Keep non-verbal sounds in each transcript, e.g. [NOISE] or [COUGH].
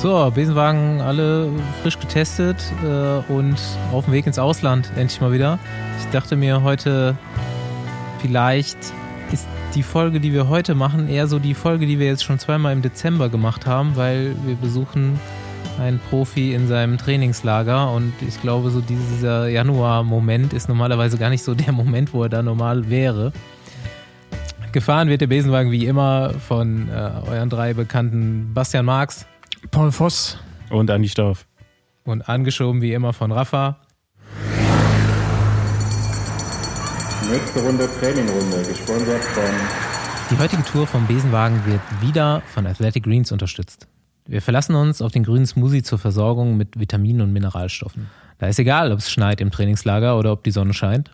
So, Besenwagen alle frisch getestet äh, und auf dem Weg ins Ausland endlich mal wieder. Ich dachte mir heute, vielleicht ist die Folge, die wir heute machen, eher so die Folge, die wir jetzt schon zweimal im Dezember gemacht haben, weil wir besuchen einen Profi in seinem Trainingslager und ich glaube, so dieser Januar-Moment ist normalerweise gar nicht so der Moment, wo er da normal wäre. Gefahren wird der Besenwagen wie immer von äh, euren drei bekannten Bastian Marx. Paul Voss. Und Andi Stauf. Und angeschoben wie immer von Rafa. Nächste Runde Trainingrunde, gesponsert von. Die heutige Tour vom Besenwagen wird wieder von Athletic Greens unterstützt. Wir verlassen uns auf den grünen Smoothie zur Versorgung mit Vitaminen und Mineralstoffen. Da ist egal, ob es schneit im Trainingslager oder ob die Sonne scheint.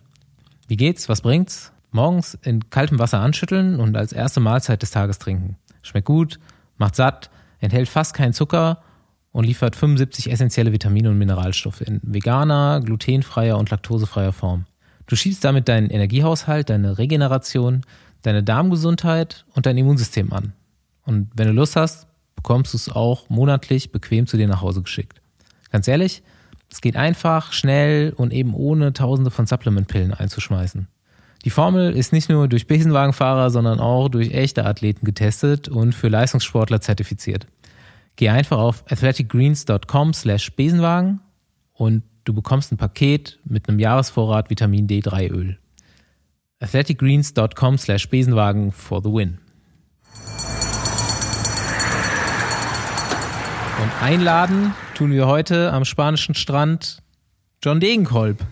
Wie geht's? Was bringt's? Morgens in kaltem Wasser anschütteln und als erste Mahlzeit des Tages trinken. Schmeckt gut, macht satt, enthält fast keinen Zucker und liefert 75 essentielle Vitamine und Mineralstoffe in veganer, glutenfreier und laktosefreier Form. Du schiebst damit deinen Energiehaushalt, deine Regeneration, deine Darmgesundheit und dein Immunsystem an. Und wenn du Lust hast, bekommst du es auch monatlich bequem zu dir nach Hause geschickt. Ganz ehrlich, es geht einfach, schnell und eben ohne tausende von Supplementpillen einzuschmeißen. Die Formel ist nicht nur durch Besenwagenfahrer, sondern auch durch echte Athleten getestet und für Leistungssportler zertifiziert. Geh einfach auf athleticgreens.com slash Besenwagen und du bekommst ein Paket mit einem Jahresvorrat Vitamin D3 Öl. athleticgreens.com slash Besenwagen for the win. Und einladen tun wir heute am spanischen Strand John Degenkolb.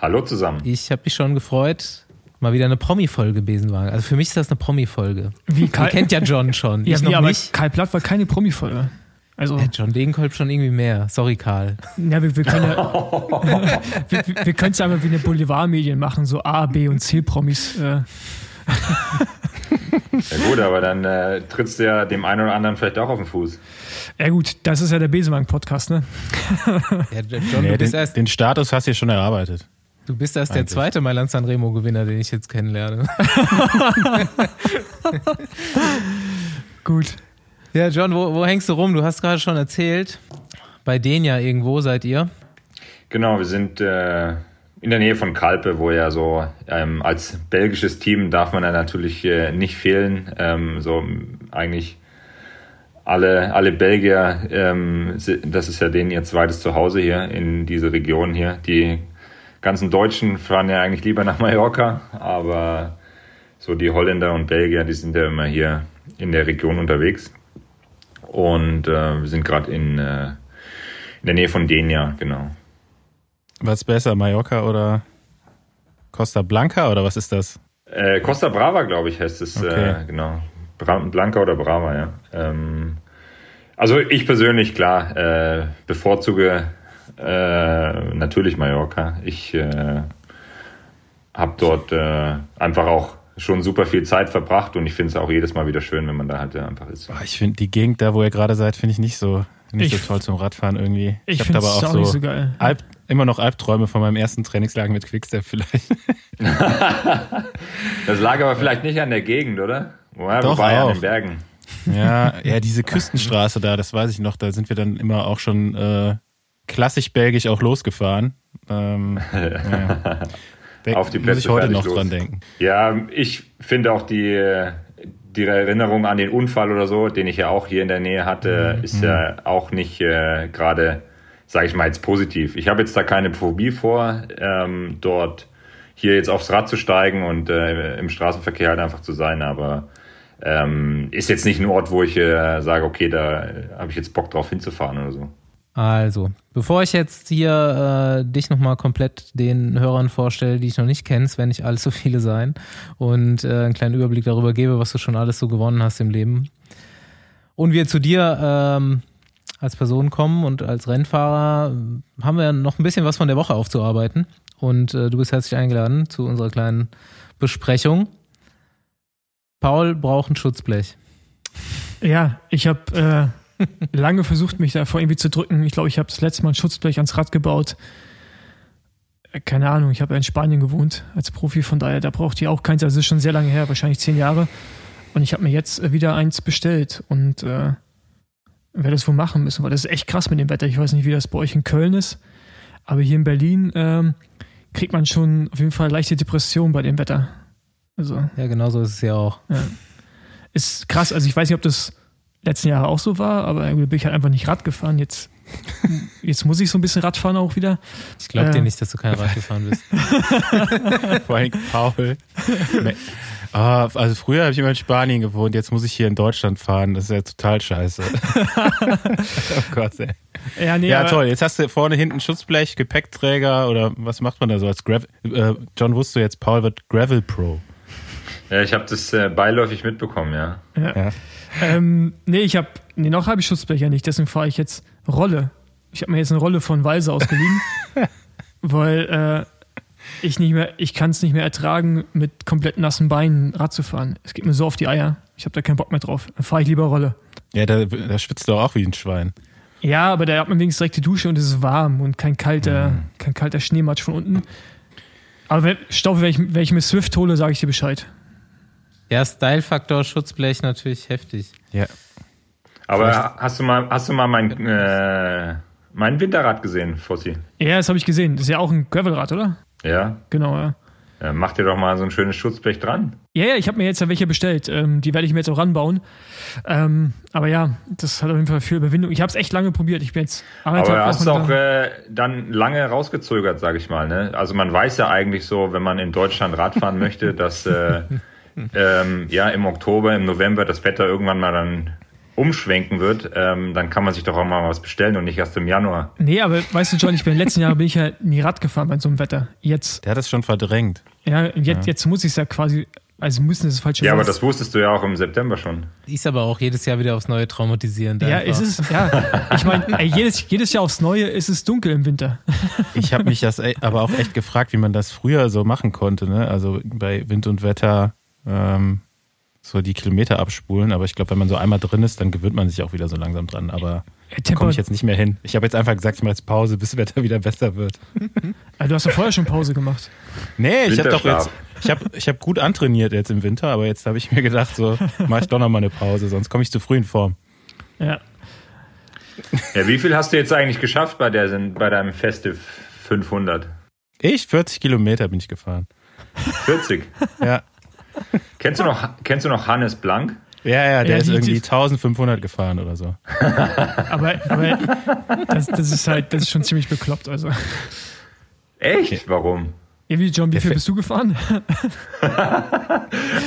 Hallo zusammen. Ich habe mich schon gefreut. Mal wieder eine Promi-Folge Besenwagen. Also für mich ist das eine Promi-Folge. Wie Ihr Kai, kennt ja John schon. ja, ich wie, noch aber nicht. Kai Platt war keine Promi-Folge. Also, Ja, John Degenkolb schon irgendwie mehr. Sorry, Karl. ja, wir, wir können ja, [LAUGHS] wir, wir- können es einfach wie eine Boulevardmedien machen, so A, B und C-Promis. Äh, Ja gut, aber dann äh, trittst du ja dem einen oder anderen vielleicht auch auf den Fuß. ja gut, das ist ja der Besenwagen-Podcast, ne? Ja, John, Nee, du bist den, erst, den Status hast du ja schon erarbeitet. Du bist erst der eigentlich. zweite Mailand Sanremo-Gewinner, den ich jetzt kennenlerne. [LAUGHS] Gut. Ja, John, wo, wo hängst du rum? Du hast gerade schon erzählt, bei denen ja irgendwo seid ihr. Genau, wir sind äh, in der Nähe von Kalpe, wo ja so ähm, als belgisches Team darf man ja natürlich äh, nicht fehlen. Ähm, so eigentlich alle, alle Belgier, ähm, das ist ja denen ihr zweites Zuhause hier in diese Region hier. Die ganzen Deutschen fahren ja eigentlich lieber nach Mallorca, aber so die Holländer und Belgier, die sind ja immer hier in der Region unterwegs. Und äh, wir sind gerade in, äh, in der Nähe von Denia, genau. Was besser, Mallorca oder Costa Blanca oder was ist das? Äh, Costa Brava, glaube ich, heißt es, Okay. äh, genau. Bra Blanca oder Brava, ja. Ähm, also ich persönlich, klar, äh, bevorzuge äh, natürlich Mallorca. Ich äh, habe dort äh, einfach auch schon super viel Zeit verbracht und ich finde es auch jedes Mal wieder schön, wenn man da halt äh, einfach ist. Boah, ich finde die Gegend da, wo ihr gerade seid, finde ich nicht so nicht Ich- so toll zum Radfahren irgendwie. Ich hab finde da es aber auch, auch nicht so, so geil. Alp, immer noch Albträume von meinem ersten Trainingslager mit Quickstep vielleicht. [LAUGHS] Das lag aber vielleicht nicht an der Gegend, oder? Ja, Doch, wobei an auch. den Bergen. Ja, ja, diese Küstenstraße da, das weiß ich noch, da sind wir dann immer auch schon äh, klassisch belgisch auch losgefahren. Ähm, [LAUGHS] ja. Auf die muss Plätze ich heute noch los. dran denken. Ja, ich finde auch die, die Erinnerung an den Unfall oder so, den ich ja auch hier in der Nähe hatte, Mhm. ist ja auch nicht äh, gerade, sage ich mal jetzt positiv. Ich habe jetzt da keine Phobie vor, ähm, dort hier jetzt aufs Rad zu steigen und äh, im Straßenverkehr halt einfach zu sein, aber ähm, ist jetzt nicht ein Ort, wo ich äh, sage, okay, da äh, habe ich jetzt Bock drauf hinzufahren oder so. Also, bevor ich jetzt hier äh, dich nochmal komplett den Hörern vorstelle, die ich noch nicht kenne, es werden nicht allzu viele sein, und äh, einen kleinen Überblick darüber gebe, was du schon alles so gewonnen hast im Leben. Und wir zu dir ähm, als Person kommen und als Rennfahrer äh, haben wir noch ein bisschen was von der Woche aufzuarbeiten. Und äh, du bist herzlich eingeladen zu unserer kleinen Besprechung. Paul braucht ein Schutzblech. Ja, ich habe äh, lange versucht, mich davor irgendwie zu drücken. Ich glaube, ich habe das letzte Mal ein Schutzblech ans Rad gebaut. Äh, Keine Ahnung, ich habe in Spanien gewohnt als Profi, von daher, da braucht ihr auch keins. Also, das ist schon sehr lange her, wahrscheinlich zehn Jahre. Und ich habe mir jetzt äh, wieder eins bestellt und äh, wer das wohl machen müssen, weil das ist echt krass mit dem Wetter. Ich weiß nicht, wie das bei euch in Köln ist, aber hier in Berlin ähm, kriegt man schon auf jeden Fall leichte Depression bei dem Wetter. Also, Ja, genau so ist es ja auch. ist krass. Also ich weiß nicht, ob das letzten Jahre auch so war, aber irgendwie bin ich halt einfach nicht Rad gefahren. Jetzt, jetzt muss ich so ein bisschen Rad fahren auch wieder. Ich glaube dir Äh. nicht, dass du kein Rad gefahren bist. [LAUGHS] Vor allem Paul. Ah, also früher habe ich immer in Spanien gewohnt, jetzt muss ich hier in Deutschland fahren. Das ist ja total scheiße. [LAUGHS] oh Gott, ey. Ja, nee, Ja, toll. Jetzt hast du vorne hinten Schutzblech, Gepäckträger oder was macht man da so als Gravel? Äh, John wusste jetzt, Paul wird Gravel Pro. Ja, ich habe das äh, beiläufig mitbekommen, ja. Ja. Ähm, nee, ich habe, nee, noch habe ich Schutzblecher nicht, deswegen fahre ich jetzt Rolle. Ich habe mir jetzt eine Rolle von Walser ausgeliehen, [LAUGHS] weil äh, ich nicht mehr, ich kann es nicht mehr ertragen, mit komplett nassen Beinen Rad zu fahren. Es geht mir so auf die Eier. Ich habe da keinen Bock mehr drauf. Dann fahre ich lieber Rolle. Ja, da, da schwitzt du auch wie ein Schwein. Ja, aber da hat man wenigstens direkt die Dusche und es ist warm und kein kalter, kein kalter Schneematsch von unten. Aber wenn, Stoff, wenn ich, wenn ich mir Swift hole, sage ich dir Bescheid. Ja, Style-Faktor, Schutzblech natürlich heftig. Ja. Aber hast du mal, hast du mal mein, äh, mein Winterrad gesehen, Fossi? Ja, das habe ich gesehen. Das ist ja auch ein Gravelrad, oder? Ja. Genau, ja. Äh, mach dir doch mal so ein schönes Schutzblech dran. Ja, ja, ich habe mir jetzt ja welche bestellt. Ähm, die werde ich mir jetzt auch ranbauen. Ähm, aber ja, das hat auf jeden Fall viel Überwindung. Ich habe es echt lange probiert. Ich bin jetzt anderthalb Aber hast du Wochen auch äh, dann lange rausgezögert, sage ich mal. Ne? Also man weiß ja eigentlich so, wenn man in Deutschland Radfahren möchte, dass äh, [LAUGHS] ähm, ja im Oktober, im November das Wetter irgendwann mal dann umschwenken wird, ähm, dann kann man sich doch auch mal was bestellen und nicht erst im Januar. Nee, aber weißt du, John, ich bin in den letzten Jahren bin ich ja nie Rad gefahren bei so einem Wetter. Jetzt, Der hat das schon verdrängt. ja, jetzt, jetzt muss ich es ja quasi, also müssen das falsche Ja, aber das wusstest du ja auch im September schon. Ist aber auch jedes Jahr wieder aufs Neue traumatisierend. Ja, einfach. es ist, ja. Ich meine, [LAUGHS] jedes, jedes Jahr aufs Neue ist es dunkel im Winter. Ich habe mich das e- aber auch echt gefragt, wie man das früher so machen konnte. Ne? Also bei Wind und Wetter ähm, so die Kilometer abspulen. Aber ich glaube, wenn man so einmal drin ist, dann gewöhnt man sich auch wieder so langsam dran. Aber da komme ich jetzt nicht mehr hin. Ich habe jetzt einfach gesagt, ich mache jetzt Pause, bis das Wetter wieder besser wird. Ah, du hast ja vorher schon Pause gemacht. Nee, ich habe doch jetzt, ich habe ich hab gut antrainiert jetzt im Winter, aber jetzt habe ich mir gedacht, so mache ich doch noch mal eine Pause, sonst komme ich zu früh in Form. Ja. Ja, wie viel hast du jetzt eigentlich geschafft bei, der, bei deinem Festive 500? Ich, 40 Kilometer bin ich gefahren. 40. Ja, [LAUGHS] Kennst du noch, kennst du noch Hannes Blank? ja, ja der Ja, ist die- irgendwie die- 1500 gefahren oder so. [LAUGHS] Aber, aber das, das ist halt, das ist schon ziemlich bekloppt. Also. Echt? Warum? Ja, wie, John, wie viel bist du gefahren? [LAUGHS]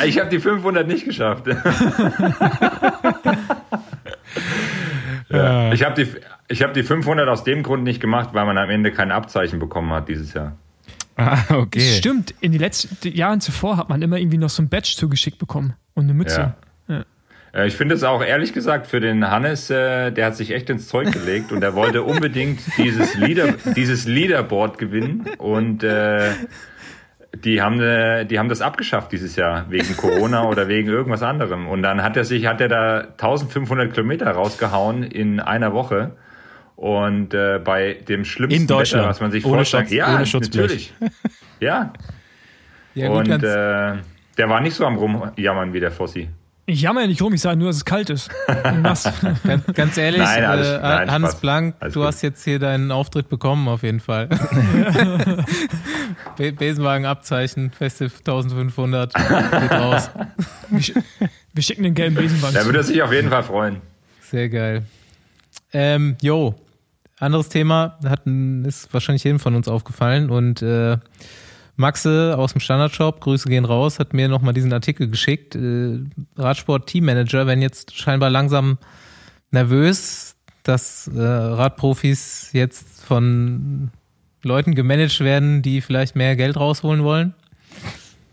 Ich habe die 500 nicht geschafft. Ja. Ich habe die, ich hab die 500 aus dem Grund nicht gemacht, weil man am Ende kein Abzeichen bekommen hat dieses Jahr. Ah, [LAUGHS] okay. Stimmt, in den letzten Jahren zuvor hat man immer irgendwie noch so ein Badge zugeschickt bekommen und eine Mütze. Äh, Ich finde es auch ehrlich gesagt für den Hannes, äh, der hat sich echt ins Zeug gelegt und er wollte unbedingt [LAUGHS] dieses, Leader, dieses Leaderboard gewinnen und äh, die haben, äh, die haben das abgeschafft dieses Jahr wegen Corona oder wegen irgendwas anderem. Und dann hat er sich, hat er da 1500 Kilometer rausgehauen in einer Woche. Und äh, bei dem schlimmsten In Deutschland. Wetter, was man sich Ohne vorstellen Schutz- ja, ohne natürlich. Ja, Ja, gut, und äh, der war nicht so am Rumjammern wie der Fossi. Ich jammer ja nicht rum, ich sage nur, dass es kalt ist. [LAUGHS] Ganz, ganz ehrlich, Nein, alles- äh, nein, Hannes Spaß. Blank, Alles du gut. hast jetzt hier deinen Auftritt bekommen, auf jeden Fall. [LAUGHS] Be Besenwagen-Abzeichen, Festive 1500, geht raus. [LAUGHS] Wir, sch wir schicken den gelben Besenwagen. Da würde er sich auf jeden Fall freuen. Sehr geil. Ähm, jo, anderes Thema, hat, ist wahrscheinlich jedem von uns aufgefallen und äh, Maxe aus dem Standardshop, Grüße gehen raus, hat mir nochmal diesen Artikel geschickt. Äh, Radsport Teammanager werden jetzt scheinbar langsam nervös, dass äh, Radprofis jetzt von Leuten gemanagt werden, die vielleicht mehr Geld rausholen wollen.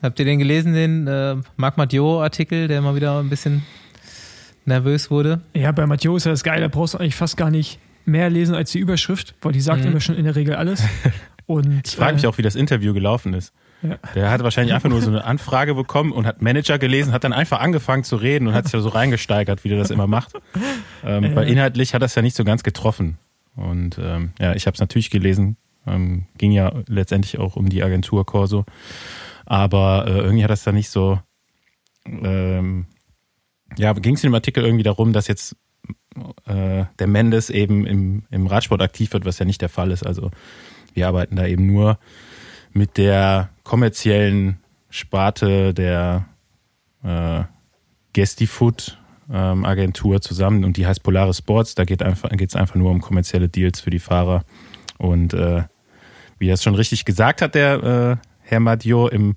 Habt ihr den gelesen, den äh, Marc Mathieu-Artikel, der mal wieder ein bisschen nervös wurde? Ja, bei Matteo ist das Geile, da brauchst du eigentlich fast gar nicht mehr lesen als die Überschrift, weil die sagt Mhm. immer schon in der Regel alles. [LAUGHS] Und, Ich frage mich auch, wie das Interview gelaufen ist. Ja. Der hat wahrscheinlich einfach nur so eine Anfrage bekommen und hat Manager gelesen, hat dann einfach angefangen zu reden und hat sich da so reingesteigert, wie der das immer macht. Ähm, Weil inhaltlich hat das ja nicht so ganz getroffen. Und ähm, ja, ich habe es natürlich gelesen. Ähm, ging ja letztendlich auch um die Agentur Corso. Aber äh, irgendwie hat das da nicht so. Ähm, ja, ging es in dem Artikel irgendwie darum, dass jetzt äh, der Mendes eben im, im Radsport aktiv wird, was ja nicht der Fall ist. Also wir arbeiten da eben nur mit der kommerziellen Sparte der äh, Gestifood ähm, Agentur zusammen und die heißt Polaris Sports. Da geht einfach es einfach nur um kommerzielle Deals für die Fahrer und äh, wie er es schon richtig gesagt hat, der äh, Herr Madio, im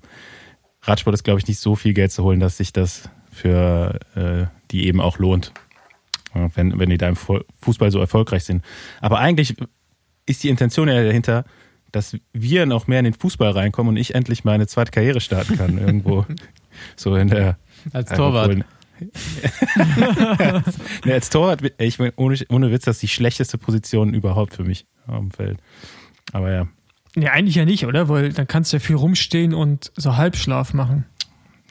Radsport ist glaube ich nicht so viel Geld zu holen, dass sich das für äh, die eben auch lohnt, wenn wenn die da im Fußball so erfolgreich sind. Aber eigentlich ist die Intention ja dahinter, dass wir noch mehr in den Fußball reinkommen und ich endlich meine zweite Karriere starten kann irgendwo [LAUGHS] so in der als Torwart. [LAUGHS] nee, als Torwart, ich meine, ohne, ohne Witz, das ist die schlechteste Position überhaupt für mich am Feld. Aber ja. Nee, eigentlich ja nicht, oder? Weil dann kannst du ja viel rumstehen und so Halbschlaf machen.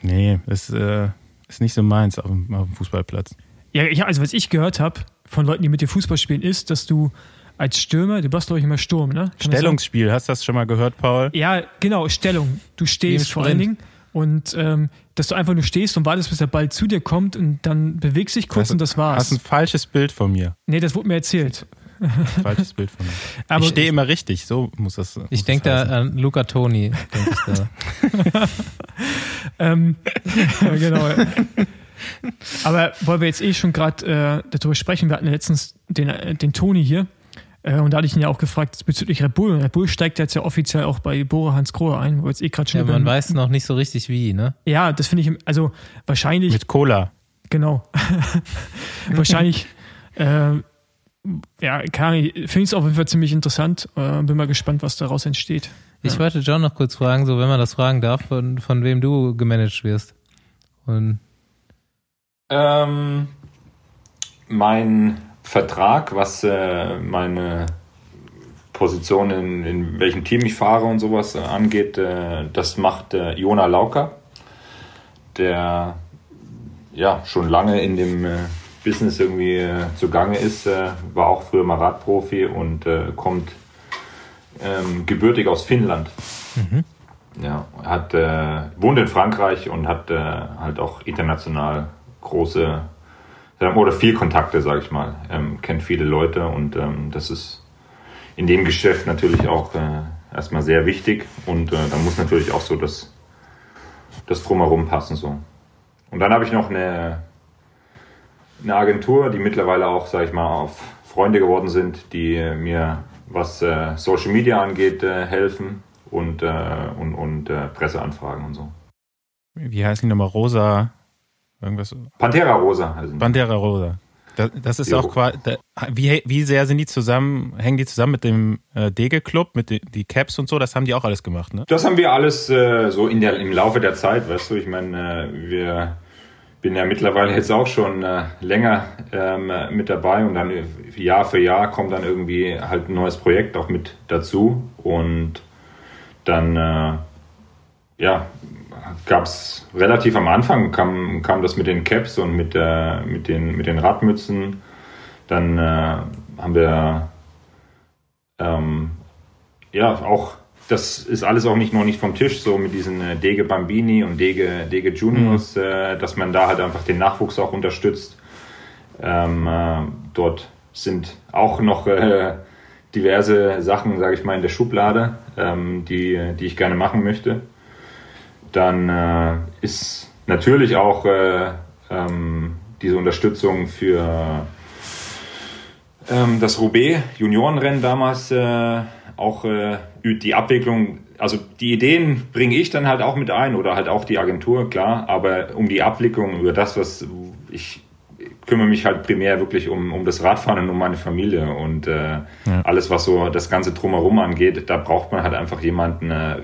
Nee, das äh, ist nicht so meins auf dem, auf dem Fußballplatz. Ja, also was ich gehört habe von Leuten, die mit dir Fußball spielen, ist, dass du als Stürmer, du warst glaube ich immer Sturm, ne? Kann Stellungsspiel, hast du das schon mal gehört, Paul? Ja, genau, Stellung. Du stehst vor allen Dingen und ähm, dass du einfach nur stehst und wartest, bis der Ball zu dir kommt und dann bewegst dich kurz das, und das war's. Hast ein falsches Bild von mir. Nee, das wurde mir erzählt. Falsches Bild von mir. [LAUGHS] Aber ich stehe immer richtig, so muss das. Muss ich denke da an Luca Toni. [LAUGHS] ähm, [LAUGHS] ja, genau. [LAUGHS] Aber weil wir jetzt eh schon gerade äh, darüber sprechen, wir hatten letztens den, äh, den Toni hier äh, und da hatte ich ihn ja auch gefragt bezüglich Red Bull. Und Red Bull steigt jetzt ja offiziell auch bei Bora Hans Grohe ein, wo jetzt eh gerade schon. Ja, man weiß noch nicht so richtig wie, ne? Ja, das finde ich, also wahrscheinlich. Mit Cola. Genau. [LAUGHS] wahrscheinlich, äh, ja, finde ich es auf jeden Fall ziemlich interessant. Äh, bin mal gespannt, was daraus entsteht. Ich ja. wollte John noch kurz fragen, so wenn man das fragen darf, von, von wem du gemanagt wirst. Und ähm, mein Vertrag, was äh, meine Position in, in welchem Team ich fahre und sowas äh, angeht, äh, das macht äh, Jona Lauker, der ja schon lange in dem äh, Business irgendwie äh, zugange ist, war auch früher mal Radprofi und kommt ähm, gebürtig aus Finnland. Mhm. Ja, hat wohnt in Frankreich und hat halt auch international große oder viel Kontakte, sage ich mal, ähm, kennt viele Leute und ähm, das ist in dem Geschäft natürlich auch äh, erstmal sehr wichtig und äh, da muss natürlich auch so das, das drumherum passen so. Und dann habe ich noch eine, eine Agentur, die mittlerweile auch, sage ich mal, auf Freunde geworden sind, die mir was äh, Social Media angeht äh, helfen und, äh, und, und äh, Presseanfragen und so. Wie heißt die nochmal? Rosa Irgendwas. Pantera Rosa. Also Pantera Rosa. Das, das ist jo. auch quasi. Wie, wie sehr sind die zusammen, hängen die zusammen mit dem äh, Dege Club, mit die, die Caps und so? Das haben die auch alles gemacht, ne? Das haben wir alles äh, so in der, im Laufe der Zeit, weißt du. Ich meine, äh, wir bin ja mittlerweile jetzt auch schon äh, länger ähm, mit dabei und dann Jahr für Jahr kommt dann irgendwie halt ein neues Projekt auch mit dazu und dann äh, ja gab es relativ am Anfang, kam, kam das mit den Caps und mit, der, mit, den, mit den Radmützen. Dann äh, haben wir ähm, ja auch, das ist alles auch nicht noch nicht vom Tisch, so mit diesen äh, Dege Bambini und Dege, Dege Juniors, mhm. äh, dass man da halt einfach den Nachwuchs auch unterstützt. Ähm, äh, dort sind auch noch äh, diverse Sachen, sage ich mal, in der Schublade, ähm, die, die ich gerne machen möchte dann äh, ist natürlich auch äh, ähm, diese Unterstützung für ähm, das Roubaix Juniorenrennen damals äh, auch äh, die Abwicklung, also die Ideen bringe ich dann halt auch mit ein oder halt auch die Agentur, klar, aber um die Abwicklung über das, was ich kümmere mich halt primär wirklich um, um das Radfahren und um meine Familie. Und äh, ja. alles, was so das Ganze drumherum angeht, da braucht man halt einfach jemanden, äh,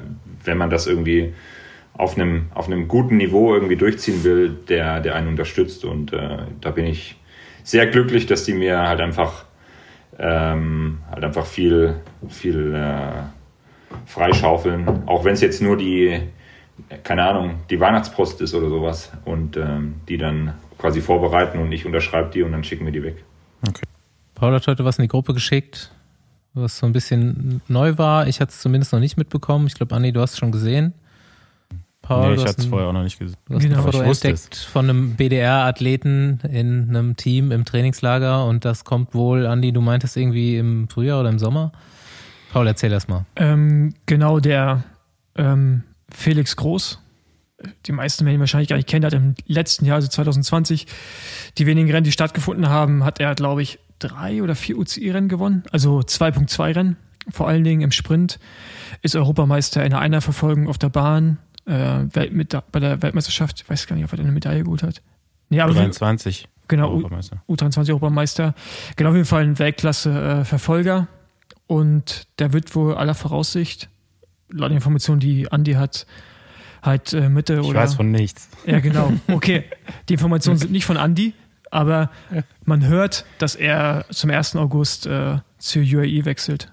wenn man das irgendwie auf einem, auf einem guten Niveau irgendwie durchziehen will, der, der einen unterstützt. Und äh, da bin ich sehr glücklich, dass die mir halt einfach, ähm, halt einfach viel, viel äh, freischaufeln. Auch wenn es jetzt nur die, keine Ahnung, die Weihnachtspost ist oder sowas. Und ähm, die dann quasi vorbereiten und ich unterschreibe die und dann schicken wir die weg. Okay. Paul hat heute was in die Gruppe geschickt, was so ein bisschen neu war. Ich hatte es zumindest noch nicht mitbekommen. Ich glaube, Anni, du hast es schon gesehen. Paul? nee, ich hatte es vorher auch noch nicht gesehen. Du hast Genau, ein Foto entdeckt von einem BDR-Athleten in einem Team im Trainingslager und das kommt wohl, Andi, du meintest irgendwie im Frühjahr oder im Sommer? Paul, erzähl das mal. Ähm, genau, der ähm, Felix Groß. Die meisten werden ihn wahrscheinlich gar nicht kennen. Der hat im letzten Jahr, also 2020, die wenigen Rennen, die stattgefunden haben, hat er, glaube ich, drei oder vier UCI-Rennen gewonnen. Also 2.2-Rennen, vor allen Dingen im Sprint. Ist Europameister in der Einerverfolgung auf der Bahn. Äh, Welt mit, bei der Weltmeisterschaft. Ich weiß gar nicht, ob er da eine Medaille geholt hat. Nee, aber 23 genau, Europameister. U23 Europameister. Genau, auf jeden Fall ein Weltklasse-Verfolger. Und der wird wohl aller Voraussicht, laut den Informationen, die Andi hat, halt äh, Mitte Ich oder. weiß von nichts. ja, genau. Okay. Die Informationen sind nicht von Andi, aber man hört, dass er zum 1. August äh, zur UAE wechselt.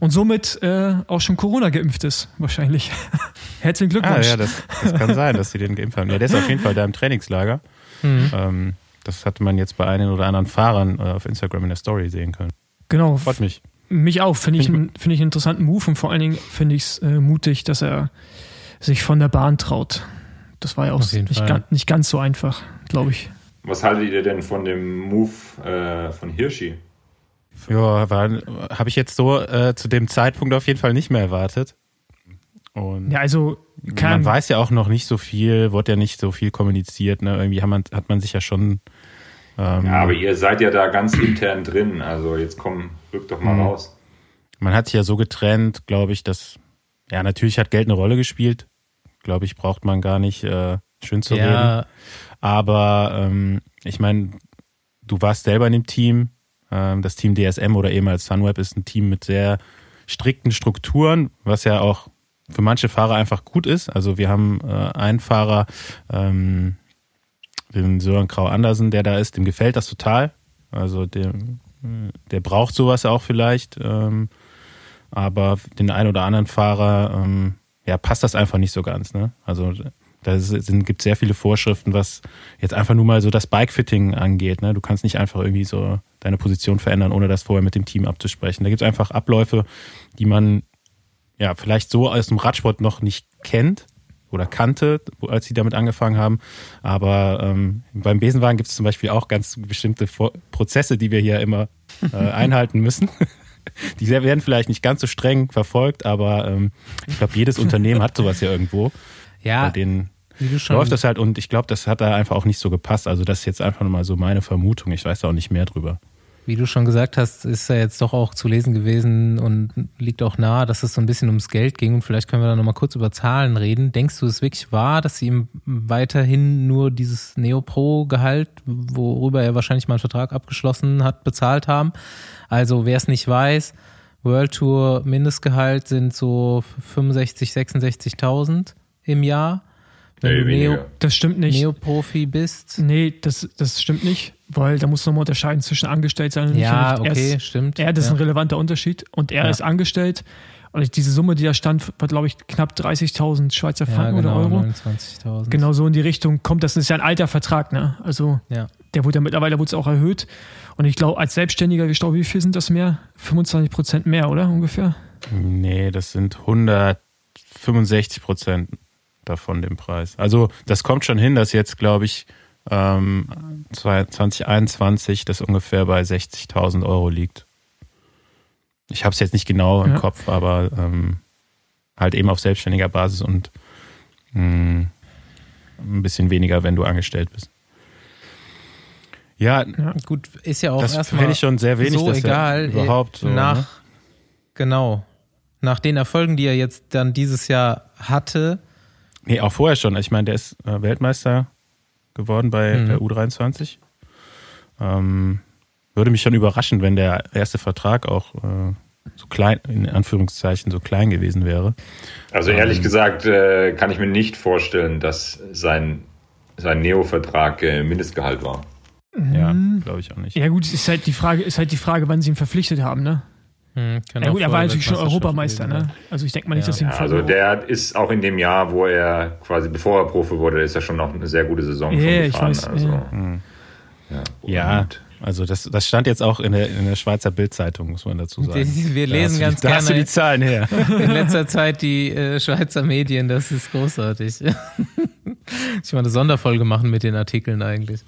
Und somit äh, auch schon Corona geimpft ist, wahrscheinlich. [LAUGHS] Herzlichen Ah, Glückwunsch. ja, das, das kann sein, dass sie den geimpft haben. Ja, der ist auf jeden Fall da im Trainingslager. Mhm. Ähm, das hatte man jetzt bei einen oder anderen Fahrern äh, auf Instagram in der Story sehen können. genau. Freut mich. Mich auch, finde ich, Find ich einen interessanten Move und vor allen Dingen finde ich es äh, mutig, dass er sich von der Bahn traut. Das war ja auch nicht, ganz, nicht ganz so einfach, glaube ich. Was haltet ihr denn von dem Move äh, von Hirschi? Ja, habe ich jetzt so äh, zu dem Zeitpunkt auf jeden Fall nicht mehr erwartet. Und Ja, also man kann, weiß ja auch noch nicht so viel, wurde ja nicht so viel kommuniziert. Ne? Irgendwie hat man, hat man sich ja schon. Ähm, Ja, aber ihr seid ja da ganz intern drin. Also jetzt komm, rück doch mal Mhm. raus. man hat sich ja so getrennt, glaube ich, dass. Ja, natürlich hat Geld eine Rolle gespielt. Glaube ich, braucht man gar nicht äh, schön zu reden. Ja, Aber ähm, ich meine, du warst selber in dem Team. Ähm, das Team DSM oder ehemals Sunweb ist ein Team mit sehr strikten Strukturen, was ja auch für manche Fahrer einfach gut ist. Also wir haben äh, einen Fahrer, ähm, den Sören Krau Andersen, der da ist, dem gefällt das total. Also dem, der braucht sowas auch vielleicht. Ähm, aber den einen oder anderen Fahrer, ähm, ja, passt das einfach nicht so ganz. Ne? Also da gibt sehr viele Vorschriften, was jetzt einfach nur mal so das Bikefitting angeht. Ne? Du kannst nicht einfach irgendwie so deine Position verändern, ohne das vorher mit dem Team abzusprechen. Da gibt es einfach Abläufe, die man ja vielleicht so aus dem Radsport noch nicht kennt oder kannte, als sie damit angefangen haben. Aber ähm, beim Besenwagen gibt es zum Beispiel auch ganz bestimmte Vor Prozesse, die wir hier immer äh, [LAUGHS] einhalten müssen. [LAUGHS] Die werden vielleicht nicht ganz so streng verfolgt, aber ähm, ich glaube, jedes Unternehmen hat sowas ja irgendwo. Bei ja denen wie du schon läuft das halt und ich glaube, das hat da einfach auch nicht so gepasst. Also das ist jetzt einfach mal so meine Vermutung. Ich weiß da auch nicht mehr drüber. Wie du schon gesagt hast, ist ja jetzt doch auch zu lesen gewesen und liegt auch nahe, dass es so ein bisschen ums Geld ging und vielleicht können wir da nochmal kurz über Zahlen reden. Denkst du, es wirklich wahr, dass sie ihm weiterhin nur dieses Neo-Pro-Gehalt, worüber er wahrscheinlich mal einen Vertrag abgeschlossen hat, bezahlt haben? Also wer es nicht weiß, World Tour Mindestgehalt sind so 65, 66.000 im Jahr. Wenn du weniger. Neo, das stimmt nicht. Neoprofi bist. Nee, das, das stimmt nicht, weil da muss man mal unterscheiden zwischen angestellt sein und Ja, nicht. Er okay, ist, stimmt. er, das ist ja. ein relevanter Unterschied und er Ja. ist angestellt und diese Summe, die da stand, war glaube ich knapp 30.000 Schweizer ja, Franken genau, oder Euro. 29.000. Genau so in die Richtung kommt. Das ist ja ein alter Vertrag, ne? Also Ja. der wurde ja mittlerweile wurde es auch erhöht. Und ich glaube, als Selbstständiger, ich glaube, wie viel sind das mehr? 25 Prozent mehr, oder ungefähr? Nee, das sind 165 Prozent davon dem Preis. Also das kommt schon hin, dass jetzt, glaube ich, ähm, 2021 das ungefähr bei 60.000 Euro liegt. Ich habe es jetzt nicht genau im Ja. Kopf, aber ähm, halt eben auf selbstständiger Basis und mh, ein bisschen weniger, wenn du angestellt bist. Ja, Gut, ist ja auch das erstmal ich schon sehr wenig, so dass egal. überhaupt so, nach, ne? genau, nach den Erfolgen, die er jetzt dann dieses Jahr hatte, Nee, auch vorher schon. Ich meine, der ist äh, Weltmeister geworden bei Mhm. der U23. Ähm, würde mich schon überraschen, wenn der erste Vertrag auch äh, so klein, in Anführungszeichen, so klein gewesen wäre. Also ehrlich Ähm. gesagt äh, kann ich mir nicht vorstellen, dass sein, sein Neo-Vertrag äh, Mindestgehalt war. Ja, Mhm. glaube ich auch nicht. Ja gut, ist halt die Frage, ist halt die Frage, wann sie ihn verpflichtet haben, ne? Hm, Ja gut, er war natürlich schon Europameister, ne? Also ich denke mal nicht, Ja. dass ihn Ja, also der ist auch in dem Jahr, wo er quasi, bevor er Profi wurde, ist er schon noch eine sehr gute Saison Ja, schon ich gefahren. weiß, also, ja. Mhm. ja. Also das, das stand jetzt auch in der, in der Schweizer Bildzeitung, muss man dazu sagen. Wir lesen da ganz du, gerne. Da hast du die Zahlen her. [LAUGHS] In letzter Zeit die äh, Schweizer Medien, das ist großartig. [LAUGHS] ich mal eine Sonderfolge machen mit den Artikeln eigentlich.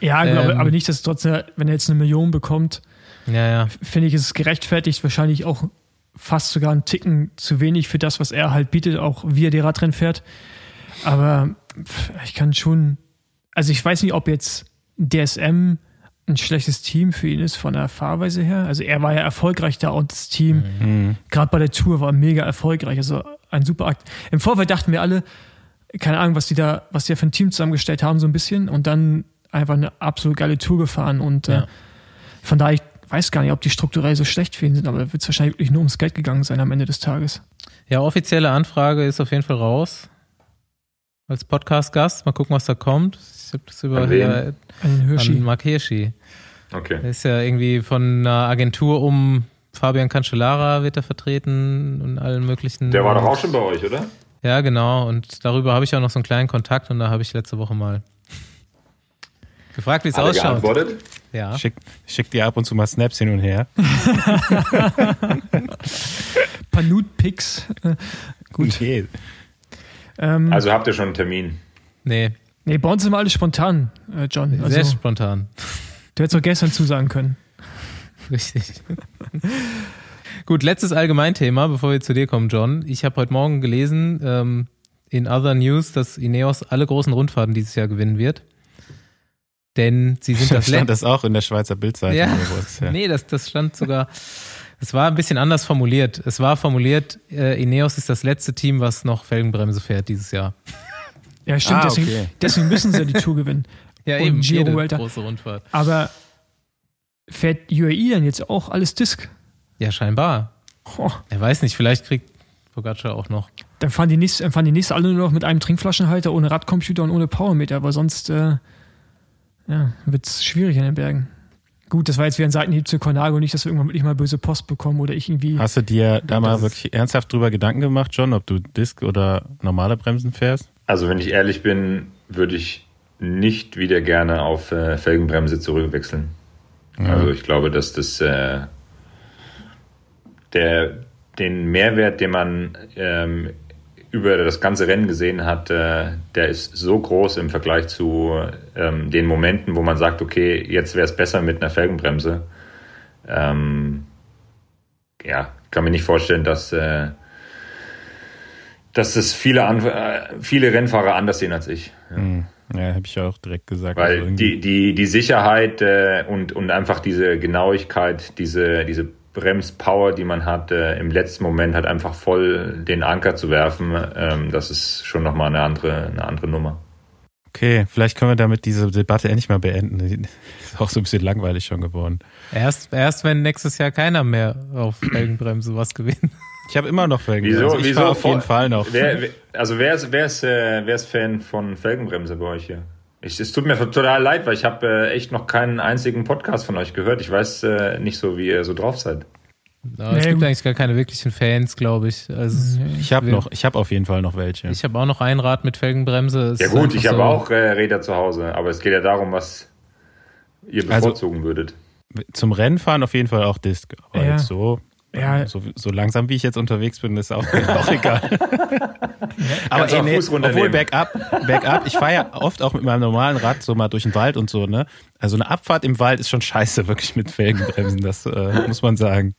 Ja, ähm, aber, aber nicht, dass trotzdem, wenn er jetzt eine Million bekommt, ja, ja. finde ich, ist es gerechtfertigt, wahrscheinlich auch fast sogar einen Ticken zu wenig für das, was er halt bietet, auch wie er die Radrennen fährt. Aber ich kann schon, also ich weiß nicht, ob jetzt DSM ein schlechtes Team für ihn ist von der Fahrweise her. Also er war ja erfolgreich da und das Team, mhm. gerade bei der Tour, war mega erfolgreich. Also ein super Akt. Im Vorfeld dachten wir alle, keine Ahnung, was die da, was die da für ein Team zusammengestellt haben, so ein bisschen. Und dann einfach eine absolut geile Tour gefahren. Und ja. äh, von daher, ich weiß gar nicht, ob die strukturell so schlecht für ihn sind, aber wird es wahrscheinlich wirklich nur ums Geld gegangen sein am Ende des Tages. Ja, offizielle Anfrage ist auf jeden Fall raus. Als Podcast-Gast. Mal gucken, was da kommt. Ich habe das über an, hier, an, Hirschi. an Mark Hirschi. Okay. Der ist ja irgendwie von einer Agentur um Fabian Cancellara wird er vertreten und allen möglichen. Der war doch auch schon bei euch, oder? Ja, genau. Und darüber habe ich auch noch so einen kleinen Kontakt und da habe ich letzte Woche mal [LAUGHS] gefragt, wie es ausschaut. Geantwortet? Ja. Schick, schick dir ab und zu mal Snaps hin und her. [LAUGHS] paar Nude-Pics. [LAUGHS] Gut. Okay. Ähm, also habt ihr schon einen Termin? Nee. Nee, bei uns sind wir alle spontan, äh, John. Also, Sehr spontan. Du hättest auch gestern zusagen können. [LAUGHS] Richtig. Gut, letztes Allgemeinthema, bevor wir zu dir kommen, John. Ich habe heute Morgen gelesen ähm, in Other News, dass Ineos alle großen Rundfahrten dieses Jahr gewinnen wird. Denn sie sind [LAUGHS] das Stand das auch in der Schweizer Bildzeitung? Ja. ja. Nee, das, das stand sogar. Es war ein bisschen anders formuliert. Es war formuliert, äh, Ineos ist das letzte Team, was noch Felgenbremse fährt dieses Jahr. Ja, stimmt. Ah, deswegen, okay. deswegen müssen sie ja die Tour gewinnen. [LAUGHS] Ja, Und eben. Giro jede große Rundfahrt. Aber fährt UAE denn jetzt auch alles Disc? Ja, scheinbar. Oh, Er weiß nicht, vielleicht kriegt Pogacar auch noch. dann fahren die, nächsten, fahren die nächsten alle nur noch mit einem Trinkflaschenhalter, ohne Radcomputer und ohne Powermeter, aber sonst äh, ja, wird es schwierig in den Bergen. Gut, das war jetzt wie ein Seitenhieb zu Cornago, nicht, dass wir irgendwann wirklich mal böse Post bekommen oder ich irgendwie. Hast du dir da mal wirklich ernsthaft drüber Gedanken gemacht, John, ob du Disc oder normale Bremsen fährst? Also wenn ich ehrlich bin, würde ich nicht wieder gerne auf äh, Felgenbremse zurückwechseln. Also ich glaube, dass das äh, der den Mehrwert, den man ähm, über das ganze Rennen gesehen hat, äh, der ist so groß im Vergleich zu ähm, den Momenten, wo man sagt, okay, jetzt wäre es besser mit einer Felgenbremse. Ähm, ja, kann mir nicht vorstellen, dass äh, dass es viele, An äh, viele Rennfahrer anders sehen als ich. Ja. Hm. Ja, habe ich ja auch direkt gesagt. Weil Also die, die, die Sicherheit äh, und, und einfach diese Genauigkeit, diese, diese Bremspower, die man hat, äh, im letzten Moment halt einfach voll den Anker zu werfen, ähm, das ist schon nochmal eine andere, eine andere Nummer. Okay, vielleicht können wir damit diese Debatte endlich mal beenden. Die Ist auch so ein bisschen langweilig schon geworden. Erst, erst wenn nächstes Jahr keiner mehr auf Felgenbremse was gewinnt. Ich habe immer noch Felgen. Wieso? Also ich wieso auf jeden Fall noch. Wer, wer, also wer ist, wer, ist, äh, wer ist Fan von Felgenbremse bei euch hier? Ich, es tut mir total leid, weil ich habe äh, echt noch keinen einzigen Podcast von euch gehört. Ich weiß äh, nicht so, wie ihr so drauf seid. Es Nee, gibt gut. eigentlich gar keine wirklichen Fans, glaube ich. Also Ich habe noch, ich habe auf jeden Fall noch welche. Ich habe auch noch ein Rad mit Felgenbremse. Es Ja gut, ich habe so- auch äh, Räder zu Hause, aber es geht ja darum, was ihr Also- bevorzugen würdet. Zum Rennfahren auf jeden Fall auch Disc. Aber Ja. jetzt so, Ja. so, so langsam wie ich jetzt unterwegs bin, ist auch, [LAUGHS] auch egal. Aber auch nee, obwohl bergab, bergab, ich fahre ja oft auch mit meinem normalen Rad so mal durch den Wald und so, ne? Also eine Abfahrt im Wald ist schon scheiße, wirklich mit Felgenbremsen, das äh, muss man sagen.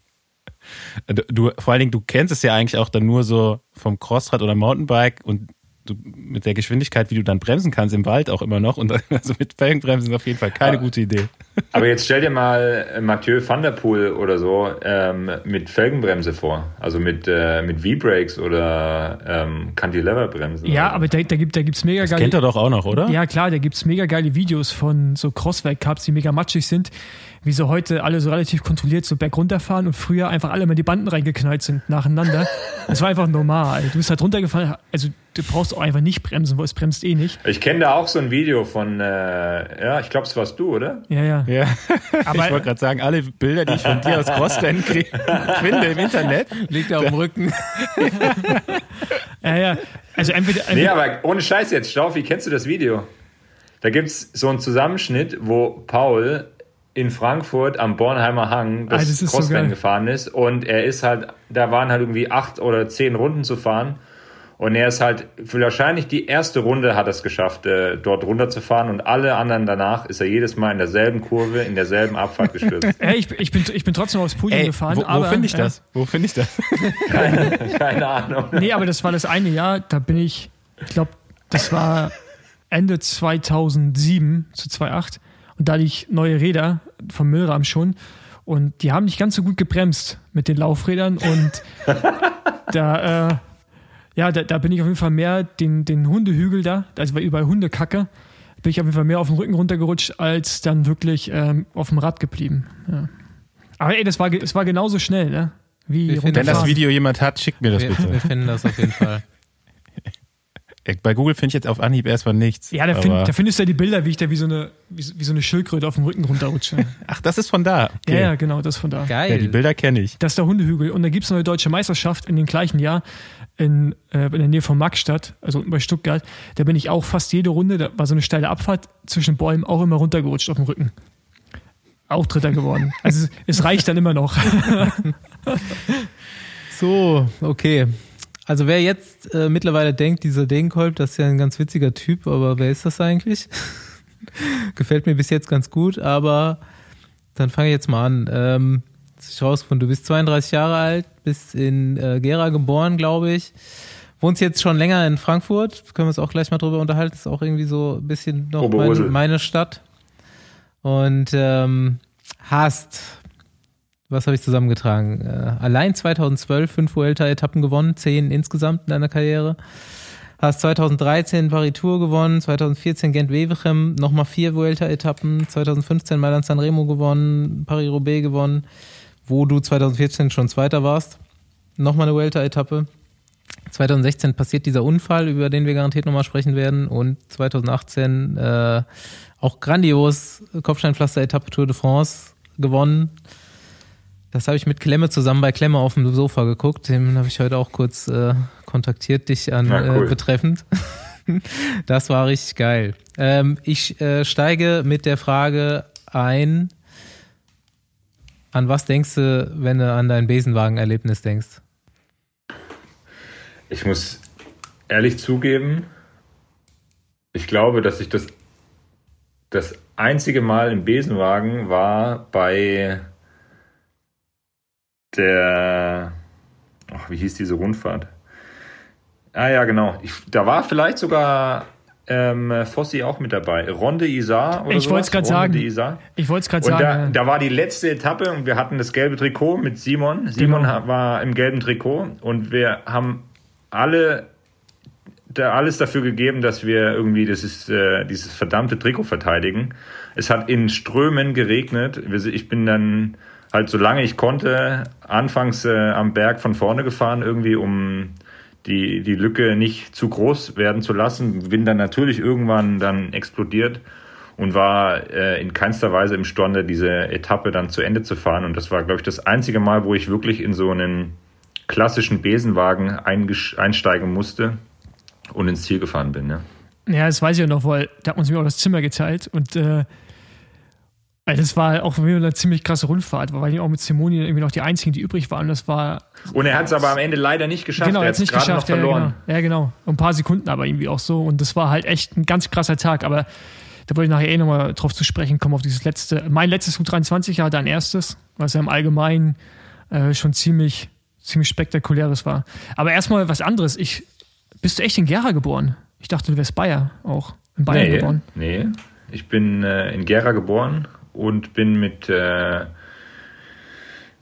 Du, du, vor allen Dingen, du kennst es ja eigentlich auch dann nur so vom Crossrad oder Mountainbike und du, mit der Geschwindigkeit, wie du dann bremsen kannst im Wald auch immer noch. Und also mit Felgenbremsen ist auf jeden Fall keine Ja. gute Idee. Aber jetzt stell dir mal äh, Mathieu van der Poel oder so ähm, mit Felgenbremse vor. Also mit, äh, mit V-Brakes oder ähm, Cantilever-Bremsen. Ja, aber da, da gibt es da mega Das geile. kennt er doch auch noch, oder? Ja, klar, da gibt es mega geile Videos von so Crossweltcups, die mega matschig sind, wie so heute alle so relativ kontrolliert so bergunter fahren und früher einfach alle mal die Banden reingeknallt sind nacheinander. Das war einfach normal. Du bist halt runtergefallen, also du brauchst auch einfach nicht bremsen, weil es bremst eh nicht. Ich kenne da auch so ein Video von, äh, ja, ich glaube, es warst du, oder? Ja, ja. Ja, Aber ich wollte gerade sagen, alle Bilder, die ich von dir aus Crossrennen krieg- [LAUGHS] finde im Internet, Liegt auf dem Rücken. [LAUGHS] ja, ja. Also entweder, Nee, entweder aber ohne Scheiß jetzt, Staufi, kennst du das Video? Da gibt es so einen Zusammenschnitt, wo Paul in Frankfurt am Bornheimer Hang das, Ah, das ist so gefahren ist und er ist halt, da waren halt irgendwie acht oder zehn Runden zu fahren und er ist halt für wahrscheinlich die erste Runde hat er es geschafft, äh, dort runterzufahren und alle anderen danach ist er jedes Mal in derselben Kurve, in derselben Abfahrt gestürzt. [LAUGHS] Ja, ich, ich, bin, ich bin trotzdem aufs Podium Ey, gefahren. wo, wo aber, finde ich ja. das? Wo finde ich das? [LAUGHS] Keine Ahnung. Nee, aber das war das eine Jahr, da bin ich, ich glaube, das war Ende 2007 zu 2.8 und da hatte ich neue Räder vom Milram schon und die haben nicht ganz so gut gebremst mit den Laufrädern und [LAUGHS] da, äh, ja, da, da bin ich auf jeden Fall mehr den, den Hundehügel da, also war überall Hundekacke, bin ich auf jeden Fall mehr auf den Rücken runtergerutscht, als dann wirklich ähm, auf dem Rad geblieben. Ja. Aber ey, das war, es war genauso schnell, ne? Wie Wir Wenn das. Video jemand hat, schickt mir das Wir, wir bitte. finden das auf jeden Fall. [LAUGHS] Bei Google finde ich jetzt auf Anhieb erstmal nichts. Ja, da, find, da findest du ja die Bilder, wie ich da wie so eine, wie, so- wie so eine Schildkröte auf dem Rücken runterrutsche. [LAUGHS] Ach, das ist von da. Okay. Ja, ja, genau, das von da. Geil. Ja, die Bilder kenne ich. Das ist der Hundehügel. Und da gibt es eine deutsche Meisterschaft in dem gleichen Jahr in, äh, in der Nähe von Magstadt, also unten bei Stuttgart. Da bin ich auch fast jede Runde, da war so eine steile Abfahrt zwischen Bäumen, auch immer runtergerutscht auf dem Rücken. Auch Dritter geworden. [LAUGHS] Also es, es reicht dann immer noch. [LAUGHS] So, okay. Also wer jetzt äh, mittlerweile denkt, dieser Degenkolb, das ist ja ein ganz witziger Typ, aber wer ist das eigentlich? [LAUGHS] Gefällt mir bis jetzt ganz gut, aber dann fange ich jetzt mal an. Ähm, ich rausgefunden, du bist 32 Jahre alt, bist in äh, Gera geboren, glaube ich. Wohnst jetzt schon länger in Frankfurt, können wir uns auch gleich mal drüber unterhalten, ist auch irgendwie so ein bisschen noch mein, meine Stadt. Und ähm, hast, was habe ich zusammengetragen? Äh, allein 2012 fünf Vuelta-Etappen gewonnen, zehn insgesamt in deiner Karriere. Hast 2013 Paris-Tour gewonnen, 2014 Gent-Wevelgem, nochmal vier Vuelta-Etappen, 2015 Mailand Sanremo gewonnen, Paris-Roubaix gewonnen, wo du 2014 schon Zweiter warst. Nochmal eine Vuelta-Etappe. 2016 passiert dieser Unfall, über den wir garantiert nochmal sprechen werden. Und 2018 äh, auch grandios Kopfsteinpflaster-Etappe Tour de France gewonnen. Das habe ich mit Klemme zusammen bei Klemme auf dem Sofa geguckt. Den habe ich heute auch kurz äh, kontaktiert, dich an Ja, cool. äh, betreffend. [LAUGHS] das war richtig geil. Ähm, ich äh, steige mit der Frage ein, an was denkst du, wenn du an dein Besenwagen-Erlebnis denkst? Ich muss ehrlich zugeben, ich glaube, dass ich das das einzige Mal im Besenwagen war bei der, ach, wie hieß diese Rundfahrt? Ah ja, genau. Ich, da war vielleicht sogar ähm, Fossi auch mit dabei. Ronde Isar oder Ich wollt's grad Ronde sagen. Isar. Ich wollte es gerade sagen. da, ja. da war die letzte Etappe und wir hatten das gelbe Trikot mit Simon. Simon Genau. war im gelben Trikot und wir haben alle da alles dafür gegeben, dass wir irgendwie dieses, äh, dieses verdammte Trikot verteidigen. Es hat in Strömen geregnet. Ich bin dann halt so lange ich konnte anfangs äh, am Berg von vorne gefahren, irgendwie um die, die Lücke nicht zu groß werden zu lassen. Bin dann natürlich irgendwann dann explodiert und war äh, in keinster Weise imstande, diese Etappe dann zu Ende zu fahren. Und das war, glaube ich, das einzige Mal, wo ich wirklich in so einen klassischen Besenwagen einsteigen musste und ins Ziel gefahren bin. Ja. Ja, das weiß ich ja noch, weil da hat man mir auch das Zimmer geteilt und äh, weil das war auch eine ziemlich krasse Rundfahrt, weil wir auch mit Simoni irgendwie noch die einzigen, die übrig waren. Das war Und er hat es aber am Ende leider nicht geschafft. genau er hat nicht gerade geschafft. noch Ja, verloren. genau. ja, genau. Ein paar Sekunden aber irgendwie auch so und das war halt echt ein ganz krasser Tag. Aber da wollte ich nachher eh nochmal drauf zu sprechen kommen auf dieses letzte. Mein letztes U23 Jahr, dein erstes, was ja im Allgemeinen äh, schon ziemlich ziemlich spektakuläres war. Aber erstmal was anderes. Ich bist du echt in Gera geboren? Ich dachte, du wärst Bayer auch in Bayern Nee, geboren. nee. Ich bin äh, in Gera geboren und bin mit, äh,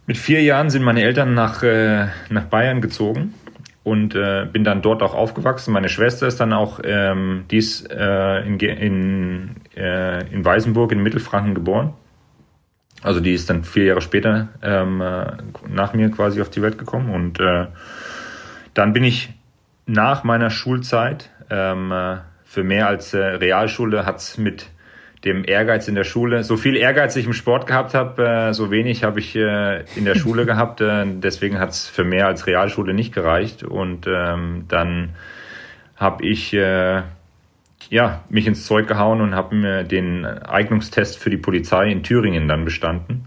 mit vier Jahren sind meine Eltern nach, äh, nach Bayern gezogen und äh, bin dann dort auch aufgewachsen. Meine Schwester ist dann auch, ähm, die ist äh, in, in, äh, in Weißenburg in Mittelfranken geboren. Also die ist dann vier Jahre später ähm, äh, nach mir quasi auf die Welt gekommen und dann bin ich nach meiner Schulzeit ähm, äh, für mehr als äh, Realschule hat's mit dem Ehrgeiz in der Schule, so viel Ehrgeiz ich im Sport gehabt habe, äh, so wenig habe ich äh, in der Schule [LAUGHS] gehabt. Äh, deswegen hat's für mehr als Realschule nicht gereicht. Und ähm, dann habe ich ja, mich ins Zeug gehauen und habe mir den Eignungstest für die Polizei in Thüringen dann bestanden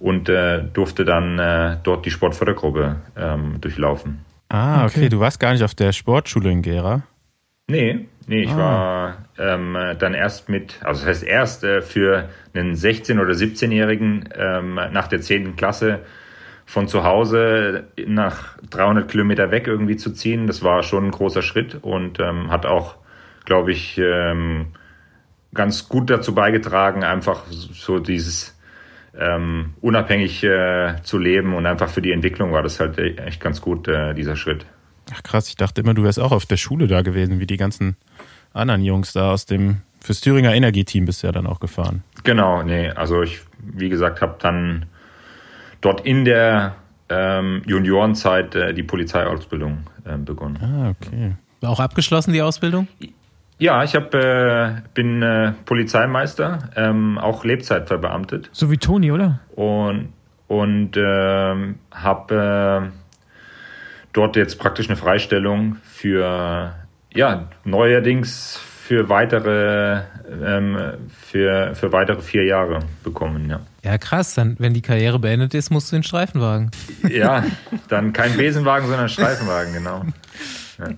und durfte dann dort die Sportfördergruppe ähm, durchlaufen. Ah, okay. okay. Du warst gar nicht auf der Sportschule in Gera? Nee, nee, ich ah. war ähm, dann erst mit, also das heißt erst äh, für einen 16- oder 17-Jährigen ähm, nach der 10. Klasse von zu Hause nach 300 Kilometer weg irgendwie zu ziehen. Das war schon ein großer Schritt und ähm, hat auch, glaube ich, ähm, ganz gut dazu beigetragen, einfach so dieses ähm, unabhängig äh, zu leben und einfach für die Entwicklung war das halt echt ganz gut, äh, dieser Schritt. Ach krass, ich dachte immer, du wärst auch auf der Schule da gewesen, wie die ganzen anderen Jungs da aus dem, fürs Thüringer Energieteam bist du ja dann auch gefahren. Genau, nee, also ich, wie gesagt, habe dann dort in der ähm, Juniorenzeit äh, die Polizeiausbildung äh, begonnen. Ah, okay. Auch abgeschlossen die Ausbildung? Ja, ich hab, äh, bin äh, Polizeimeister, ähm, auch Lebzeit verbeamtet. So wie Toni, oder? Und, und ähm, habe äh, dort jetzt praktisch eine Freistellung für, ja, neuerdings für weitere, ähm, für, für weitere vier Jahre bekommen, ja. Ja, krass. Dann, wenn die Karriere beendet ist, musst du den Streifenwagen. Ja, [LAUGHS] dann kein Besenwagen, sondern Streifenwagen, genau. Ja.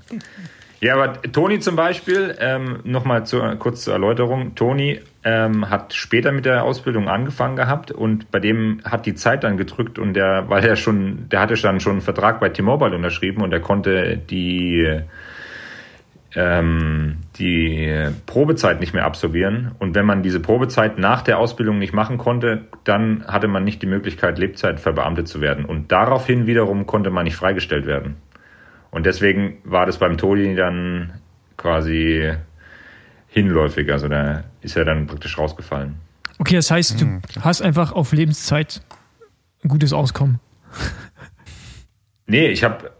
Ja, aber Toni zum Beispiel, ähm, nochmal zu, kurz zur Erläuterung. Toni ähm, hat später mit der Ausbildung angefangen gehabt und bei dem hat die Zeit dann gedrückt und der, weil er schon, der hatte dann schon einen Vertrag bei T-Mobile unterschrieben und er konnte die, ähm, die Probezeit nicht mehr absolvieren. Und wenn man diese Probezeit nach der Ausbildung nicht machen konnte, dann hatte man nicht die Möglichkeit, Lebzeit verbeamtet zu werden. Und daraufhin wiederum konnte man nicht freigestellt werden. Und deswegen war das beim Todi dann quasi hinläufig. Also da ist er dann praktisch rausgefallen. Okay, das heißt, du mhm. hast einfach auf Lebenszeit ein gutes Auskommen. Nee, ich habe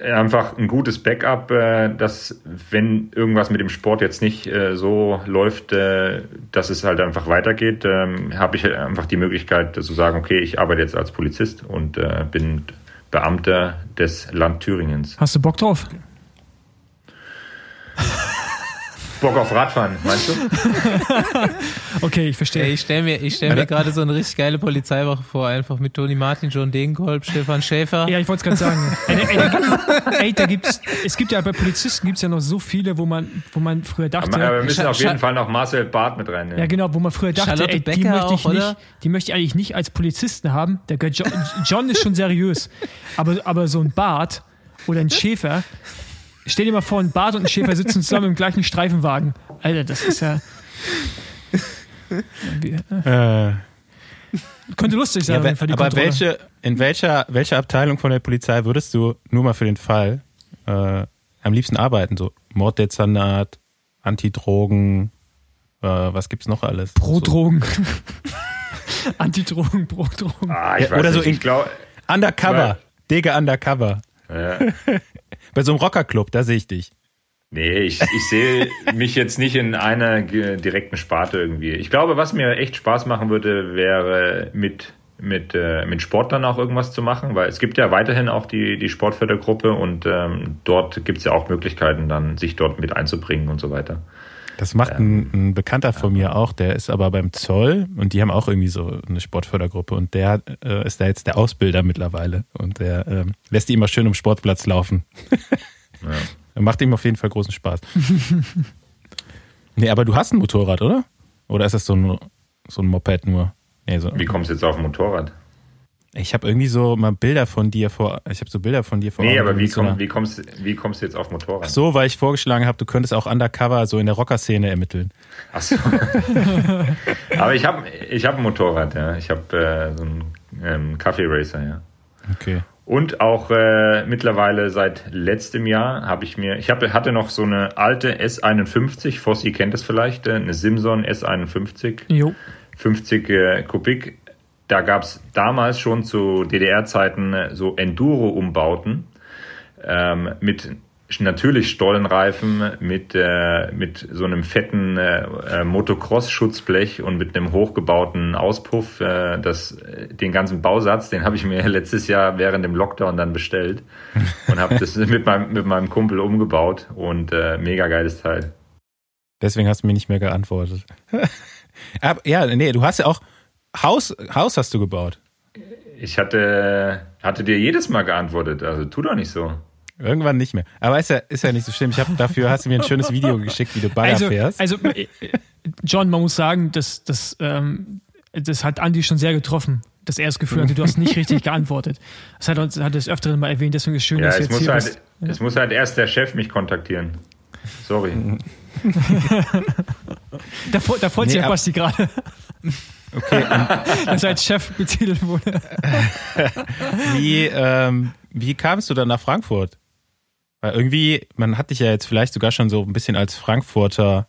einfach ein gutes Backup, äh, dass wenn irgendwas mit dem Sport jetzt nicht äh, so läuft, äh, dass es halt einfach weitergeht, ähm, habe ich einfach die Möglichkeit zu sagen, okay, ich arbeite jetzt als Polizist und bin Beamter des Land Thüringens. Hast du Bock drauf? [LAUGHS] Bock auf Radfahren, meinst du? [LAUGHS] okay, ich verstehe. ich stelle mir, stell mir gerade so eine richtig geile Polizeiwoche vor, einfach mit Toni Martin, John Degenkolb, Stefan Schäfer. Ja, ich wollte es gerade sagen. [LAUGHS] ey, ey, ey, da gibt's, es gibt ja bei Polizisten gibt es ja noch so viele, wo man, wo man früher dachte. Aber, aber wir müssen auf jeden Fall noch Marcel Barth mit reinnehmen. Ja, genau, wo man früher dachte, ey, die möchte ich auch, nicht, die möchte ich eigentlich nicht als Polizisten haben. Der John, John ist schon seriös, aber, aber so ein Bart oder ein Schäfer, Stell dir mal vor, ein Bart und ein Schäfer sitzen zusammen im gleichen Streifenwagen. Alter, das ist ja. Äh. Könnte lustig sein. Ja, aber Kontrolle. welche, in welcher, welcher Abteilung von der Polizei würdest du nur mal für den Fall äh, am liebsten arbeiten? So Morddezernat, Antidrogen, äh, was gibt's noch alles? Pro-Drogen. So. [LAUGHS] Antidrogen, Pro-Drogen. Ah, ja, oder so in, glaub, Undercover. Dege Undercover. Ja. Bei so einem Rockerclub, da sehe ich dich. Nee, ich, ich sehe mich jetzt nicht in einer direkten Sparte irgendwie. Ich glaube, was mir echt Spaß machen würde, wäre mit, mit, äh, mit Sportlern auch irgendwas zu machen, weil es gibt ja weiterhin auch die, die Sportfördergruppe und ähm, dort gibt es ja auch Möglichkeiten, dann sich dort mit einzubringen und so weiter. Das macht ein, ein, Bekannter von mir auch, der ist aber beim Zoll und die haben auch irgendwie so eine Sportfördergruppe und der äh, ist da jetzt der Ausbilder mittlerweile und der äh, lässt die immer schön um Sportplatz laufen. [LAUGHS] ja. Macht ihm auf jeden Fall großen Spaß. [LAUGHS] nee, aber du hast ein Motorrad, oder? Oder ist das so ein, so ein Moped nur? Nee, so. Wie kommst du jetzt auf ein Motorrad? Ich habe irgendwie so mal Bilder von dir vor. Ich habe so Bilder von dir vor. Nee, aber wie, komm, wie, kommst, wie kommst du jetzt auf Motorrad? Ach so, weil ich vorgeschlagen habe, du könntest auch undercover so in der Rocker-Szene ermitteln. Ach so. [LAUGHS] aber ich habe ich hab ein Motorrad, ja. Ich habe äh, so einen ähm, Kaffee Racer, ja. Okay. Und auch äh, mittlerweile seit letztem Jahr habe ich mir, ich hab, hatte noch so eine alte S51, Fossi kennt es vielleicht, äh, eine Simson S51. Jo. 50 äh, Kubik da gab es damals schon zu DDR-Zeiten äh, so Enduro-Umbauten ähm, mit natürlich Stollenreifen, mit, äh, mit so einem fetten äh, äh Motocross-Schutzblech und mit einem hochgebauten Auspuff. Äh, das, äh, den ganzen Bausatz, den habe ich mir [LAUGHS] letztes Jahr während dem Lockdown dann bestellt und habe das [LAUGHS] mit meinem, mit meinem Kumpel umgebaut und mega geiles Teil. Deswegen hast du mir nicht mehr geantwortet. [LAUGHS] Aber, ja, nee, du hast ja auch Haus, Haus hast du gebaut. Ich hatte, hatte dir jedes Mal geantwortet, also tu doch nicht so. Irgendwann nicht mehr. Aber ist ja, ist ja nicht so schlimm. Ich habe dafür hast du mir ein schönes Video [LAUGHS] geschickt, wie du Bagger Also, fährst. also äh, John, man muss sagen, das, das, ähm, das hat Andi schon sehr getroffen, dass er das Gefühl hatte, du hast nicht richtig [LAUGHS] geantwortet. Das hat uns hat es öfteren mal erwähnt, deswegen ist es schön, Ja, dass du es jetzt muss, hier halt, bist. es muss halt erst der Chef mich kontaktieren. Sorry. [LAUGHS] Da, da freut sich Nee, ja ab- Basti gerade, Okay, er [LAUGHS] als Chef betitelt wurde. [LAUGHS] wie, ähm, wie kamst du dann nach Frankfurt? Weil irgendwie, man hat dich ja jetzt vielleicht sogar schon so ein bisschen als Frankfurter,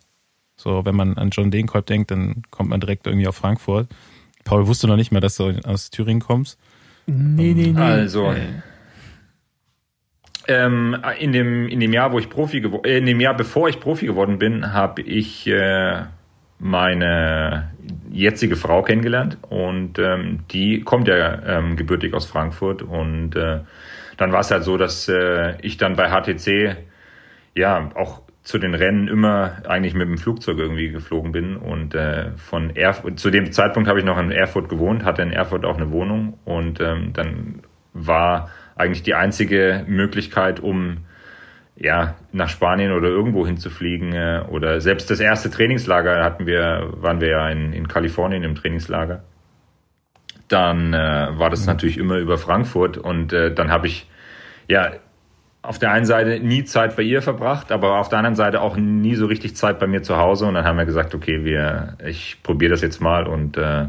so wenn man an John Degenkolb denkt, dann kommt man direkt irgendwie auf Frankfurt. Paul wusste noch nicht mal, dass du aus Thüringen kommst. Nee, nee, nee. Also, Äh, Ähm, in, dem, in dem Jahr, wo ich Profi geworden, äh, in dem Jahr, bevor ich Profi geworden bin, habe ich äh, meine jetzige Frau kennengelernt und ähm, die kommt ja ähm, gebürtig aus Frankfurt und äh, dann war es halt so, dass äh, ich dann bei HTC ja auch zu den Rennen immer eigentlich mit dem Flugzeug irgendwie geflogen bin und äh, von Erfurt, zu dem Zeitpunkt habe ich noch in Erfurt gewohnt, hatte in Erfurt auch eine Wohnung und ähm, dann war eigentlich die einzige Möglichkeit, um ja nach Spanien oder irgendwo hinzufliegen äh, oder selbst das erste Trainingslager hatten wir, waren wir ja in, in Kalifornien im Trainingslager. Dann äh, war das natürlich immer über Frankfurt und äh, dann habe ich ja auf der einen Seite nie Zeit bei ihr verbracht, aber auf der anderen Seite auch nie so richtig Zeit bei mir zu Hause. Und dann haben wir gesagt, okay, wir, ich probiere das jetzt mal und äh,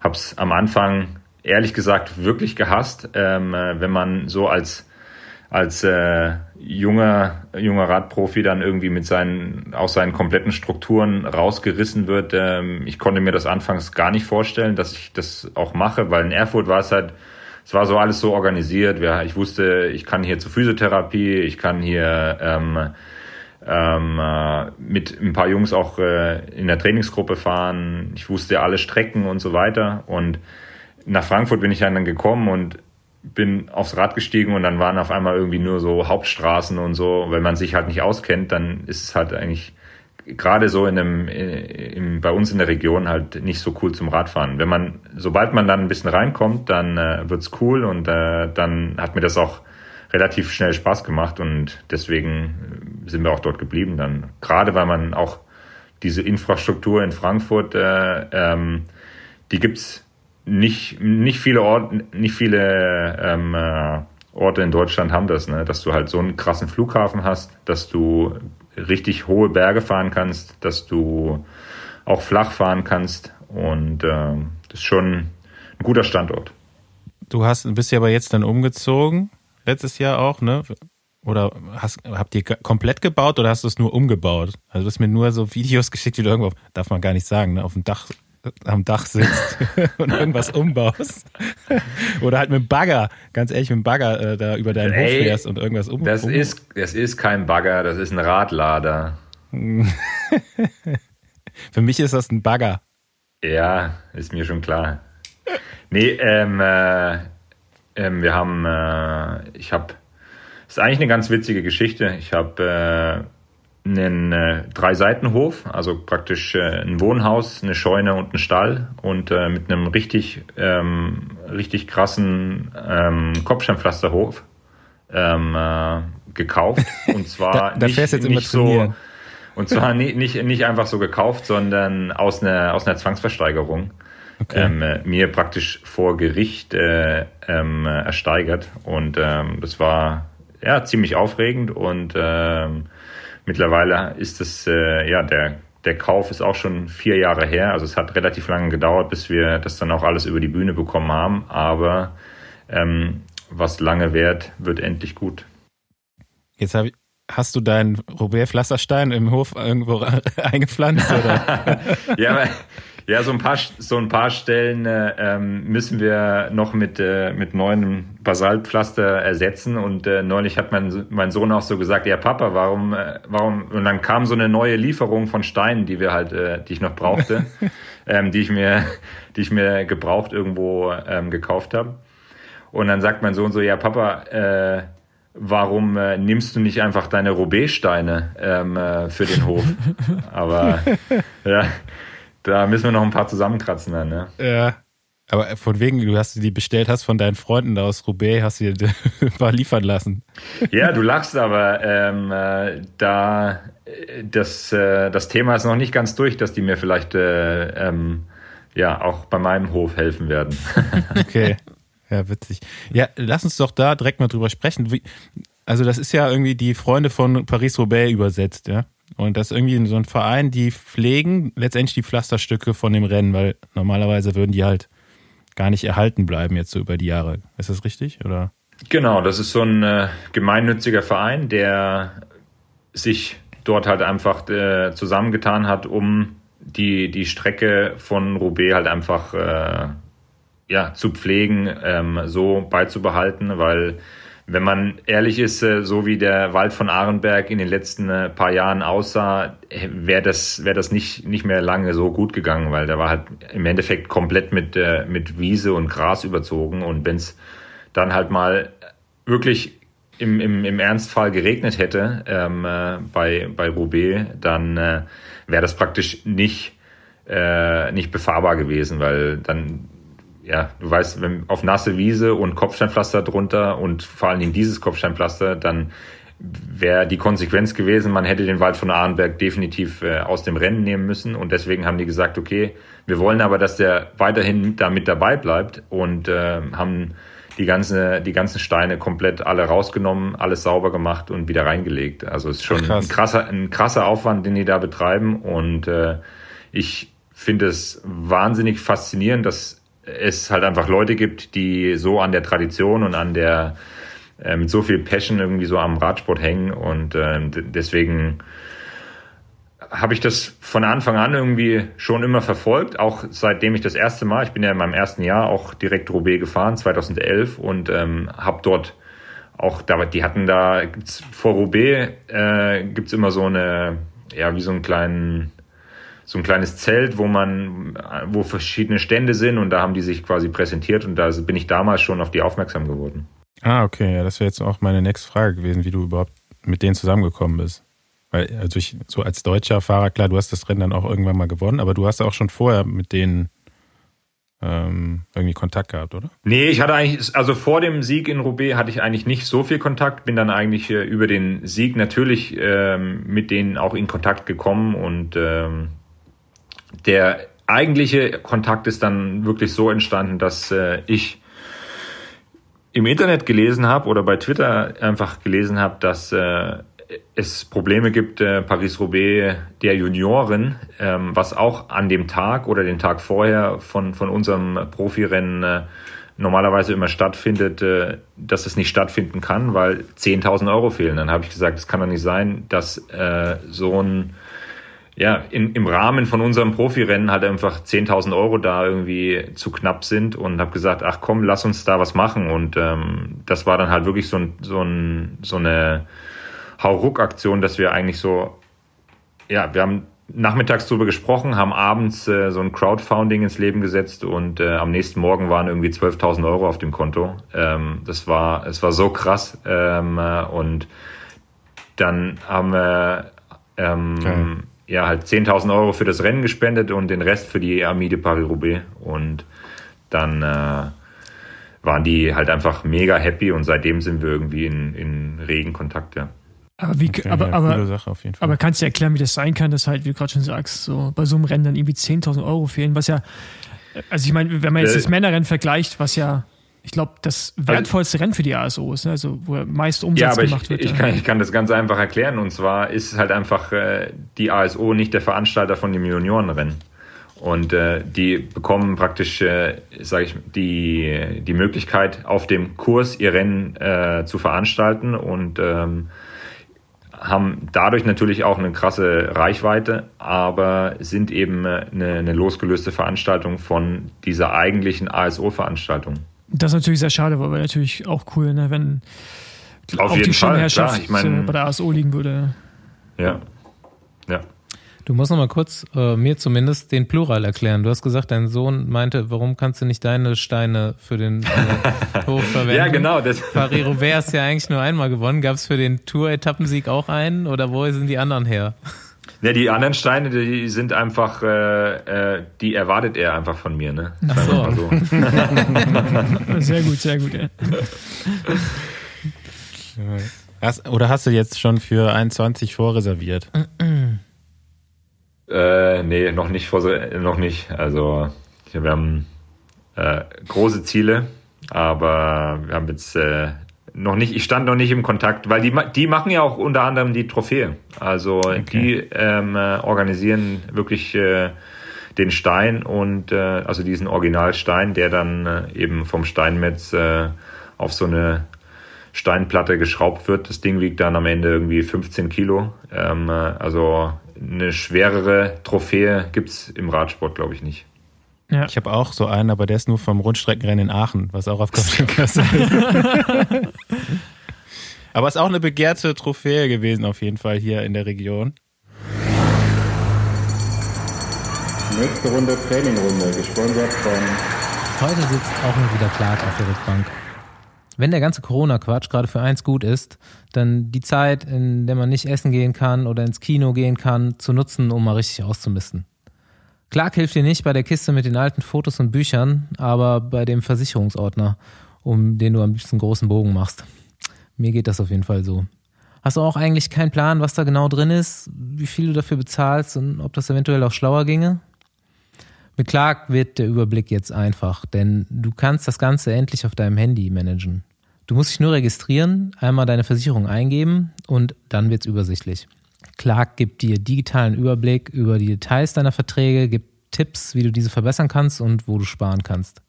habe es am Anfang ehrlich gesagt wirklich gehasst, ähm, äh, wenn man so als als äh, junger junger Radprofi dann irgendwie mit seinen aus seinen kompletten Strukturen rausgerissen wird. Ähm, ich konnte mir das anfangs gar nicht vorstellen, dass ich das auch mache, weil in Erfurt war es halt es war so alles so organisiert. Wir, ich wusste, ich kann hier zur Physiotherapie, ich kann hier ähm, ähm, äh, mit ein paar Jungs auch äh, in der Trainingsgruppe fahren. Ich wusste alle Strecken und so weiter. Und nach Frankfurt bin ich dann gekommen und bin aufs Rad gestiegen und dann waren auf einmal irgendwie nur so Hauptstraßen und so. Wenn man sich halt nicht auskennt, dann ist es halt eigentlich gerade so in einem, in, bei uns in der Region halt nicht so cool zum Radfahren. Wenn man, sobald man dann ein bisschen reinkommt, dann äh, wird's cool und äh, dann hat mir das auch relativ schnell Spaß gemacht und deswegen sind wir auch dort geblieben dann. Gerade weil man auch diese Infrastruktur in Frankfurt, äh, ähm, die gibt's nicht, nicht viele Orte, nicht viele ähm, äh, Orte in Deutschland haben das, ne? dass du halt so einen krassen Flughafen hast, dass du richtig hohe Berge fahren kannst, dass du auch flach fahren kannst und äh, das ist schon ein guter Standort. Du hast, bist ja aber jetzt dann umgezogen, letztes Jahr auch, ne? Oder hast, habt ihr komplett gebaut oder hast du es nur umgebaut? Also du hast mir nur so Videos [LAUGHS] geschickt, wie du irgendwo, darf man gar nicht sagen, ne? auf dem Dach, am Dach sitzt [LAUGHS] und irgendwas umbaust. oder halt mit dem Bagger, ganz ehrlich, mit dem Bagger äh, da über deinen Hof Ey, fährst und irgendwas um. Das um ist, das ist kein Bagger, das ist ein Radlader. [LAUGHS] Für mich ist das ein Bagger. Ja, ist mir schon klar. Nee, ähm, äh, ähm, wir haben, äh, ich habe, ist eigentlich eine ganz witzige Geschichte. Ich habe äh, einen äh, Drei-Seiten-Hof, also praktisch äh, ein Wohnhaus, eine Scheune und einen Stall und äh, mit einem richtig, ähm, richtig krassen ähm, Kopfsteinpflasterhof ähm, äh, gekauft. [LAUGHS] Und zwar Da- da nicht, nicht so. Und zwar nicht, nicht, nicht einfach so gekauft, sondern aus einer, aus einer Zwangsversteigerung. Ähm, äh, mir praktisch vor Gericht äh, ähm, äh, ersteigert. Und ähm, das war ja ziemlich aufregend und ähm, mittlerweile ist es, äh, ja, der, der Kauf ist auch schon vier Jahre her. Also es hat relativ lange gedauert, bis wir das dann auch alles über die Bühne bekommen haben. Aber ähm, was lange währt, wird endlich gut. Jetzt hab ich, hast du deinen Robert Pflasterstein im Hof irgendwo [LAUGHS] eingepflanzt oder? [LAUGHS] ja, ja, so ein paar, so ein paar Stellen äh, ähm, müssen wir noch mit, äh, mit neuem Basaltpflaster ersetzen. Und äh, neulich hat mein, mein Sohn auch so gesagt, ja Papa, warum, äh, warum? Und dann kam so eine neue Lieferung von Steinen, die wir halt, äh, die ich noch brauchte, [LAUGHS] ähm, die ich mir, die ich mir gebraucht irgendwo ähm, gekauft habe. Und dann sagt mein Sohn so, ja Papa, äh, warum äh, nimmst du nicht einfach deine Roubaix-Steine ähm, äh, für den Hof? [LAUGHS] Aber ja, da müssen wir noch ein paar zusammenkratzen dann, ne? Ja. Aber von wegen, du hast die bestellt hast von deinen Freunden aus Roubaix, hast du dir [LAUGHS] ein paar liefern lassen. Ja, du lachst, aber ähm, äh, da das, äh, das Thema ist noch nicht ganz durch, dass die mir vielleicht äh, ähm, ja auch bei meinem Hof helfen werden. [LAUGHS] okay. Ja, witzig. Ja, lass uns doch da direkt mal drüber sprechen. Wie, also, das ist ja irgendwie die Freunde von Paris-Roubaix übersetzt, ja. Und das ist irgendwie so ein Verein, die pflegen letztendlich die Pflasterstücke von dem Rennen, weil normalerweise würden die halt gar nicht erhalten bleiben jetzt so über die Jahre. Ist das richtig? Oder? Genau, das ist so ein äh, gemeinnütziger Verein, der sich dort halt einfach äh, zusammengetan hat, um die, die Strecke von Roubaix halt einfach äh, ja, zu pflegen, ähm, so beizubehalten, weil wenn man ehrlich ist, äh, so wie der Wald von Arenberg in den letzten äh, paar Jahren aussah, wäre das, wäre das nicht, nicht mehr lange so gut gegangen, weil der war halt im Endeffekt komplett mit, äh, mit Wiese und Gras überzogen. Und wenn es dann halt mal wirklich im, im, im Ernstfall geregnet hätte ähm, äh, bei, bei Roubaix, dann äh, wäre das praktisch nicht, äh, nicht befahrbar gewesen, weil dann ja, du weißt, wenn auf nasse Wiese und Kopfsteinpflaster drunter und vor allen Dingen dieses Kopfsteinpflaster, dann wäre die Konsequenz gewesen, man hätte den Wald von Ahrenberg definitiv äh, aus dem Rennen nehmen müssen. Und deswegen haben die gesagt, okay, wir wollen aber, dass der weiterhin da mit dabei bleibt. Und äh, haben die, ganze, die ganzen Steine komplett alle rausgenommen, alles sauber gemacht und wieder reingelegt. Also es ist schon Ach, ein, krasser, ein krasser Aufwand, den die da betreiben. Und äh, ich finde es wahnsinnig faszinierend, dass es halt einfach Leute gibt, die so an der Tradition und an der äh, mit so viel Passion irgendwie so am Radsport hängen und äh, deswegen habe ich das von Anfang an irgendwie schon immer verfolgt, auch seitdem ich das erste Mal, ich bin ja in meinem ersten Jahr auch direkt Roubaix gefahren, 2011 und ähm, habe dort auch, die hatten da, gibt's, vor Roubaix äh, gibt's immer so eine, ja, wie so einen kleinen so ein kleines Zelt, wo man, wo verschiedene Stände sind und da haben die sich quasi präsentiert und da bin ich damals schon auf die aufmerksam geworden. Ah, okay, ja, das wäre jetzt auch meine nächste Frage gewesen, wie du überhaupt mit denen zusammengekommen bist. Weil, also ich, so als deutscher Fahrer, klar, du hast das Rennen dann auch irgendwann mal gewonnen, aber du hast auch schon vorher mit denen ähm, irgendwie Kontakt gehabt, oder? Nee, ich hatte eigentlich, also vor dem Sieg in Roubaix hatte ich eigentlich nicht so viel Kontakt, bin dann eigentlich über den Sieg natürlich ähm, mit denen auch in Kontakt gekommen und ähm, der eigentliche Kontakt ist dann wirklich so entstanden, dass äh, ich im Internet gelesen habe oder bei Twitter einfach gelesen habe, dass äh, es Probleme gibt, äh, Paris-Roubaix der Junioren, ähm, was auch an dem Tag oder den Tag vorher von, von unserem Profirennen äh, normalerweise immer stattfindet, äh, dass es nicht stattfinden kann, weil 10.000 Euro fehlen. Dann habe ich gesagt, es kann doch nicht sein, dass äh, so ein ja, in, im Rahmen von unserem Profirennen halt einfach 10.000 Euro da irgendwie zu knapp sind und habe gesagt, ach komm, lass uns da was machen. Und ähm, das war dann halt wirklich so, ein, so, ein, so eine Hauruck-Aktion, dass wir eigentlich so, ja, wir haben nachmittags drüber gesprochen, haben abends äh, so ein Crowdfunding ins Leben gesetzt und äh, am nächsten Morgen waren irgendwie 12.000 Euro auf dem Konto. Ähm, das war, es war so krass ähm, äh, und dann haben wir ähm, okay ja, halt 10.000 Euro für das Rennen gespendet und den Rest für die Amide Paris-Roubaix. Und dann äh, waren die halt einfach mega happy und seitdem sind wir irgendwie in, in regen Kontakt, ja. Aber, wie, okay, aber, ja, aber, aber kannst du erklären, wie das sein kann, dass halt, wie du gerade schon sagst, so bei so einem Rennen dann irgendwie 10.000 Euro fehlen, was ja, also ich meine, wenn man jetzt äh, das Männerrennen vergleicht, was ja ich glaube, das also wertvollste Rennen für die ASO ist, ne? also wo meist Umsatz ja, aber gemacht ich, wird. Ich kann, ich kann das ganz einfach erklären. Und zwar ist halt einfach äh, die ASO nicht der Veranstalter von dem Juniorenrennen. Und äh, die bekommen praktisch, äh, sage ich, die, die Möglichkeit, auf dem Kurs ihr Rennen äh, zu veranstalten und ähm, haben dadurch natürlich auch eine krasse Reichweite, aber sind eben äh, eine, eine losgelöste Veranstaltung von dieser eigentlichen ASO-Veranstaltung. Das ist natürlich sehr schade, weil wäre natürlich auch cool, ne, wenn Auf auch jeden die Fall, klar. Ich mein, bei der ASO liegen würde. Ja. Ja. Du musst noch mal kurz äh, mir zumindest den Plural erklären. Du hast gesagt, dein Sohn meinte, warum kannst du nicht deine Steine für den äh, [LAUGHS] Hof verwenden? ja, genau. Das Paris-Roubaix hast ja eigentlich nur einmal gewonnen. Gab es für den Tour-Etappensieg auch einen oder wo sind die anderen her? Ja, die anderen Steine, die sind einfach, äh, äh, die erwartet er einfach von mir, ne? Ach so. so. [LAUGHS] sehr gut, sehr gut, ja. Hast, oder hast du jetzt schon für 21 vorreserviert? äh, nee, noch nicht, vor, noch nicht. Also wir haben äh, große Ziele, aber wir haben jetzt äh, noch nicht, ich stand noch nicht im Kontakt, weil die, die machen ja auch unter anderem die Trophäe. Also okay. die ähm, äh, organisieren wirklich äh, den Stein und äh, also diesen Originalstein, der dann äh, eben vom Steinmetz äh, auf so eine Steinplatte geschraubt wird. Das Ding wiegt dann am Ende irgendwie 15 Kilo. Ähm, äh, also eine schwerere Trophäe gibt's im Radsport, glaube ich, nicht. Ja. Ich habe auch so einen, aber der ist nur vom Rundstreckenrennen in Aachen, was auch auf Kopfsteinklasse ist. [LAUGHS] aber ist auch eine begehrte Trophäe gewesen, auf jeden Fall hier in der Region. Nächste Runde Trainingrunde, gesponsert von. Heute sitzt auch mal wieder Clark auf der Rückbank. Wenn der ganze Corona-Quatsch gerade für eins gut ist, dann die Zeit, in der man nicht essen gehen kann oder ins Kino gehen kann, zu nutzen, um mal richtig auszumisten. Clark hilft dir nicht bei der Kiste mit den alten Fotos und Büchern, aber bei dem Versicherungsordner, um den du am liebsten großen Bogen machst. Mir geht das auf jeden Fall so. Hast du auch eigentlich keinen Plan, was da genau drin ist, wie viel du dafür bezahlst und ob das eventuell auch schlauer ginge? Mit Clark wird der Überblick jetzt einfach, denn du kannst das Ganze endlich auf deinem Handy managen. Du musst dich nur registrieren, einmal deine Versicherung eingeben und dann wird's übersichtlich. Clark gibt dir digitalen Überblick über die Details deiner Verträge, gibt Tipps, wie du diese verbessern kannst und wo du sparen kannst.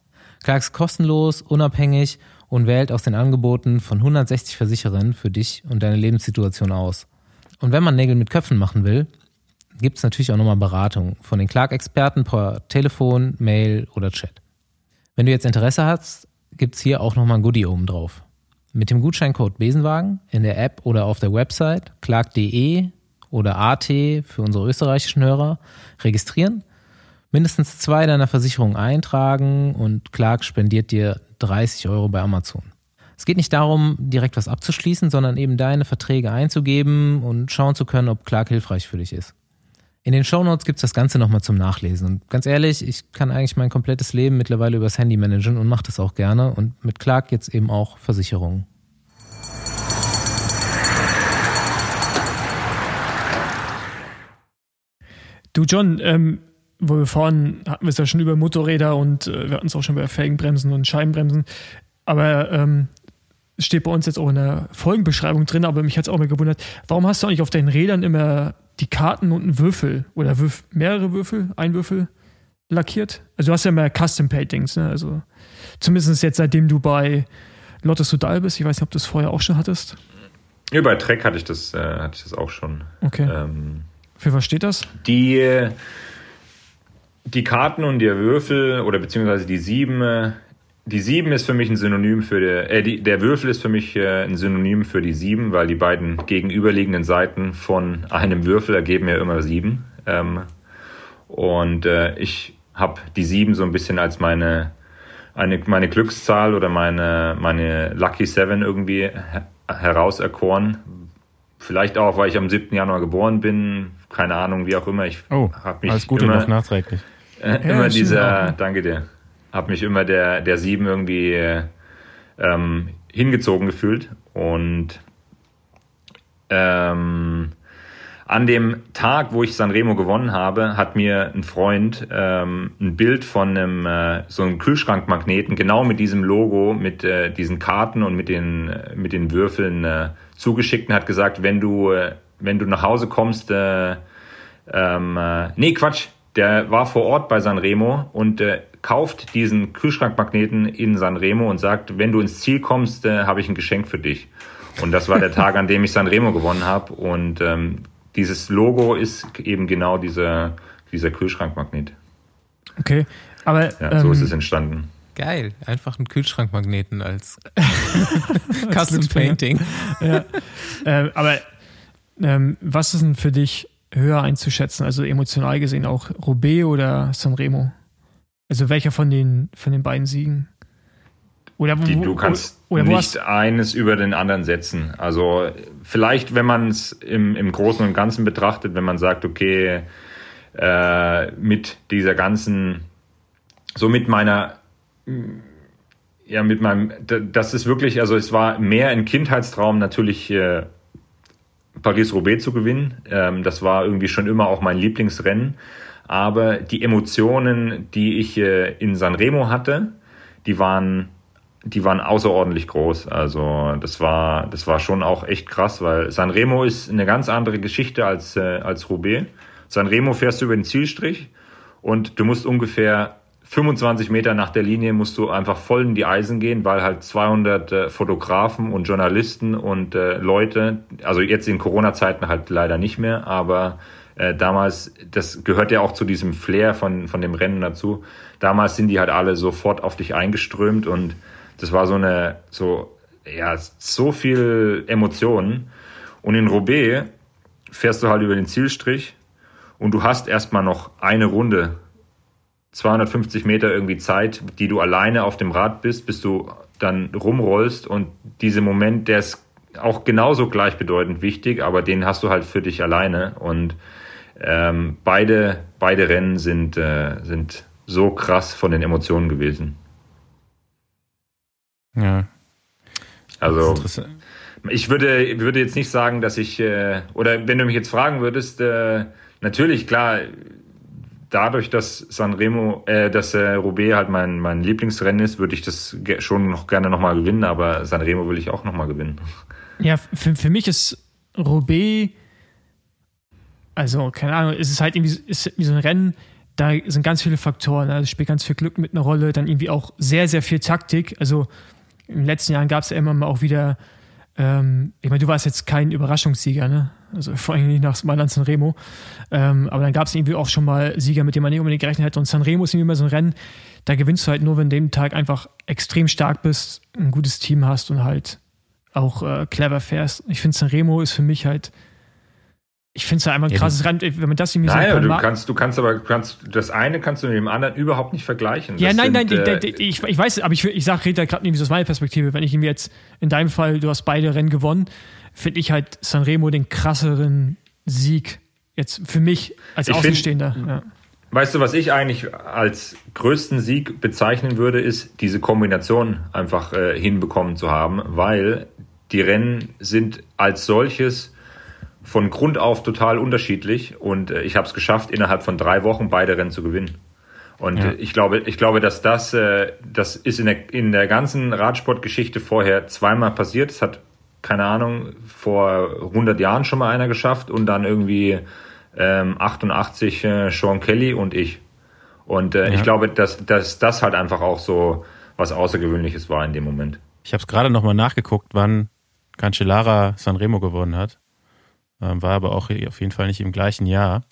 Clark ist kostenlos, unabhängig und wählt aus den Angeboten von 160 Versicherern für dich und deine Lebenssituation aus. Und wenn man Nägel mit Köpfen machen will, gibt es natürlich auch nochmal Beratung von den Clark-Experten per Telefon, Mail oder Chat. Wenn du jetzt Interesse hast, gibt es hier auch nochmal ein Goodie oben drauf. Mit dem Gutscheincode Besenwagen in der App oder auf der Website clark.de oder AT für unsere österreichischen Hörer registrieren, mindestens zwei deiner Versicherungen eintragen und Clark spendiert dir 30 Euro bei Amazon. Es geht nicht darum, direkt was abzuschließen, sondern eben deine Verträge einzugeben und schauen zu können, ob Clark hilfreich für dich ist. In den Shownotes gibt es das Ganze nochmal zum Nachlesen. Und ganz ehrlich, ich kann eigentlich mein komplettes Leben mittlerweile übers Handy managen und mache das auch gerne. Und mit Clark jetzt eben auch Versicherungen. Du, John, ähm, wo wir fahren, hatten wir es ja schon über Motorräder und äh, wir hatten es auch schon über Felgenbremsen und Scheibenbremsen. Aber ähm, steht bei uns jetzt auch in der Folgenbeschreibung drin, aber mich hat es auch mal gewundert, warum hast du eigentlich auf deinen Rädern immer die Karten und einen Würfel oder Würf mehrere Würfel, ein Würfel lackiert? Also du hast ja mehr Custom Paintings, ne? Also zumindest jetzt seitdem du bei Lotte Sudal bist. Ich weiß nicht, ob du das vorher auch schon hattest. Ja, bei Trek hatte ich das, äh, hatte ich das auch schon. Okay. Ähm, für was steht das? Die, die Karten und der Würfel oder beziehungsweise die sieben, die sieben ist für mich ein Synonym für der, äh, die, der Würfel ist für mich äh, ein Synonym für die sieben, weil die beiden gegenüberliegenden Seiten von einem Würfel ergeben ja immer sieben. Ähm, und äh, ich habe die sieben so ein bisschen als meine, eine, meine Glückszahl oder meine, meine Lucky Seven irgendwie herauserkoren. Vielleicht auch, weil ich am 7. Januar geboren bin, keine Ahnung, wie auch immer. Ich oh, habe mich alles Gute immer, noch nachträglich. Äh, [LAUGHS] immer ja, dieser, danke dir, habe mich immer der der sieben irgendwie ähm, hingezogen gefühlt und ähm, an dem Tag, wo ich Sanremo gewonnen habe, hat mir ein Freund ähm, ein Bild von einem äh, so einem Kühlschrankmagneten genau mit diesem Logo, mit äh, diesen Karten und mit den mit den Würfeln äh, zugeschickt und hat gesagt, wenn du äh, wenn du nach Hause kommst, äh, ähm, äh, nee, Quatsch, der war vor Ort bei Sanremo und äh, kauft diesen Kühlschrankmagneten in Sanremo und sagt, wenn du ins Ziel kommst, äh, habe ich ein Geschenk für dich. Und das war der [LAUGHS] Tag, an dem ich Sanremo gewonnen habe. Und ähm, dieses Logo ist eben genau dieser, dieser Kühlschrankmagnet. Okay, aber ja, so ähm, ist es entstanden. Geil, einfach einen Kühlschrankmagneten als [LAUGHS] [LAUGHS] Custom Painting. ja. äh, aber ähm, was ist denn für dich höher einzuschätzen, also emotional gesehen auch Roubaix oder Sanremo? Also welcher von den, von den beiden Siegen? Oder wo, Die, du kannst oder nicht hast... eines über den anderen setzen. Also vielleicht, wenn man es im, im Großen und Ganzen betrachtet, wenn man sagt, okay, äh, mit dieser ganzen, so mit meiner, ja, mit meinem, das ist wirklich, also es war mehr ein Kindheitstraum natürlich äh, Paris-Roubaix zu gewinnen. Ähm, das war irgendwie schon immer auch mein Lieblingsrennen. Aber die Emotionen, die ich äh, in Sanremo hatte, die waren die waren außerordentlich groß. Also das war, das war schon auch echt krass, weil Sanremo ist eine ganz andere Geschichte als, äh, als Roubaix. Sanremo fährst du über den Zielstrich und du musst ungefähr 25 Meter nach der Linie musst du einfach voll in die Eisen gehen, weil halt 200 äh, Fotografen und Journalisten und äh, Leute, also jetzt in Corona-Zeiten halt leider nicht mehr, aber äh, damals, das gehört ja auch zu diesem Flair von, von dem Rennen dazu. Damals sind die halt alle sofort auf dich eingeströmt und das war so eine, so, ja, so viel Emotionen. Und in Roubaix fährst du halt über den Zielstrich und du hast erstmal noch eine Runde, 250 Meter irgendwie Zeit, die du alleine auf dem Rad bist, bis du dann rumrollst und dieser Moment, der ist auch genauso gleichbedeutend wichtig, aber den hast du halt für dich alleine und ähm, beide, beide Rennen sind, äh, sind so krass von den Emotionen gewesen. Ja. Also ich würde, würde jetzt nicht sagen, dass ich, äh, oder wenn du mich jetzt fragen würdest, äh, natürlich, klar, dadurch, dass Sanremo, äh, dass äh, Roubaix halt mein, mein Lieblingsrennen ist, würde ich das schon noch gerne nochmal gewinnen, aber Sanremo will ich auch nochmal gewinnen. Ja, für, für mich ist Roubaix, also keine Ahnung, ist es halt irgendwie ist wie so ein Rennen, da sind ganz viele Faktoren, also spielt ganz viel Glück mit einer Rolle, dann irgendwie auch sehr, sehr viel Taktik, also in den letzten Jahren gab es ja immer mal auch wieder, ähm, ich meine, du warst jetzt kein Überraschungssieger, ne? Also [LAUGHS] vor allem nicht nach Mailand Sanremo. Ähm, aber dann gab es irgendwie auch schon mal Sieger, mit denen man nicht unbedingt gerechnet hätte. Und Sanremo ist irgendwie immer so ein Rennen, da gewinnst du halt nur, wenn du dem Tag einfach extrem stark bist, ein gutes Team hast und halt auch äh, clever fährst. Ich finde, Sanremo ist für mich halt ich finde es ja einfach ein krasses Rennen, wenn man das irgendwie nein, so. Nein, du kannst, du kannst aber, kannst, das eine kannst du mit dem anderen überhaupt nicht vergleichen. Ja, das nein, sind, nein, äh, ich, ich weiß, aber ich, ich sage, rede da gerade irgendwie aus meiner Perspektive. Wenn ich irgendwie jetzt, in deinem Fall, du hast beide Rennen gewonnen, finde ich halt Sanremo den krasseren Sieg jetzt für mich als ich Außenstehender. Find, ja. Weißt du, was ich eigentlich als größten Sieg bezeichnen würde, ist diese Kombination einfach äh, hinbekommen zu haben, weil die Rennen sind als solches von Grund auf total unterschiedlich und äh, ich habe es geschafft, innerhalb von drei Wochen beide Rennen zu gewinnen. Und ja. ich glaube, ich glaube, dass das, äh, das ist in der, in der ganzen Radsportgeschichte vorher zweimal passiert. Es hat, keine Ahnung, vor 100 Jahren schon mal einer geschafft und dann irgendwie ähm, 88 äh, Sean Kelly und ich. Und äh, ja. ich glaube, dass, dass das halt einfach auch so was Außergewöhnliches war in dem Moment. Ich habe es gerade nochmal nachgeguckt, wann Cancellara Sanremo gewonnen hat. Ähm, war aber auch auf jeden Fall nicht im gleichen Jahr.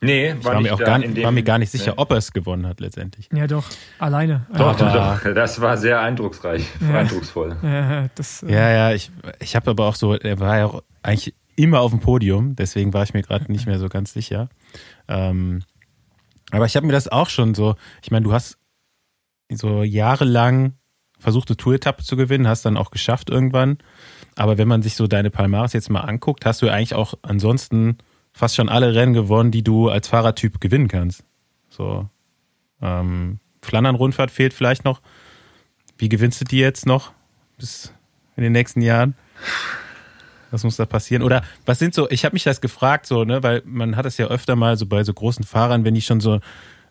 Nee, war, war mir auch gar, war mir gar nicht sicher, nee. ob er es gewonnen hat letztendlich. Ja, doch, alleine. Doch, aber, doch, das war sehr eindrucksreich, ja. eindrucksvoll. [LAUGHS] Ja, das, äh ja, ja, ich, ich habe aber auch so, er war ja auch eigentlich immer auf dem Podium, deswegen war ich mir gerade nicht mehr so ganz sicher. Ähm, aber ich habe mir das auch schon so, ich meine, du hast so jahrelang versucht, eine Tour-Etappe zu gewinnen, hast dann auch geschafft irgendwann. Aber wenn man sich so deine Palmares jetzt mal anguckt, hast du eigentlich auch ansonsten fast schon alle Rennen gewonnen, die du als Fahrertyp gewinnen kannst. So. Ähm, Flandern-Rundfahrt fehlt vielleicht noch. Wie gewinnst du die jetzt noch bis in den nächsten Jahren? Was muss da passieren? Oder was sind so, ich habe mich das gefragt, so, ne, weil man hat es ja öfter mal so bei so großen Fahrern, wenn die schon so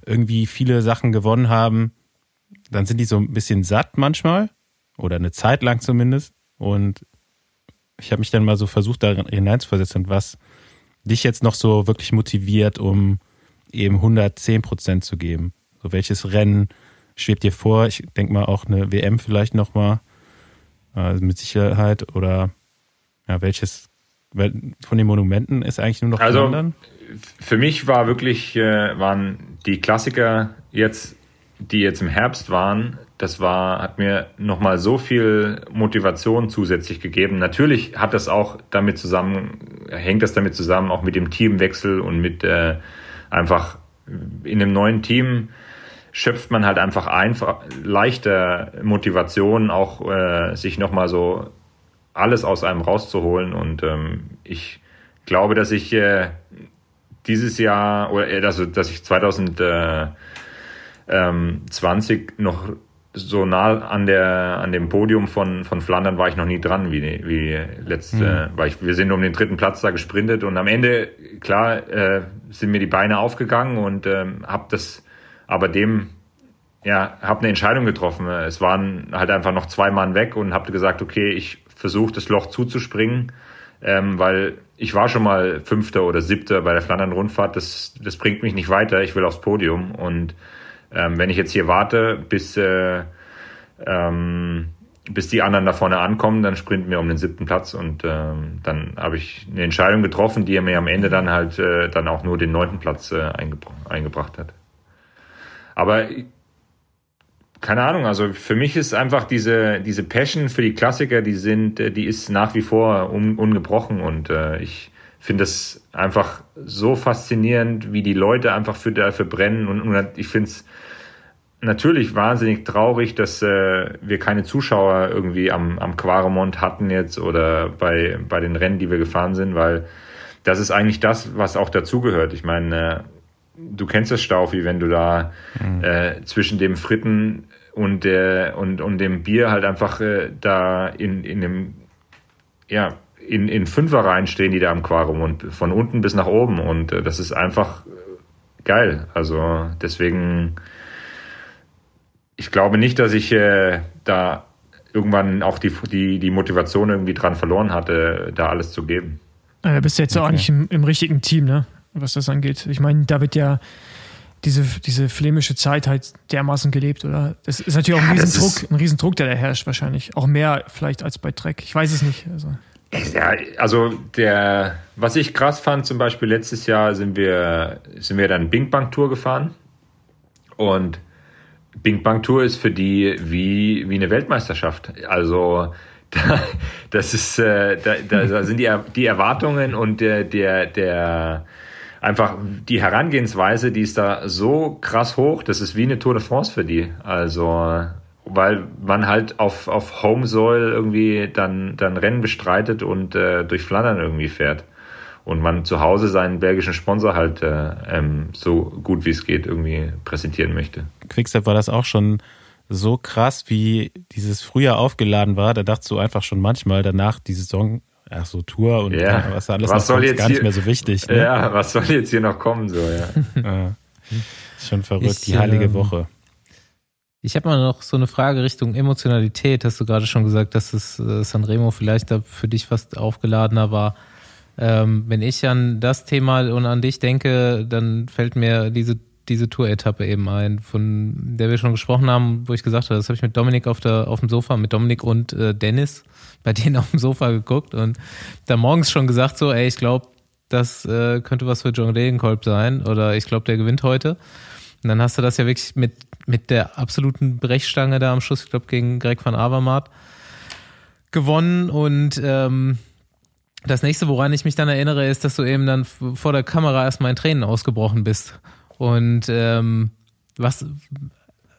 irgendwie viele Sachen gewonnen haben, dann sind die so ein bisschen satt manchmal. Oder eine Zeit lang zumindest. Und ich habe mich dann mal so versucht, da hineinzuversetzen, was dich jetzt noch so wirklich motiviert, um eben 110 Prozent zu geben. So welches Rennen schwebt dir vor? Ich denke mal auch eine WM vielleicht nochmal, also mit Sicherheit. Oder ja, welches von den Monumenten ist eigentlich nur noch also, anderen? Für mich war wirklich, äh, waren die Klassiker jetzt, die jetzt im Herbst waren, das war, hat mir nochmal so viel Motivation zusätzlich gegeben. Natürlich hat das auch damit zusammen, hängt das damit zusammen, auch mit dem Teamwechsel und mit äh, einfach in einem neuen Team schöpft man halt einfach einfach leichter Motivation, auch äh, sich nochmal so alles aus einem rauszuholen. Und ähm, ich glaube, dass ich äh, dieses Jahr, oder äh, also dass ich 2020 ähm, noch so nah an der an dem Podium von von Flandern war ich noch nie dran wie wie letzte mhm. weil ich, wir sind um den dritten Platz da gesprintet und am Ende klar äh, sind mir die Beine aufgegangen und ähm, habe das aber dem ja habe eine Entscheidung getroffen. Es waren halt einfach noch zwei Mann weg und habe gesagt okay ich versuche das Loch zuzuspringen ähm, weil ich war schon mal Fünfter oder Siebter bei der Flandern Rundfahrt das das bringt mich nicht weiter. Ich will aufs Podium und ähm, wenn ich jetzt hier warte, bis, äh, ähm, bis die anderen da vorne ankommen, dann sprinten wir um den siebten Platz und ähm, dann habe ich eine Entscheidung getroffen, die mir am Ende dann halt äh, dann auch nur den neunten Platz äh, eingebra eingebracht hat. Aber keine Ahnung, also für mich ist einfach diese, diese Passion für die Klassiker, die sind, äh, die ist nach wie vor un, ungebrochen und äh, ich finde es einfach so faszinierend, wie die Leute einfach für dafür brennen und, und ich finde es natürlich wahnsinnig traurig, dass äh, wir keine Zuschauer irgendwie am, am Quaremont hatten jetzt oder bei, bei den Rennen, die wir gefahren sind, weil das ist eigentlich das, was auch dazugehört. Ich meine, äh, du kennst das Staufi, wenn du da mhm. äh, zwischen dem Fritten und der und, und dem Bier halt einfach äh, da in, in dem ja in, in Fünferreihen stehen die da am Quarum und von unten bis nach oben und äh, das ist einfach geil. Also deswegen ich glaube nicht, dass ich äh, da irgendwann auch die, die, die Motivation irgendwie dran verloren hatte, da alles zu geben. Ja, bist du jetzt okay. auch nicht im, im, richtigen Team, ne? was das angeht. Ich meine, da wird ja diese, diese flämische Zeit halt dermaßen gelebt, oder? Das ist natürlich auch ein ja, Riesendruck, ein Riesendruck, der da herrscht wahrscheinlich. Auch mehr vielleicht als bei Trek. Ich weiß es nicht. Also. Ja, also der, was ich krass fand, zum Beispiel letztes Jahr sind wir, sind wir dann Bing Bang Tour gefahren und Bing Bang Tour ist für die wie, wie eine Weltmeisterschaft. Also [LAUGHS] da, das ist, äh, da, da sind die, die Erwartungen und der, der, der einfach die Herangehensweise, die ist da so krass hoch, das ist wie eine Tour de France für die. Also weil man halt auf, auf Home Soil irgendwie dann, dann Rennen bestreitet und äh, durch Flandern irgendwie fährt und man zu Hause seinen belgischen Sponsor halt äh, ähm, so gut wie es geht irgendwie präsentieren möchte. Quickstep war das auch schon so krass, wie dieses früher aufgeladen war. Da dachtest du einfach schon manchmal danach die Saison, ach so Tour und ja. was alles was soll jetzt gar hier, nicht mehr so wichtig. Ne? Ja, was soll jetzt hier noch kommen so, ja. ja. [LAUGHS] Schon verrückt, ich, die heilige ähm, Woche. Ich habe mal noch so eine Frage Richtung Emotionalität. Hast du gerade schon gesagt, dass es äh, Sanremo vielleicht da für dich fast aufgeladener war? Ähm, wenn ich an das Thema und an dich denke, dann fällt mir diese, diese Tour-Etappe eben ein, von der wir schon gesprochen haben, wo ich gesagt habe, das habe ich mit Dominik auf, der, auf dem Sofa, mit Dominik und äh, Dennis [LAUGHS] bei denen auf dem Sofa geguckt und da morgens schon gesagt so, ey, ich glaube, das äh, könnte was für John Regenkolb sein oder ich glaube, der gewinnt heute. Und dann hast du das ja wirklich mit, mit der absoluten Brechstange da am Schluss, ich glaube, gegen Greg van Avermaet gewonnen und ähm, das nächste, woran ich mich dann erinnere, ist, dass du eben dann vor der Kamera erstmal in Tränen ausgebrochen bist. Und ähm, was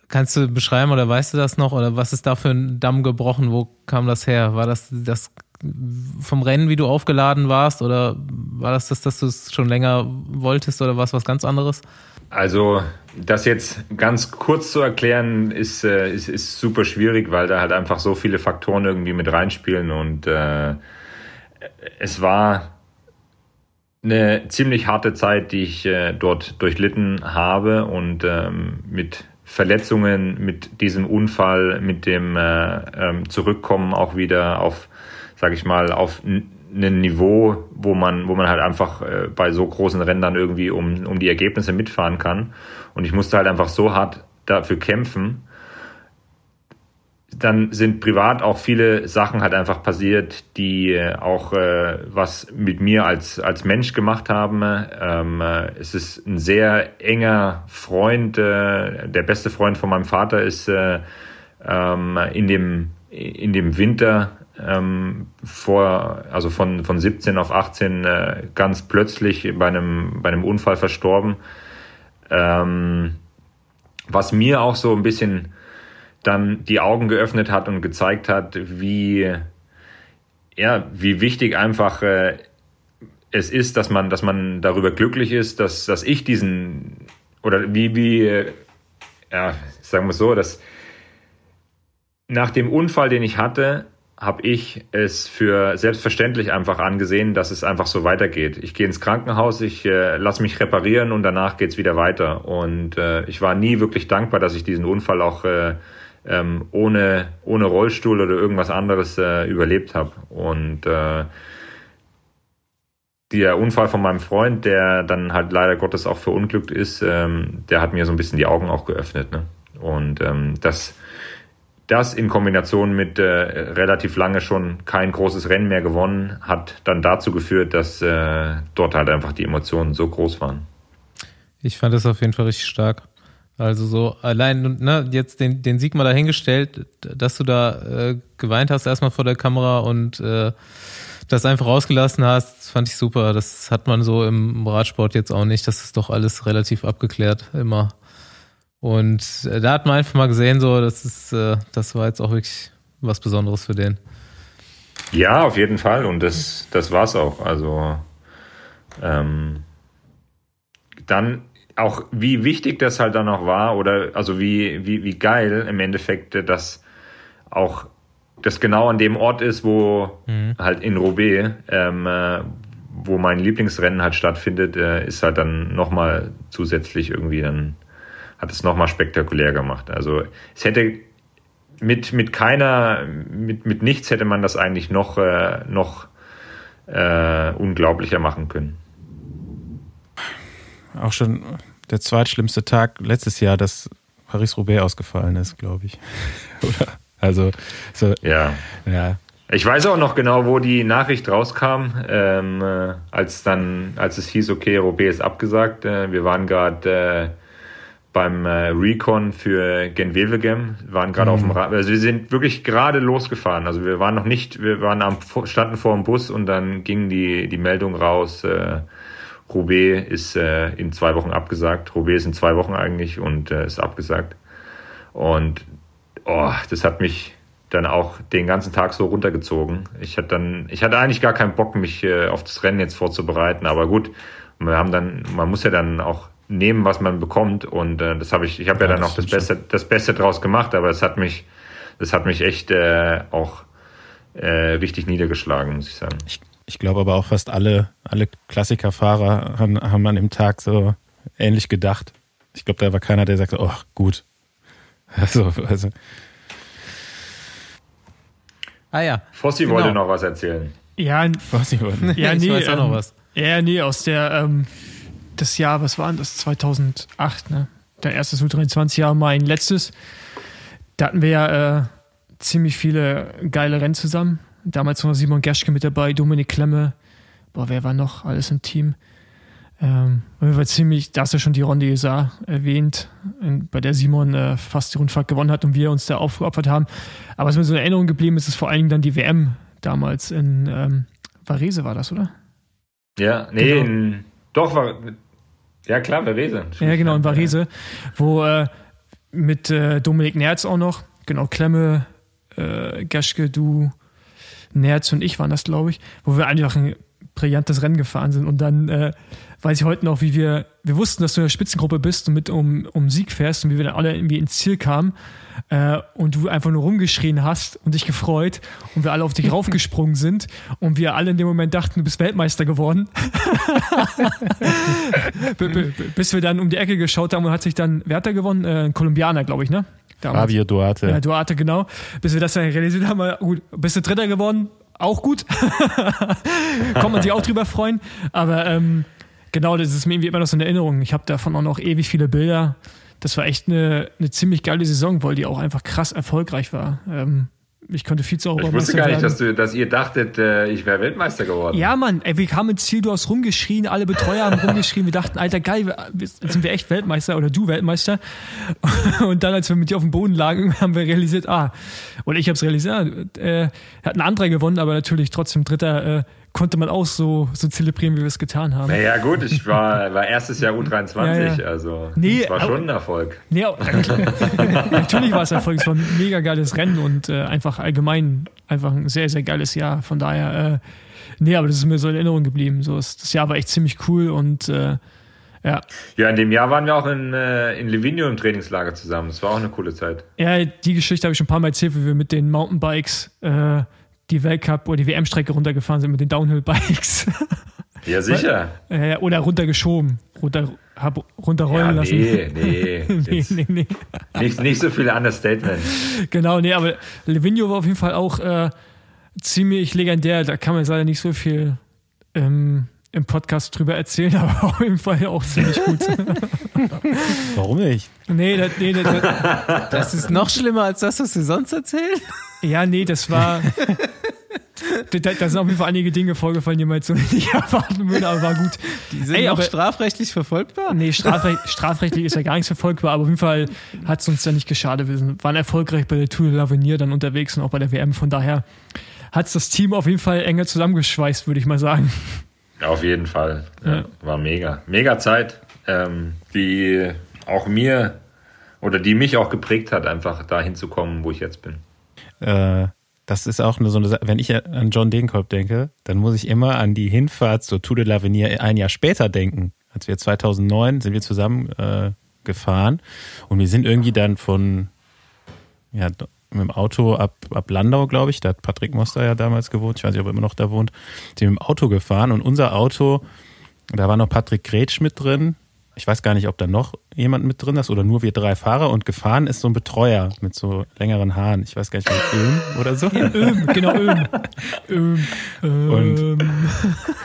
kannst du beschreiben oder weißt du das noch? Oder was ist da für ein Damm gebrochen? Wo kam das her? War das das vom Rennen, wie du aufgeladen warst? Oder war das das, dass du es schon länger wolltest oder war es was ganz anderes? Also, das jetzt ganz kurz zu erklären, ist, äh, ist, ist super schwierig, weil da halt einfach so viele Faktoren irgendwie mit reinspielen und äh, es war eine ziemlich harte Zeit, die ich äh, dort durchlitten habe und ähm, mit Verletzungen, mit diesem Unfall, mit dem äh, ähm, Zurückkommen auch wieder auf, sag ich mal, auf ein Niveau, wo man, wo man halt einfach äh, bei so großen Rändern irgendwie um, um die Ergebnisse mitfahren kann. Und ich musste halt einfach so hart dafür kämpfen, dann sind privat auch viele Sachen halt einfach passiert, die äh, auch äh, was mit mir als, als Mensch gemacht haben. Ähm, äh, es ist ein sehr enger Freund, äh, der beste Freund von meinem Vater ist äh, ähm, in, dem, in dem Winter ähm, vor, also von, von 17 auf 18 äh, ganz plötzlich bei einem, bei einem Unfall verstorben. Ähm, was mir auch so ein bisschen dann die Augen geöffnet hat und gezeigt hat, wie, ja, wie wichtig einfach äh, es ist, dass man, dass man darüber glücklich ist, dass, dass ich diesen, oder wie, wie, äh, ja, sagen wir so, dass nach dem Unfall, den ich hatte, habe ich es für selbstverständlich einfach angesehen, dass es einfach so weitergeht. Ich gehe ins Krankenhaus, ich äh, lasse mich reparieren und danach geht's wieder weiter. Und äh, ich war nie wirklich dankbar, dass ich diesen Unfall auch äh, ähm, ohne, ohne Rollstuhl oder irgendwas anderes äh, überlebt habe. Und äh, der Unfall von meinem Freund, der dann halt leider Gottes auch verunglückt ist, ähm, der hat mir so ein bisschen die Augen auch geöffnet. Ne? Und ähm, das das in Kombination mit äh, relativ lange schon kein großes Rennen mehr gewonnen, hat dann dazu geführt, dass äh, dort halt einfach die Emotionen so groß waren. Ich fand das auf jeden Fall richtig stark. Also so allein, ne, jetzt den, den Sieg mal dahingestellt, dass du da äh, geweint hast erstmal vor der Kamera und äh, das einfach rausgelassen hast, fand ich super. Das hat man so im Radsport jetzt auch nicht. Das ist doch alles relativ abgeklärt immer. Und äh, da hat man einfach mal gesehen, so, das ist, äh, das war jetzt auch wirklich was Besonderes für den. Ja, auf jeden Fall. Und das, das war es auch. Also ähm, dann auch, wie wichtig das halt dann auch war, oder also wie, wie, wie geil im Endeffekt, dass auch das genau an dem Ort ist, wo mhm. halt in Roubaix, ähm, äh, wo mein Lieblingsrennen halt stattfindet, äh, ist halt dann nochmal zusätzlich irgendwie dann hat es nochmal spektakulär gemacht. Also es hätte mit, mit keiner, mit, mit nichts hätte man das eigentlich noch, äh, noch äh, unglaublicher machen können. Auch schon der zweitschlimmste Tag letztes Jahr, dass Paris-Roubaix ausgefallen ist, glaube ich. [LAUGHS] Oder? Also, so, ja. ja. Ich weiß auch noch genau, wo die Nachricht rauskam, ähm, äh, als dann, als es hieß, okay, Roubaix ist abgesagt. Äh, wir waren gerade äh, beim äh, Recon für Genwevelgem, waren gerade mhm. auf dem Rad, also wir sind wirklich gerade losgefahren. Also wir waren noch nicht, wir waren am standen vor dem Bus und dann ging die die Meldung raus. Äh, Roubaix ist äh, in zwei Wochen abgesagt. Roubaix ist in zwei Wochen eigentlich und äh, ist abgesagt. Und oh, das hat mich dann auch den ganzen Tag so runtergezogen. Ich hatte dann, ich hatte eigentlich gar keinen Bock, mich äh, auf das Rennen jetzt vorzubereiten. Aber gut, wir haben dann, man muss ja dann auch nehmen, was man bekommt. Und äh, das habe ich, ich habe ja, ja, dann auch das Beste, das Beste draus gemacht, aber es hat mich, das hat mich echt äh, auch äh, richtig niedergeschlagen, muss ich sagen. Ich, ich glaube aber auch fast alle, alle Klassikerfahrer haben, haben an dem Tag so ähnlich gedacht. Ich glaube, da war keiner, der sagte, oh, gut. [LAUGHS] Also, also. Ah ja. Fossi genau. wollte noch was erzählen. Ja, Fossi wollte. [LAUGHS] Ja, nee, ich weiß auch noch ähm, was. Ja, nee, aus der ähm, das Jahr, was war denn das? 2008, ne? Der erste U23-Jahr, mein letztes. Da hatten wir ja äh, ziemlich viele geile Rennen zusammen. Damals war Simon Gerschke mit dabei, Dominik Klemme. Boah, wer war noch alles im Team? Ähm, war ziemlich, da hast du ja schon die Ronde Isar erwähnt, in, bei der Simon äh, fast die Rundfahrt gewonnen hat und wir uns da aufgeopfert haben. Aber was mir so in Erinnerung geblieben ist, ist vor allen Dingen dann die WM damals in ähm, Varese war das, oder? Ja, nee, genau. in, doch, war, ja, klar, Varese. Ja, genau, in Varese, wo äh, mit äh, Dominik Nerz auch noch, genau, Klemme, äh, Geschke, du, Nerz und ich waren das, glaube ich, wo wir einfach ein brillantes Rennen gefahren sind und dann äh, weiß ich heute noch, wie wir, wir wussten, dass du in der Spitzengruppe bist und mit um, um Sieg fährst und wie wir dann alle irgendwie ins Ziel kamen äh, und du einfach nur rumgeschrien hast und dich gefreut und wir alle auf dich [LAUGHS] raufgesprungen sind und wir alle in dem Moment dachten, du bist Weltmeister geworden. [LAUGHS] Bis wir dann um die Ecke geschaut haben und hat sich dann, wer hat da gewonnen? Äh, ein Kolumbianer, glaube ich, ne? Damals. Fabio Duarte. Ja, Duarte, genau. Bis wir das dann realisiert haben, gut, bist du Dritter geworden? Auch gut. [LAUGHS] Kann man sich auch drüber freuen. Aber ähm, Genau, das ist mir irgendwie immer noch so eine Erinnerung. Ich habe davon auch noch ewig viele Bilder. Das war echt eine, eine ziemlich geile Saison, weil die auch einfach krass erfolgreich war. Ähm, ich konnte Vize-Europameister Ich wusste gar nicht, dass, du, dass ihr dachtet, äh, ich wäre Weltmeister geworden. Ja, Mann, ey, wir kamen ins Ziel, du hast rumgeschrien, alle Betreuer haben rumgeschrien, wir dachten, Alter, geil, sind wir echt Weltmeister oder du Weltmeister. [LAUGHS] Und dann, als wir mit dir auf dem Boden lagen, [LAUGHS] haben wir realisiert, ah, oder ich habe es realisiert, äh, hat ein anderer gewonnen, aber natürlich trotzdem Dritter, äh, konnte man auch so, so zelebrieren, wie wir es getan haben. Naja, gut, ich war, war erstes Jahr U23, [LAUGHS] ja, ja. also nee, es war schon ein Erfolg. Nee, [LAUGHS] natürlich war es Erfolg, es war ein mega geiles Rennen und äh, einfach allgemein einfach ein sehr, sehr geiles Jahr. Von daher, äh, nee, aber das ist mir so in Erinnerung geblieben. So, das Jahr war echt ziemlich cool und äh, ja. Ja, in dem Jahr waren wir auch in, äh, in Livigno im Trainingslager zusammen. Das war auch eine coole Zeit. Ja, die Geschichte habe ich schon ein paar Mal erzählt, wie wir mit den Mountainbikes äh, die Weltcup oder die WM-Strecke runtergefahren sind mit den Downhill-Bikes. [LAUGHS] Ja, sicher. Äh, oder runtergeschoben, runter, hab runterrollen ja, lassen. Nee, [LAUGHS] nee. nee, nee, nee. Nicht, nicht so viele Understatement. Genau, nee, aber Livigno war auf jeden Fall auch äh, ziemlich legendär. Da kann man leider nicht so viel ähm, im Podcast drüber erzählen, [LAUGHS] aber auf jeden Fall auch ziemlich gut. Warum nicht? Nee, das, nee das, das ist noch schlimmer als das, was du sonst erzählt? Ja, nee, das war. Da, da sind auf jeden Fall einige Dinge vorgefallen, die man jetzt so [LAUGHS] nicht erwarten würde, aber war gut. Die sind Ey, auch aber, strafrechtlich verfolgbar? Nee, strafrecht, strafrechtlich ist ja gar nichts verfolgbar, aber auf jeden Fall hat es uns ja nicht geschadet. Wir waren erfolgreich bei der Tour de l'Avenir dann unterwegs und auch bei der WM. Von daher hat es das Team auf jeden Fall enger zusammengeschweißt, würde ich mal sagen. Auf jeden Fall. Ja, war mega. Mega Zeit, ähm, die auch mir oder die mich auch geprägt hat, einfach dahin zu kommen, wo ich jetzt bin. Äh, das ist auch so eine Sache, wenn ich an John Degenkolb denke, dann muss ich immer an die Hinfahrt zur Tour de l'Avenir ein Jahr später denken. Als wir 2009 sind wir zusammen äh, gefahren und wir sind irgendwie dann von ja, mit dem Auto ab, ab Landau, glaube ich, da hat Patrick Moster ja damals gewohnt, ich weiß nicht, ob er immer noch da wohnt, sind mit dem Auto gefahren und unser Auto, da war noch Patrick Gretsch mit drin, ich weiß gar nicht, ob da noch jemand mit drin ist oder nur wir drei Fahrer und gefahren ist so ein Betreuer mit so längeren Haaren. Ich weiß gar nicht, wie Öhm oder so. Ja, Öhm, genau, Öhm. Öhm. Und.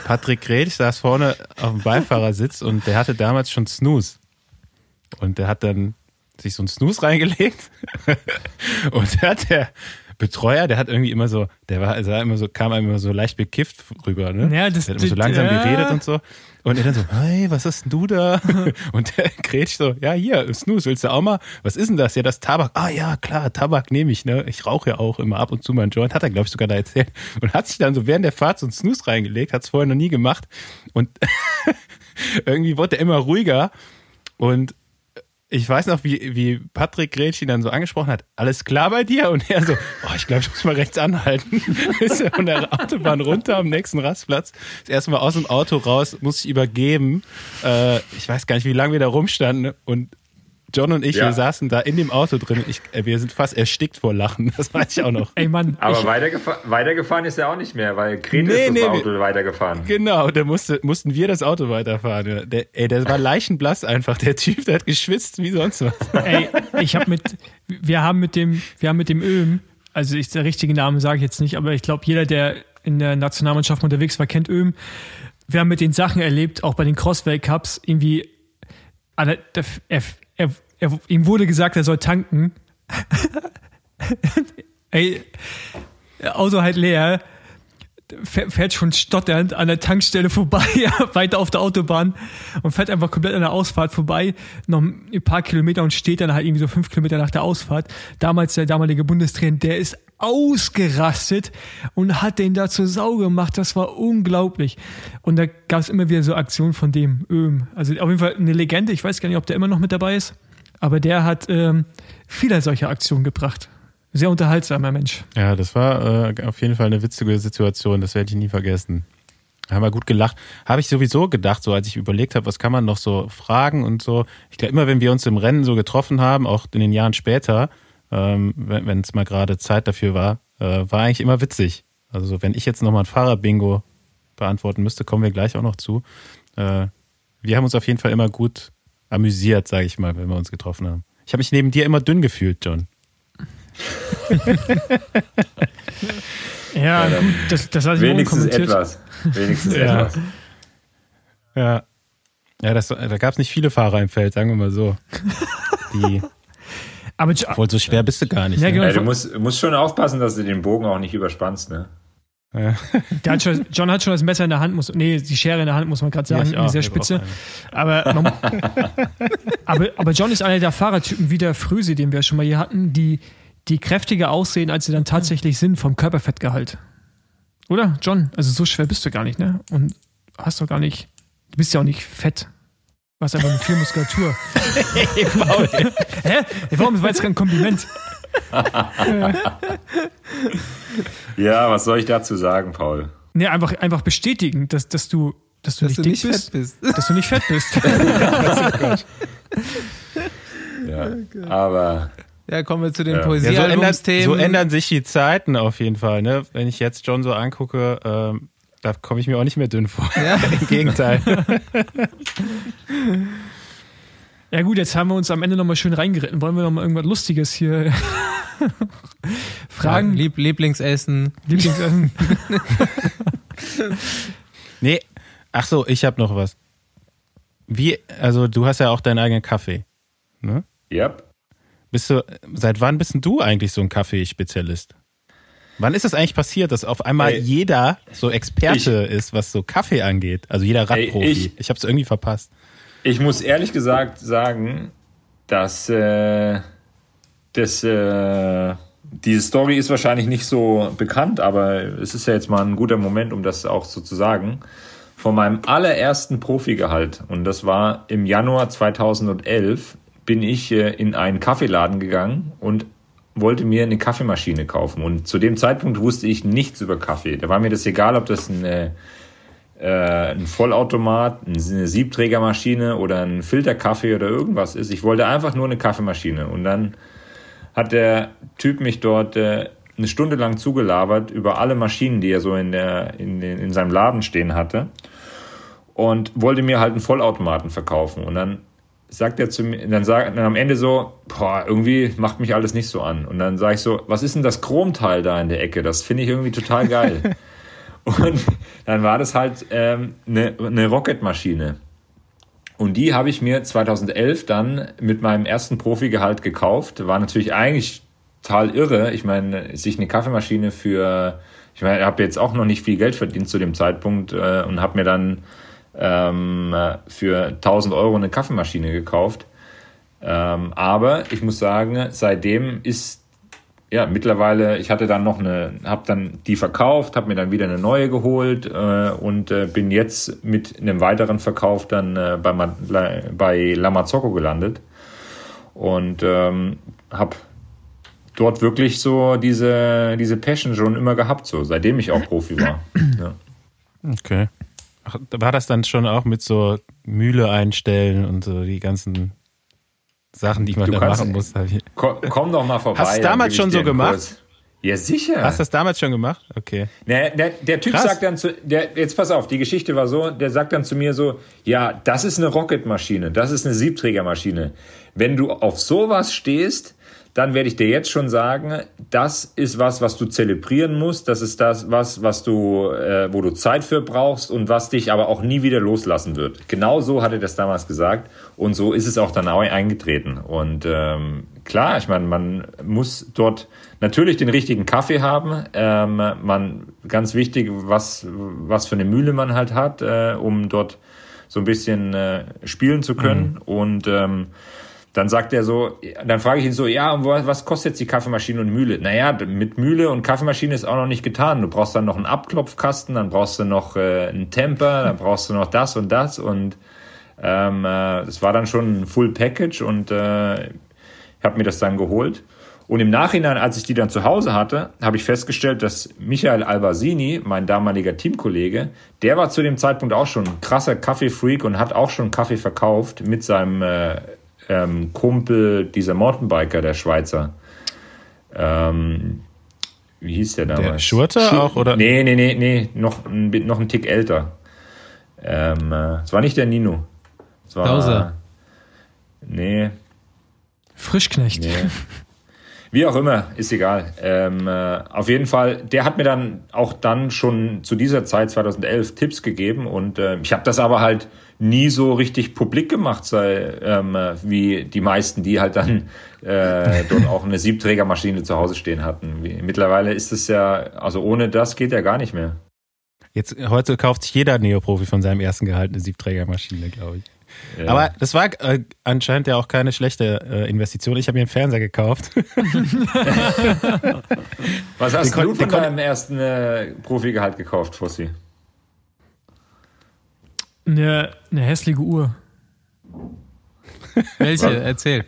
Patrick Gretsch saß vorne auf dem Beifahrersitz und der hatte damals schon Snooze. Und der hat dann sich so einen Snooze reingelegt [LAUGHS] und der hat der Betreuer, der hat irgendwie immer so, der war, also immer so, kam immer so leicht bekifft rüber, ne? Ja, das, der hat immer so langsam ja. geredet und so. Und er dann so, hey, was hast denn du da? [LAUGHS] Und der Gretsch so, ja, hier, Snooze, willst du auch mal? Was ist denn das? Ja, das Tabak. Ah ja, klar, Tabak nehme ich, ne? Ich rauche ja auch immer ab und zu meinen Joint. Hat er, glaube ich, sogar da erzählt. Und hat sich dann so während der Fahrt so einen Snooze reingelegt, hat es vorher noch nie gemacht. Und [LAUGHS] irgendwie wurde er immer ruhiger. Und ich weiß noch, wie, wie Patrick Gretsch ihn dann so angesprochen hat, alles klar bei dir? Und er so, oh, ich glaube, ich muss mal rechts anhalten. [LAUGHS] ist er von der Autobahn runter am nächsten Rastplatz, ist erstmal aus dem Auto raus, muss sich übergeben. Äh, ich weiß gar nicht, wie lange wir da rumstanden und John und ich, ja. wir saßen da in dem Auto drin. Ich, äh, wir sind fast erstickt vor Lachen. [LAUGHS] Das weiß ich auch noch. Ey, Mann. Aber weitergefahr, weitergefahren ist er auch nicht mehr, weil Grete nee, ist das nee, Auto wir, weitergefahren. Genau, da musste, mussten wir das Auto weiterfahren. Der, ey, der war leichenblass einfach. Der Typ, der hat geschwitzt wie sonst was. [LAUGHS] Ey, ich hab mit, wir haben mit dem, wir haben mit dem Öhm, also ich, der richtige Name sage ich jetzt nicht, aber ich glaube, jeder, der in der Nationalmannschaft unterwegs war, kennt Öhm. Wir haben mit den Sachen erlebt, auch bei den Cross-Weltcups, irgendwie, er, er, ihm wurde gesagt, er soll tanken. [LAUGHS] Ey, Auto halt leer, fährt schon stotternd an der Tankstelle vorbei, [LAUGHS] weiter auf der Autobahn und fährt einfach komplett an der Ausfahrt vorbei, noch ein paar Kilometer und steht dann halt irgendwie so fünf Kilometer nach der Ausfahrt. Damals der damalige Bundestrainer, der ist ausgerastet und hat den da zur Sau gemacht. Das war unglaublich. Und da gab es immer wieder so Aktionen von dem Öhm. Also auf jeden Fall eine Legende. Ich weiß gar nicht, ob der immer noch mit dabei ist. Aber der hat ähm, viele solcher Aktionen gebracht. Sehr unterhaltsamer Mensch. Ja, das war äh, auf jeden Fall eine witzige Situation. Das werde ich nie vergessen. Haben wir gut gelacht. Habe ich sowieso gedacht, so als ich überlegt habe, was kann man noch so fragen und so. Ich glaube, immer wenn wir uns im Rennen so getroffen haben, auch in den Jahren später, ähm, wenn es mal gerade Zeit dafür war, äh, war eigentlich immer witzig. Also wenn ich jetzt nochmal ein Fahrer-Bingo beantworten müsste, kommen wir gleich auch noch zu. Äh, wir haben uns auf jeden Fall immer gut amüsiert, sage ich mal, wenn wir uns getroffen haben. Ich habe mich neben dir immer dünn gefühlt, John. [LAUGHS] ja, ja gut, das, das hatte ich Wenigstens etwas. Wenigstens ja. etwas. Ja. Ja, das, da gab es nicht viele Fahrer im Feld, sagen wir mal so. Die Aber Obwohl, so schwer bist du gar nicht. Ja, ne? genau. Ja, du musst, musst schon aufpassen, dass du den Bogen auch nicht überspannst, ne? [LAUGHS] der hat schon, John hat schon das Messer in der Hand, muss, nee, die Schere in der Hand, muss man gerade Ja, sagen, auch. sehr spitze. Aber, man, [LAUGHS] aber, aber John ist einer der Fahrertypen wie der Frösi, den wir schon mal hier hatten, die, die kräftiger aussehen, als sie dann tatsächlich sind vom Körperfettgehalt. Oder, John? Also so schwer bist du gar nicht, ne? Und hast doch gar nicht, du bist ja auch nicht fett. Du hast einfach nur viel Muskulatur. [LAUGHS] Hä? Warum war jetzt kein Kompliment? [LAUGHS] Ja, was soll ich dazu sagen, Paul? Nee, einfach, einfach bestätigen, dass, dass du, dass du Dass nicht du dick nicht bist, fett bist. dass du nicht fett bist. [LAUGHS] Ja, aber Ja, kommen wir zu den Ja. Ja, so, ändern, so ändern sich die Zeiten auf jeden Fall. Ne? Wenn ich jetzt John so angucke, ähm, da komme ich mir auch nicht mehr dünn vor. Ja. [LAUGHS] Im Gegenteil. Ja gut, jetzt haben wir uns am Ende nochmal schön reingeritten. Wollen wir nochmal irgendwas Lustiges hier [LAUGHS] fragen? Lieb Lieblingsessen. Lieblingsessen. [LAUGHS] Nee, ach so, ich habe noch was. Wie, also du hast ja auch deinen eigenen Kaffee. Ne? yep. Bist du, seit wann bist denn du eigentlich so ein Kaffeespezialist? Wann ist das eigentlich passiert, dass auf einmal Ey, jeder so Experte ist, was so Kaffee angeht? Also jeder Ey, Radprofi. ich- ich habe es irgendwie verpasst. Ich muss ehrlich gesagt sagen, dass äh, das, äh, diese Story ist wahrscheinlich nicht so bekannt, aber es ist ja jetzt mal ein guter Moment, um das auch so zu sagen. Von meinem allerersten Profigehalt, und das war im Januar 2011, bin ich äh, in einen Kaffeeladen gegangen und wollte mir eine Kaffeemaschine kaufen. Und zu dem Zeitpunkt wusste ich nichts über Kaffee. Da war mir das egal, ob das eine äh, ein Vollautomat, eine Siebträgermaschine oder ein Filterkaffee oder irgendwas ist. Ich wollte einfach nur eine Kaffeemaschine. Und dann hat der Typ mich dort äh, eine Stunde lang zugelabert über alle Maschinen, die er so in, der, in, den, in seinem Laden stehen hatte. Und wollte mir halt einen Vollautomaten verkaufen. Und dann sagt er zu mir, dann sagt dann am Ende so, boah, irgendwie macht mich alles nicht so an. Und dann sage ich so, was ist denn das Chromteil da in der Ecke? Das finde ich irgendwie total geil. [LAUGHS] Und dann war das halt ähm, eine, eine Rocket-Maschine. Und die habe ich mir 2011 dann mit meinem ersten Profigehalt gekauft. War natürlich eigentlich total irre. Ich meine, sich eine Kaffeemaschine für, ich meine, ich habe jetzt auch noch nicht viel Geld verdient zu dem Zeitpunkt äh, und habe mir dann ähm, äh, für 1000 Euro eine Kaffeemaschine gekauft. Ähm, aber ich muss sagen, seitdem ist ja, mittlerweile, ich hatte dann noch eine, habe dann die verkauft, habe mir dann wieder eine neue geholt äh, und äh, bin jetzt mit einem weiteren Verkauf dann äh, bei, Ma- bei Lamazocco gelandet und ähm, habe dort wirklich so diese, diese Passion schon immer gehabt, so seitdem ich auch Profi war. Ja. Okay. War das dann schon auch mit so Mühle einstellen und so die ganzen Sachen, die man Du da kannst- machen muss? Ich- Komm, komm doch mal vorbei. Hast du damals schon so gemacht? Kurs. Ja, sicher. Hast du das damals schon gemacht? Okay. Der, der, der Typ Krass. sagt dann zu, der, jetzt pass auf, die Geschichte war so, der sagt dann zu mir so, ja, das ist eine Rocket-Maschine, das ist eine Siebträgermaschine. Wenn du auf sowas stehst, dann werde ich dir jetzt schon sagen, das ist was, was du zelebrieren musst, das ist das, was, was du, äh, wo du Zeit für brauchst und was dich aber auch nie wieder loslassen wird. Genau so hat er das damals gesagt und so ist es auch dann auch eingetreten. Und ähm, klar, ich meine, man muss dort natürlich den richtigen Kaffee haben. Ähm, man ganz wichtig, was was für eine Mühle man halt hat, äh, um dort so ein bisschen äh, spielen zu können. Und ähm, dann sagt er so, dann frage ich ihn so, ja, und was kostet jetzt die Kaffeemaschine und Mühle? Naja, mit Mühle und Kaffeemaschine ist auch noch nicht getan. Du brauchst dann noch einen Abklopfkasten, dann brauchst du noch äh, einen Temper, dann brauchst du noch das und das und ähm, äh, das war dann schon ein Full Package und äh, ich habe mir das dann geholt. Und im Nachhinein, als ich die dann zu Hause hatte, habe ich festgestellt, dass Michael Albasini, mein damaliger Teamkollege, der war zu dem Zeitpunkt auch schon ein krasser Kaffeefreak und hat auch schon Kaffee verkauft mit seinem äh, ähm, Kumpel, dieser Mountainbiker, der Schweizer. Ähm, wie hieß der damals? Der Schurter auch, oder? Nee, nee, nee, nee, noch, noch ein Tick älter. Ähm, äh, es war nicht der Nino. Es war, Klauser. Nee, Frischknecht. Nee. [LAUGHS] Wie auch immer, ist egal. Ähm, äh, auf jeden Fall, der hat mir dann auch dann schon zu dieser Zeit 2011 Tipps gegeben und äh, ich habe das aber halt nie so richtig publik gemacht, sei, ähm, wie die meisten, die halt dann äh, dort auch eine Siebträgermaschine zu Hause stehen hatten. Wie, mittlerweile ist es ja, also ohne das geht ja gar nicht mehr. Jetzt heute kauft sich jeder Neoprofi von seinem ersten Gehalt eine Siebträgermaschine, glaube ich. Ja. Aber das war äh, anscheinend ja auch keine schlechte äh, Investition. Ich habe mir einen Fernseher gekauft. [LAUGHS] Was hast den du von deinem ersten äh, Profigehalt gekauft, Fossi? Eine, eine hässliche Uhr. [LAUGHS] Welche? Erzähl.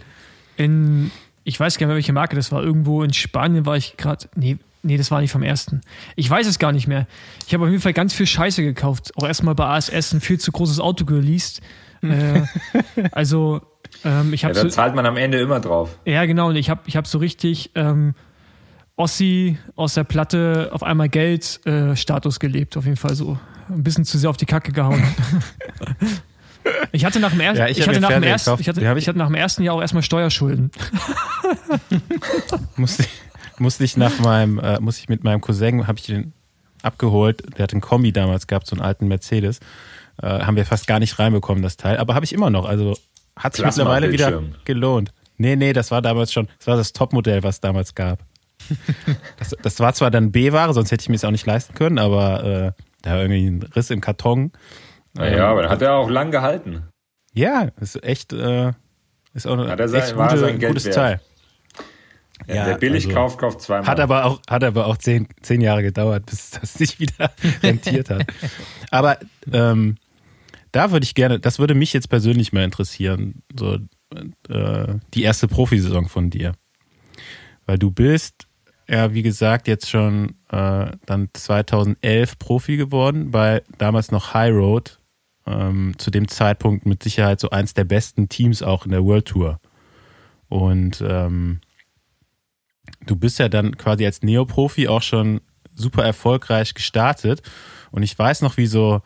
In, ich weiß gar nicht mehr, welche Marke das war. Irgendwo in Spanien war ich gerade. Nee, nee, das war nicht vom ersten. Ich weiß es gar nicht mehr. Ich habe auf jeden Fall ganz viel Scheiße gekauft. Auch erstmal bei ASS ein viel zu großes Auto geleast. Äh, [LAUGHS] also, ähm, ich habe. Ja, da so, zahlt man am Ende immer drauf. Ja, genau. Und ich habe ich hab so richtig ähm, Ossi aus der Platte auf einmal Geld-Status äh, gelebt. Auf jeden Fall so. Ein bisschen zu sehr auf die Kacke gehauen. Ich hatte nach dem, er ja, ich ich hatte nach dem ersten, ich hatte, ich hatte nach dem ersten Jahr auch erstmal Steuerschulden. [LAUGHS] musste, musste ich nach meinem, äh, musste ich mit meinem Cousin, habe ich den abgeholt, der hat einen Kombi damals gehabt, so einen alten Mercedes. Äh, haben wir fast gar nicht reinbekommen, das Teil. Aber habe ich immer noch. Also hat sich mittlerweile wieder gelohnt. Nee, nee, das war damals schon, das war das Topmodell, was es damals gab. [LAUGHS] das, das war zwar dann B-Ware, sonst hätte ich mir es auch nicht leisten können, aber äh, da war irgendwie ein Riss im Karton. Naja, ähm, aber hat er auch lang gehalten. Ja, ist echt, äh, ist auch ein echt gute, gutes wert. Teil. Ja, ja, der billig also, kauft, kauft zweimal. Hat aber auch, hat aber auch zehn, zehn Jahre gedauert, bis das sich wieder [LAUGHS] rentiert hat. [LAUGHS] Aber ähm, da würde ich gerne, das würde mich jetzt persönlich mal interessieren, so äh, die erste Profisaison von dir. Weil du bist ja, wie gesagt, jetzt schon äh, dann 2011 Profi geworden, bei damals noch High Road. Ähm, zu dem Zeitpunkt mit Sicherheit so eins der besten Teams auch in der World Tour. Und ähm, du bist ja dann quasi als Neoprofi auch schon super erfolgreich gestartet. Und ich weiß noch, wie so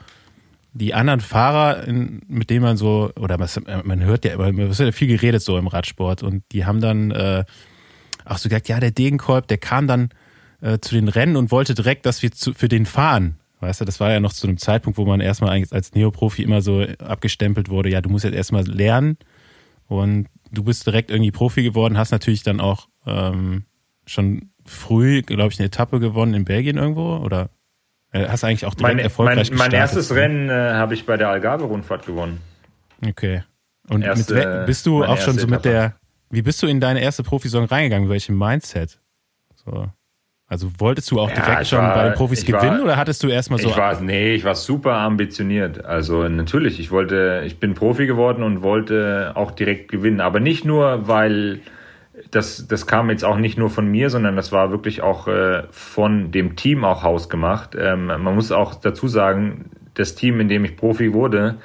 die anderen Fahrer, mit denen man so, oder was, man hört ja immer, es wird ja viel geredet so im Radsport und die haben dann äh, auch so gesagt, ja, der Degenkolb, der kam dann äh, zu den Rennen und wollte direkt, dass wir zu, für den fahren. Weißt du, das war ja noch zu einem Zeitpunkt, wo man erstmal eigentlich als Neoprofi immer so abgestempelt wurde, ja, du musst jetzt erstmal lernen und du bist direkt irgendwie Profi geworden, hast natürlich dann auch ähm, schon früh, glaube ich, eine Etappe gewonnen in Belgien irgendwo oder hast eigentlich auch direkt mein, erfolgreich mein, mein erstes Rennen äh, habe ich bei der Algarve-Rundfahrt gewonnen. Okay. Und erste, mit, bist du auch schon so mit der wie bist du in deine erste Profisaison reingegangen? Welchem Mindset? So. Also wolltest du auch direkt ja, schon war, bei den Profis gewinnen war, oder hattest du erstmal so? Ich war, nee, ich war super ambitioniert. Also natürlich, ich wollte, ich bin Profi geworden und wollte auch direkt gewinnen. Aber nicht nur, weil das, das kam jetzt auch nicht nur von mir, sondern das war wirklich auch äh, von dem Team auch hausgemacht. Ähm, man muss auch dazu sagen, das Team, in dem ich Profi wurde,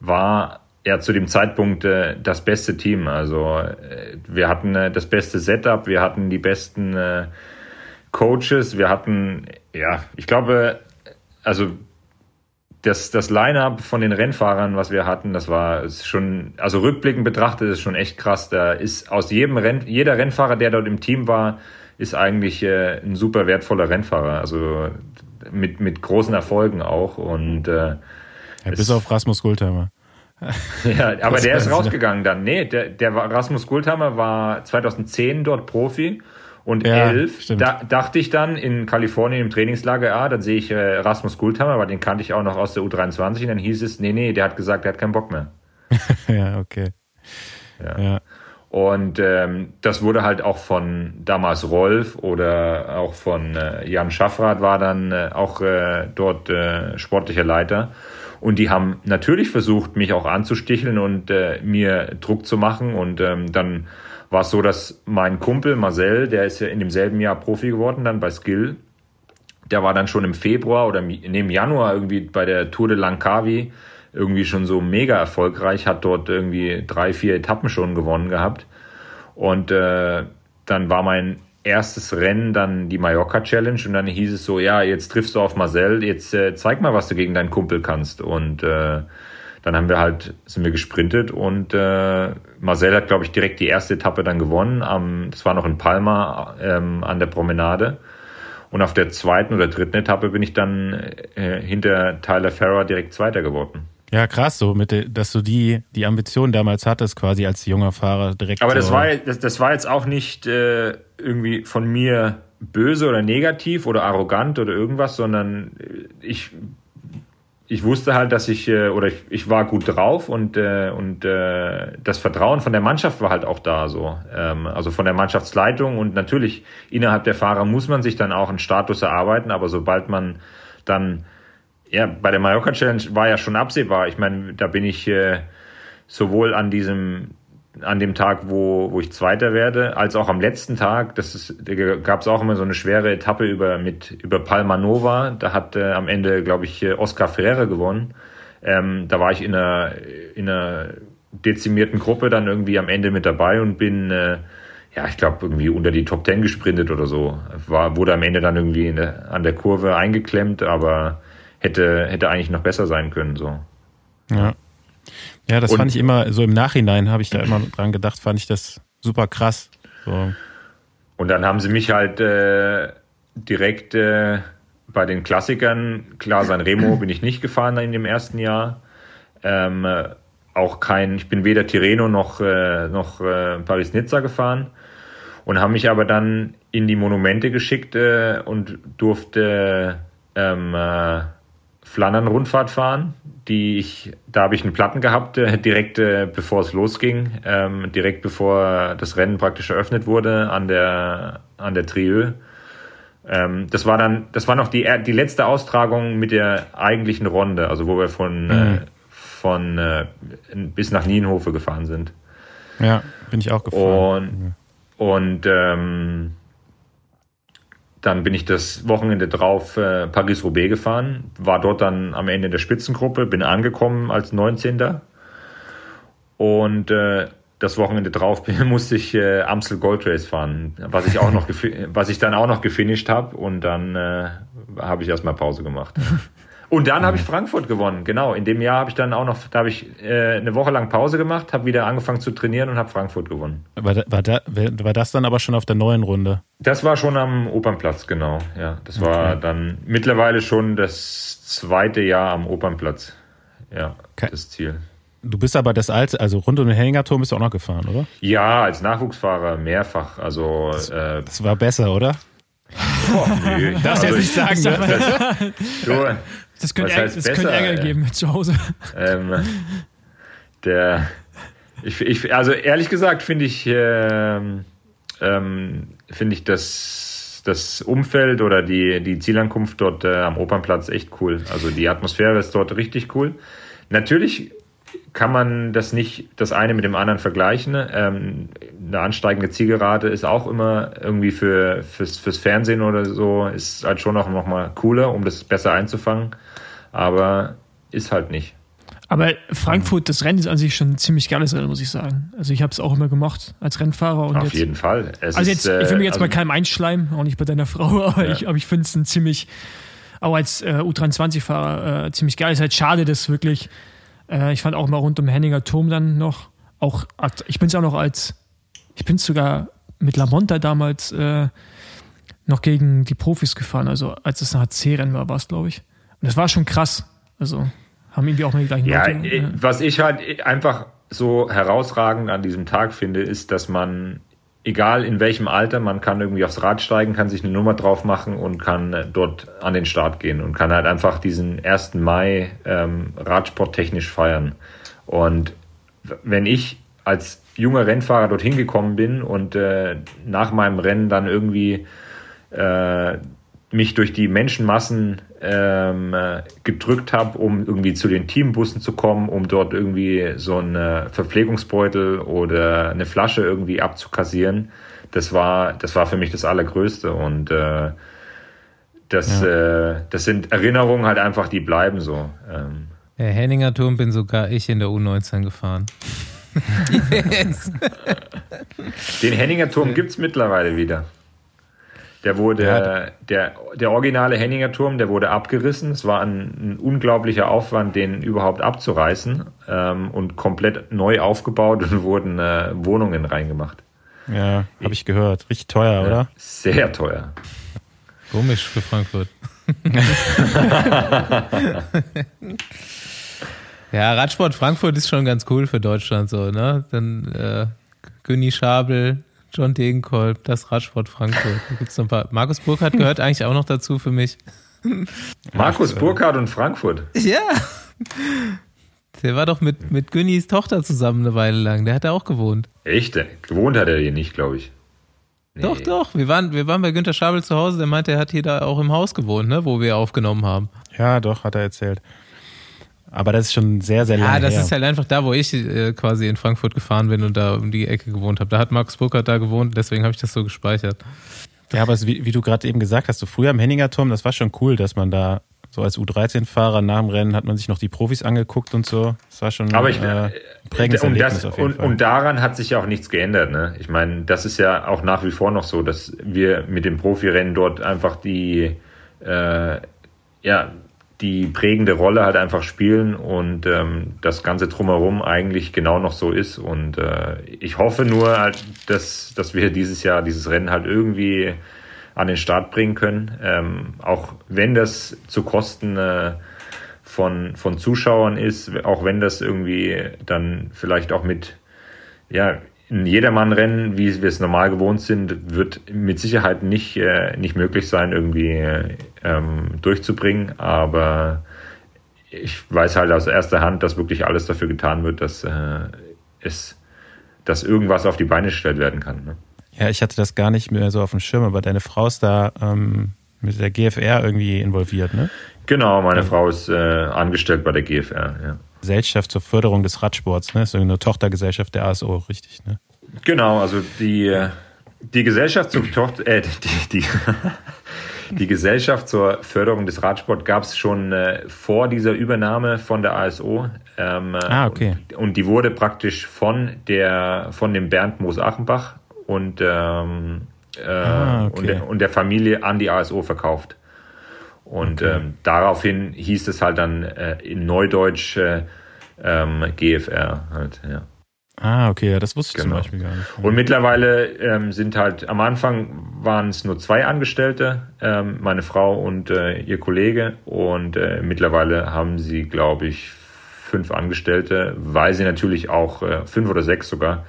war ja zu dem Zeitpunkt äh, das beste Team. Also äh, wir hatten äh, das beste Setup, wir hatten die besten äh, Coaches, wir hatten, ja, ich glaube, also das, das Line-up von den Rennfahrern, was wir hatten, das war schon, also rückblickend betrachtet, ist schon echt krass. Da ist aus jedem Renn, jeder Rennfahrer, der dort im Team war, ist eigentlich äh, ein super wertvoller Rennfahrer. Also mit, mit großen Erfolgen auch. Und äh, ja, bis auf Rasmus Goldheimer. [LAUGHS] ja, aber der ist rausgegangen dann. Nee, der, der war, Rasmus Guldhammer war 2010 dort Profi und ja, 11 da, dachte ich dann in Kalifornien im Trainingslager, ah, dann sehe ich äh, Rasmus Guldhammer, weil den kannte ich auch noch aus der U23 und dann hieß es, nee, nee, der hat gesagt, der hat keinen Bock mehr. [LAUGHS] ja, okay. Ja. ja. Und ähm, das wurde halt auch von damals Rolf oder auch von äh, Jan Schaffrath war dann äh, auch äh, dort äh, sportlicher Leiter. Und die haben natürlich versucht, mich auch anzusticheln und äh, mir Druck zu machen. Und ähm, dann war es so, dass mein Kumpel Marcel, der ist ja in demselben Jahr Profi geworden, dann bei Skill, der war dann schon im Februar oder im Januar irgendwie bei der Tour de Langkawi irgendwie schon so mega erfolgreich, hat dort irgendwie drei, vier Etappen schon gewonnen gehabt. Und äh, dann war mein erstes Rennen dann die Mallorca Challenge und dann hieß es so, ja, jetzt triffst du auf Marcel, jetzt äh, zeig mal, was du gegen deinen Kumpel kannst. Und äh, dann haben wir halt, sind wir gesprintet und äh, Marcel hat, glaube ich, direkt die erste Etappe dann gewonnen. Am, das war noch in Palma ähm, an der Promenade. Und auf der zweiten oder dritten Etappe bin ich dann äh, hinter Tyler Farrer direkt Zweiter geworden. Ja, krass, so mit, dass du die, die Ambition damals hattest, quasi als junger Fahrer direkt. Aber das so war, das, das war jetzt auch nicht äh, irgendwie von mir böse oder negativ oder arrogant oder irgendwas, sondern ich, ich wusste halt, dass ich, äh, oder ich, ich war gut drauf und, äh, und äh, das Vertrauen von der Mannschaft war halt auch da so. Ähm, also von der Mannschaftsleitung und natürlich innerhalb der Fahrer muss man sich dann auch einen Status erarbeiten, aber sobald man dann ja, bei der Mallorca Challenge war ja schon absehbar. Ich meine, da bin ich äh, sowohl an diesem, an dem Tag, wo, wo ich Zweiter werde, als auch am letzten Tag. Das ist, da gab es auch immer so eine schwere Etappe über mit über Palma Nova. Da hat äh, am Ende, glaube ich, Oscar Ferreira gewonnen. Ähm, da war ich in einer, in einer dezimierten Gruppe dann irgendwie am Ende mit dabei und bin äh, ja, ich glaube, irgendwie unter die Top Ten gesprintet oder so. War, wurde am Ende dann irgendwie der, an der Kurve eingeklemmt, aber hätte, hätte eigentlich noch besser sein können. So. Ja. Ja, das und, fand ich immer, so im Nachhinein habe ich da immer dran gedacht, fand ich das super krass. So. Und dann haben sie mich halt äh, direkt äh, bei den Klassikern, klar, San Remo [CLEARS THROAT] bin ich nicht gefahren in dem ersten Jahr. Ähm, auch kein, ich bin weder Tirreno noch, äh, noch äh, Paris-Nizza gefahren und haben mich aber dann in die Monumente geschickt äh, und durfte ähm, äh, Flandern-Rundfahrt fahren. Die ich, da habe ich einen Platten gehabt, äh, direkt äh, bevor es losging, ähm, direkt bevor das Rennen praktisch eröffnet wurde an der, an der Trieux. Ähm, das war dann, das war noch die, die letzte Austragung mit der eigentlichen Runde, also wo wir von, mhm. äh, von äh, bis nach Nienhofe gefahren sind. Ja, bin ich auch gefahren. Und, und ähm, dann bin ich das Wochenende drauf äh, Paris-Roubaix gefahren, war dort dann am Ende der Spitzengruppe, bin angekommen als 19. Und äh, das Wochenende drauf [LAUGHS] musste ich äh, Amstel Gold Race fahren, was ich auch noch was ich dann auch noch gefinisht habe und dann äh, habe ich erstmal Pause gemacht. [LAUGHS] Und dann habe ich Frankfurt gewonnen. Genau, in dem Jahr habe ich dann auch noch, da habe ich äh, eine Woche lang Pause gemacht, habe wieder angefangen zu trainieren und habe Frankfurt gewonnen. War, da, war, da, war das dann aber schon auf der neuen Runde? Das war schon am Opernplatz, genau. Ja, das war okay. dann mittlerweile schon das zweite Jahr am Opernplatz. Ja, okay. das Ziel. Du bist aber das alte, also rund um den Henningerturm bist du auch noch gefahren, oder? Ja, als Nachwuchsfahrer mehrfach. Also das, äh, das war besser, oder? Boah, nö. Darfst also, jetzt nicht sagen, ne? du, das könnte, Ärger, das könnte Ärger geben zu Hause. Ähm, der, ich, ich, also ehrlich gesagt finde ich, ähm, ähm, finde ich das, das Umfeld oder die, die Zielankunft dort äh, am Opernplatz echt cool. Also die Atmosphäre ist dort richtig cool. Natürlich kann man das nicht das eine mit dem anderen vergleichen. Ähm, eine ansteigende Zielgerade ist auch immer irgendwie für, fürs, fürs Fernsehen oder so, ist halt schon noch, noch mal cooler, um das besser einzufangen. Aber ist halt nicht. Aber Frankfurt, das Rennen ist an sich schon ein ziemlich geiles Rennen, muss ich sagen. Also ich habe es auch immer gemacht als Rennfahrer. Und Auf jetzt, jeden Fall. Es also jetzt, ist, ich will mir jetzt also, mal keinem einschleimen, auch nicht bei deiner [LAUGHS] Frau, aber ja. ich, aber ich finde es ein ziemlich, auch als äh, U23-Fahrer, äh, ziemlich geil. Es ist halt schade, dass wirklich äh, ich fand auch mal rund um Henninger Turm dann noch, auch, ich bin es auch noch als, ich bin sogar mit Lamonta damals äh, noch gegen die Profis gefahren, also als es ein HC-Rennen war, war es, glaube ich. Und das war schon krass. Also haben irgendwie auch mal die gleichen ja, Leute. Äh, was ich halt einfach so herausragend an diesem Tag finde, ist, dass man egal in welchem Alter, man kann irgendwie aufs Rad steigen, kann sich eine Nummer drauf machen und kann äh, dort an den Start gehen und kann halt einfach diesen 1. Mai ähm, radsporttechnisch feiern. Und wenn ich als junger Rennfahrer dorthin gekommen bin und äh, nach meinem Rennen dann irgendwie äh, mich durch die Menschenmassen ähm, gedrückt habe, um irgendwie zu den Teambussen zu kommen, um dort irgendwie so einen Verpflegungsbeutel oder eine Flasche irgendwie abzukassieren. Das war, das war für mich das Allergrößte und äh, das, ja. äh, das sind Erinnerungen halt einfach, die bleiben so. Ähm. Der Henninger Turm bin sogar ich in der U19 gefahren. [LAUGHS] yes. [LAUGHS] Den Henninger Turm gibt es mittlerweile wieder. Der wurde, ja. der, der originale Henninger Turm, der wurde abgerissen. Es war ein, ein unglaublicher Aufwand, den überhaupt abzureißen ähm, und komplett neu aufgebaut und wurden äh, Wohnungen reingemacht. Ja, habe ich gehört. Richtig teuer, ja, oder? Sehr teuer. Komisch für Frankfurt. [LAUGHS] ja, Radsport Frankfurt ist schon ganz cool für Deutschland so, ne? Dann äh, Günni Schabel, John Degenkolb, das Radsport Frankfurt. Da gibt's noch ein paar. Markus Burkhardt gehört [LAUGHS] eigentlich auch noch dazu für mich. Markus Burkhardt und Frankfurt. Ja. Der war doch mit, mit Günnis Tochter zusammen eine Weile lang. Der hat da auch gewohnt. Echt? Gewohnt hat er hier nicht, glaube ich. Nee. Doch, doch. Wir waren, wir waren bei Günter Schabel zu Hause. Der meinte, er hat hier da auch im Haus gewohnt, ne, wo wir aufgenommen haben. Ja, doch, hat er erzählt. Aber das ist schon sehr, sehr lange. Ja, das her. ist halt einfach da, wo ich äh, quasi in Frankfurt gefahren bin und da um die Ecke gewohnt habe. Da hat Markus Burkhardt da gewohnt, deswegen habe ich das so gespeichert. Ja, aber wie, wie du gerade eben gesagt hast, so früher am Henninger Turm, das war schon cool, dass man da so als U13-Fahrer nach dem Rennen hat man sich noch die Profis angeguckt und so. Das war schon aber ich, äh, prägendes und Erlebnis das, auf jeden und, Fall. Und daran hat sich ja auch nichts geändert. Ne? Ich meine, das ist ja auch nach wie vor noch so, dass wir mit dem Profirennen dort einfach die äh, ja, die prägende Rolle halt einfach spielen und ähm, das Ganze drumherum eigentlich genau noch so ist. Und äh, ich hoffe nur, halt, dass, dass wir dieses Jahr dieses Rennen halt irgendwie an den Start bringen können. Ähm, auch wenn das zu Kosten äh, von, von Zuschauern ist, auch wenn das irgendwie dann vielleicht auch mit ja, ein Jedermann-Rennen, wie wir es normal gewohnt sind, wird mit Sicherheit nicht, äh, nicht möglich sein, irgendwie ähm, durchzubringen. Aber ich weiß halt aus erster Hand, dass wirklich alles dafür getan wird, dass äh, es, dass irgendwas auf die Beine gestellt werden kann. Ne? Ja, ich hatte das gar nicht mehr so auf dem Schirm, aber deine Frau ist da ähm, mit der GFR irgendwie involviert, ne? Genau, meine ja. Frau ist äh, angestellt bei der GFR, ja. Gesellschaft zur Förderung des Radsports, ne? Ist eine Tochtergesellschaft der ASO, richtig, ne? Genau, also die, die Gesellschaft zur Tochter, äh, die, die, die Gesellschaft zur Förderung des Radsports gab es schon äh, vor dieser Übernahme von der ASO. Ähm, ah, okay. Und, und, die wurde praktisch von der von dem Bernd Moos-Achenbach und, ähm, äh, ah, okay. und, der, und, der, Familie an die ASO verkauft. Und okay. ähm, daraufhin hieß es halt dann äh, in Neudeutsch äh, ähm, GFR halt, ja. Ah, okay, ja, das wusste ich genau. zum Beispiel gar nicht. Und mittlerweile ähm, sind halt, am Anfang waren es nur zwei Angestellte, ähm, meine Frau und äh, ihr Kollege. Und äh, mittlerweile haben sie, glaube ich, fünf Angestellte, weil sie natürlich auch, äh, fünf oder sechs sogar,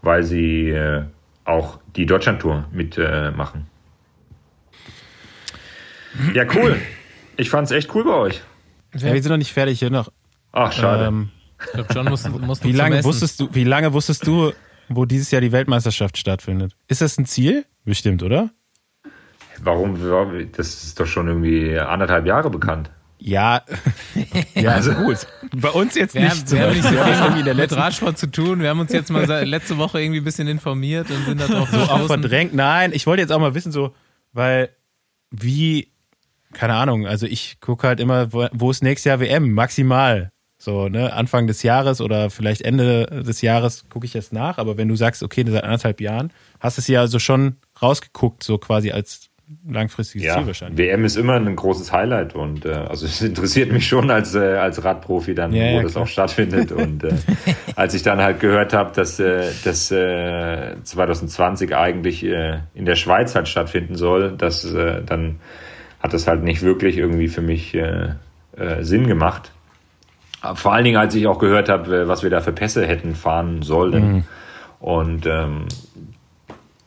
weil sie äh, auch die Deutschlandtour mitmachen. ja, cool. Ich fand es echt cool bei euch. Ja, wir sind noch nicht fertig hier noch. Ach, schade. Ähm, ich glaube, John muss, muss wie lange wusstest du, Wie lange wusstest du, wo dieses Jahr die Weltmeisterschaft stattfindet? Ist das ein Ziel? Bestimmt, oder? Warum? Das ist doch schon irgendwie anderthalb Jahre bekannt. Ja, ja, also [LAUGHS] gut. Bei uns jetzt wir nicht. Haben, wir haben nicht so viel mit Radsport zu tun. Wir haben uns jetzt mal letzte Woche irgendwie ein bisschen informiert und sind da drauf so auch verdrängt. Nein, ich wollte jetzt auch mal wissen, so, weil wie, keine Ahnung, also ich gucke halt immer, wo, wo ist nächstes Jahr WM? Maximal. So, ne, Anfang des Jahres oder vielleicht Ende des Jahres gucke ich jetzt nach, aber wenn du sagst, okay, seit anderthalb Jahren, hast du es ja also schon rausgeguckt, so quasi als langfristiges ja, Ziel wahrscheinlich. WM ist immer ein großes Highlight und äh, also [LAUGHS] es interessiert mich schon als, äh, als Radprofi dann, ja, wo ja, das auch stattfindet. und äh, [LAUGHS] als ich dann halt gehört habe, dass äh, das äh, 2020 eigentlich äh, in der Schweiz halt stattfinden soll, das, äh, dann hat das halt nicht wirklich irgendwie für mich äh, äh, Sinn gemacht. Vor allen Dingen, als ich auch gehört habe, was wir da für Pässe hätten fahren sollen. Mhm. Und ähm,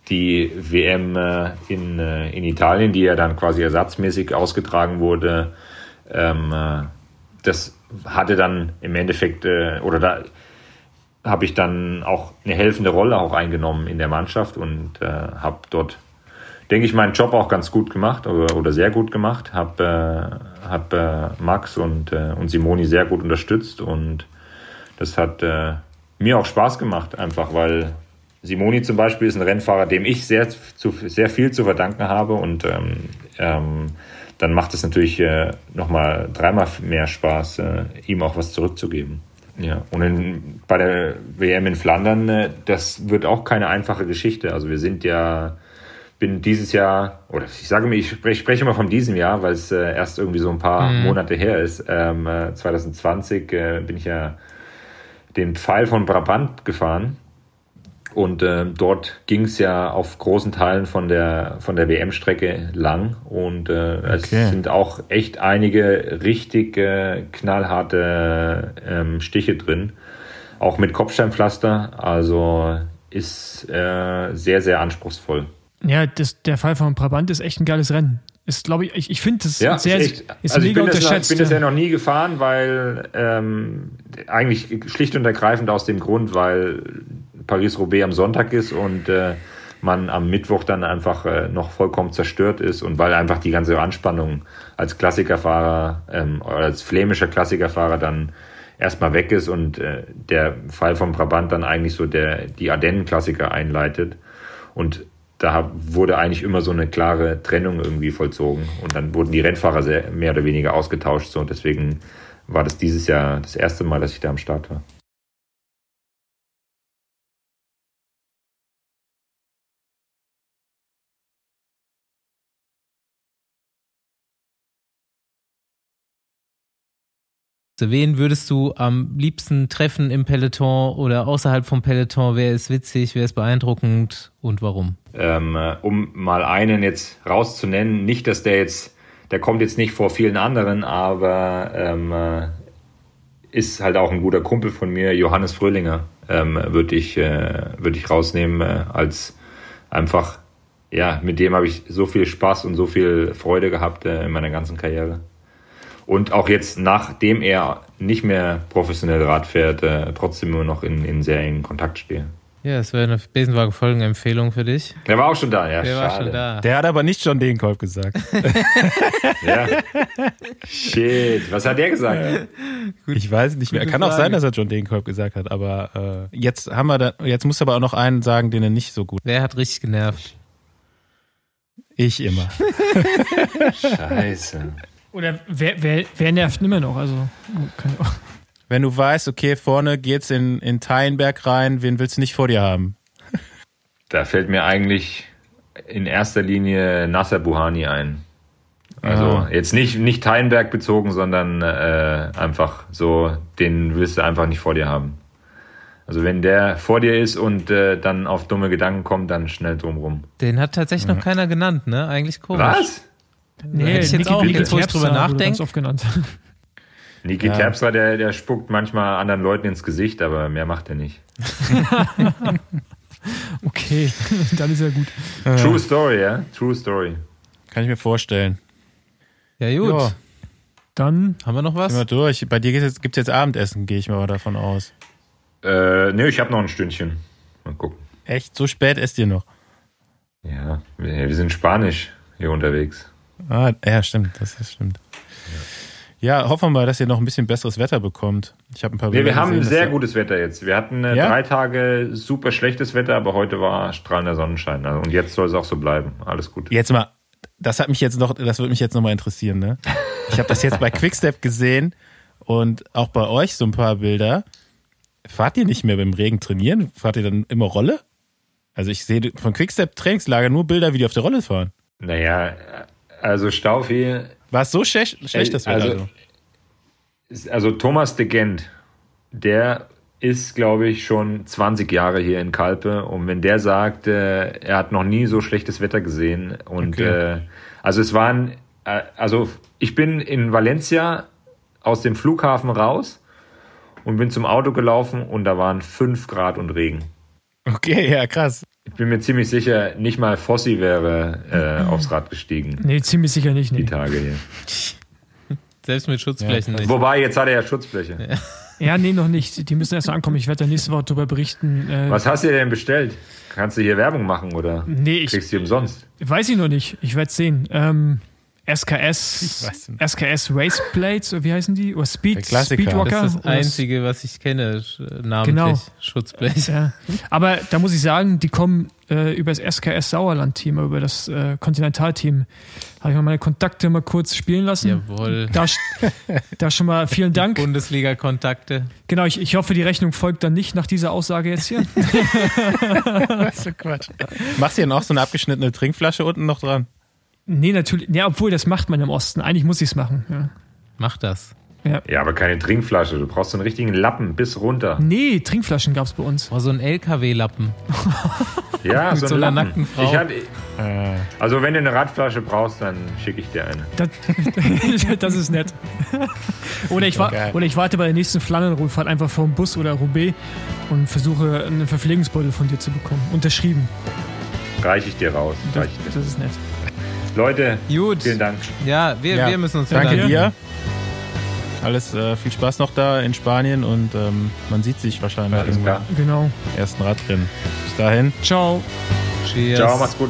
die WM äh, in, äh, in Italien, die ja dann quasi ersatzmäßig ausgetragen wurde, ähm, äh, das hatte dann im Endeffekt, äh, oder da habe ich dann auch eine helfende Rolle auch eingenommen in der Mannschaft und äh, habe dort denke ich, meinen Job auch ganz gut gemacht oder, oder sehr gut gemacht. Habe äh, hab, äh, Max und, äh, und Simoni sehr gut unterstützt und das hat äh, mir auch Spaß gemacht, einfach weil Simoni zum Beispiel ist ein Rennfahrer, dem ich sehr, zu, sehr viel zu verdanken habe und ähm, ähm, dann macht es natürlich äh, nochmal dreimal mehr Spaß, äh, ihm auch was zurückzugeben. Ja, und in, bei der WM in Flandern, äh, das wird auch keine einfache Geschichte. Also wir sind ja bin dieses Jahr, oder ich sage mir, ich spreche, spreche immer von diesem Jahr, weil es äh, erst irgendwie so ein paar mhm. Monate her ist. Ähm, äh, 2020 äh, bin ich ja den Pfeil von Brabant gefahren. Und äh, dort ging es ja auf großen Teilen von der, von der WM-Strecke lang. Und äh, okay. es sind auch echt einige richtig äh, knallharte ähm, Stiche drin. Auch mit Kopfsteinpflaster. Also ist äh, sehr, sehr anspruchsvoll. Ja, das, der Fall von Brabant ist echt ein geiles Rennen. Ist, glaube ich, ich, ich finde das ja, sehr, ist, echt, ist also mega ich bin unterschätzt. Das, ich bin das ja noch nie gefahren, weil ähm, eigentlich schlicht und ergreifend aus dem Grund, weil Paris-Roubaix am Sonntag ist und äh, man am Mittwoch dann einfach äh, noch vollkommen zerstört ist und weil einfach die ganze Anspannung als Klassikerfahrer ähm, oder als flämischer Klassikerfahrer dann erstmal weg ist und äh, der Fall von Brabant dann eigentlich so der die Ardennen-Klassiker einleitet. Und da wurde eigentlich immer so eine klare Trennung irgendwie vollzogen. Und dann wurden die Rennfahrer sehr, mehr oder weniger ausgetauscht. So. Und deswegen war das dieses Jahr das erste Mal, dass ich da am Start war. Wen würdest du am liebsten treffen im Peloton oder außerhalb vom Peloton? Wer ist witzig, wer ist beeindruckend und warum? Ähm, äh, um mal einen jetzt rauszunennen, nicht, dass der jetzt, der kommt jetzt nicht vor vielen anderen, aber ähm, äh, ist halt auch ein guter Kumpel von mir, Johannes Fröhlinger, ähm, würde ich, äh, würd ich rausnehmen äh, als einfach, ja, mit dem habe ich so viel Spaß und so viel Freude gehabt äh, in meiner ganzen Karriere und auch jetzt, nachdem er nicht mehr professionell Rad fährt, äh, trotzdem immer noch in, in sehr engen Kontakt stehe. Ja, das wäre eine Besenwagen-Folgenempfehlung für dich. Der war auch schon da, ja. Der schade. war schon da. Der hat aber nicht John Degenkolb gesagt. [LAUGHS] ja. Shit, was hat der gesagt? Ja. Ich weiß nicht mehr. Kann auch sein, dass er John Degenkolb gesagt hat, aber äh, jetzt haben wir da, jetzt muss aber auch noch einen sagen, den er nicht so gut. Wer hat richtig genervt? Ich immer. [LAUGHS] Scheiße. Oder wer, wer, wer nervt immer noch? Also, Wenn du weißt, okay, vorne geht's in, in Teilenberg rein, wen willst du nicht vor dir haben? Da fällt mir eigentlich in erster Linie Nasser Buhani ein. Also ja. jetzt nicht, nicht Teilenberg bezogen, sondern äh, einfach so, den willst du einfach nicht vor dir haben. Also wenn der vor dir ist und äh, dann auf dumme Gedanken kommt, dann schnell drumrum. Den hat tatsächlich noch keiner genannt, ne? Eigentlich komisch. Was? Nee, ich jetzt auch, jetzt wo ich drüber nachdenke. Oft genannt. [LAUGHS] Niki ja. Terpstra, der, der spuckt manchmal anderen Leuten ins Gesicht, aber mehr macht er nicht. [LAUGHS] okay, [LAUGHS] dann ist ja gut. True Story, ja? True Story. Kann ich mir vorstellen. Ja, gut. Ja. Dann haben wir noch was? Sind wir durch. Bei dir gibt es jetzt, jetzt Abendessen, gehe ich mal davon aus. Äh, ne, ich habe noch ein Stündchen. Mal gucken. Echt? So spät esst ihr noch? Ja, wir, wir sind spanisch hier unterwegs. Ah, ja, stimmt, das ist stimmt. Ja. ja, hoffen wir mal, dass ihr noch ein bisschen besseres Wetter bekommt. Ich habe ein paar nee, wir haben gesehen, sehr gutes Wetter jetzt. Wir hatten äh, ja? drei Tage super schlechtes Wetter, aber heute war strahlender Sonnenschein. Also, und jetzt soll es auch so bleiben. Alles gut. Jetzt mal, das hat mich jetzt noch, das würde mich jetzt noch mal interessieren. Ne? Ich habe das jetzt bei [LAUGHS] Quickstep gesehen und auch bei euch so ein paar Bilder. Fahrt ihr nicht mehr beim Regen trainieren? Fahrt ihr dann immer Rolle? Also ich sehe von Quickstep Trainingslager nur Bilder, wie die auf der Rolle fahren. Naja, also Staufi. War es so schlecht, schlecht das Wetter? Also, also? also Thomas de Gent, der ist, glaube ich, schon 20 Jahre hier in Kalpe. Und wenn der sagt, äh, er hat noch nie so schlechtes Wetter gesehen. Und okay. äh, also es waren, äh, also ich bin in Valencia aus dem Flughafen raus und bin zum Auto gelaufen und da waren 5 Grad und Regen. Okay, ja, krass. Ich bin mir ziemlich sicher, nicht mal Fossi wäre äh, aufs Rad gestiegen. Nee, ziemlich sicher nicht. Nee. Die Tage hier. [LAUGHS] Selbst mit Schutzflächen ja. nicht. Wobei, jetzt hat er ja Schutzfläche. Ja. ja, nee, noch nicht. Die müssen erst ankommen. Ich werde da nächste Woche darüber berichten. Äh, Was hast du denn bestellt? Kannst du hier Werbung machen oder nee, ich, kriegst du die umsonst? Weiß ich noch nicht. Ich werde es sehen. Ähm, SKS. SKS Race Blades, oder wie heißen die? Oder Speed, Der Klassiker. Speedwalker? Das ist das Einzige, was ich kenne, sch- namentlich. Genau. Schutzblech. Ja. Aber da muss ich sagen, die kommen äh, über das SKS Sauerland-Team, über das äh, Kontinentalteam. Habe ich mal meine Kontakte mal kurz spielen lassen. Jawohl. Da, da schon mal vielen Dank. Bundesliga-Kontakte. Genau, ich, ich hoffe, die Rechnung folgt dann nicht nach dieser Aussage jetzt hier. [LAUGHS] So Quatsch. Machst du hier noch so eine abgeschnittene Trinkflasche unten noch dran? Nee, natürlich. Ja, obwohl, das macht man im Osten. Eigentlich muss ich es machen. Ja. Mach das. Ja, aber keine Trinkflasche. Du brauchst so einen richtigen Lappen bis runter. Nee, Trinkflaschen gab es bei uns. Oh, so ein LKW-Lappen. [LAUGHS] Ja, Mit so, so einer Lappen. nackten Frau. Ich hab, Äh, also wenn du eine Radflasche brauchst, dann schicke ich dir eine. Das, [LAUGHS] das ist nett. Oder ich, oder ich warte bei der nächsten Flandernrundfahrt einfach vor dem Bus oder Roubaix und versuche, einen Verpflegungsbeutel von dir zu bekommen. Unterschrieben. Reiche ich dir raus. Das, Reich ich dir. das ist nett. Leute, Gut. vielen Dank. Ja, wir, ja. wir müssen uns Danke bedanken. dir. Alles äh, viel Spaß noch da in Spanien und ähm, man sieht sich wahrscheinlich Alles irgendwann klar. Genau. im ersten Radrennen. Bis dahin. Ciao. Cheers. Ciao, mach's gut.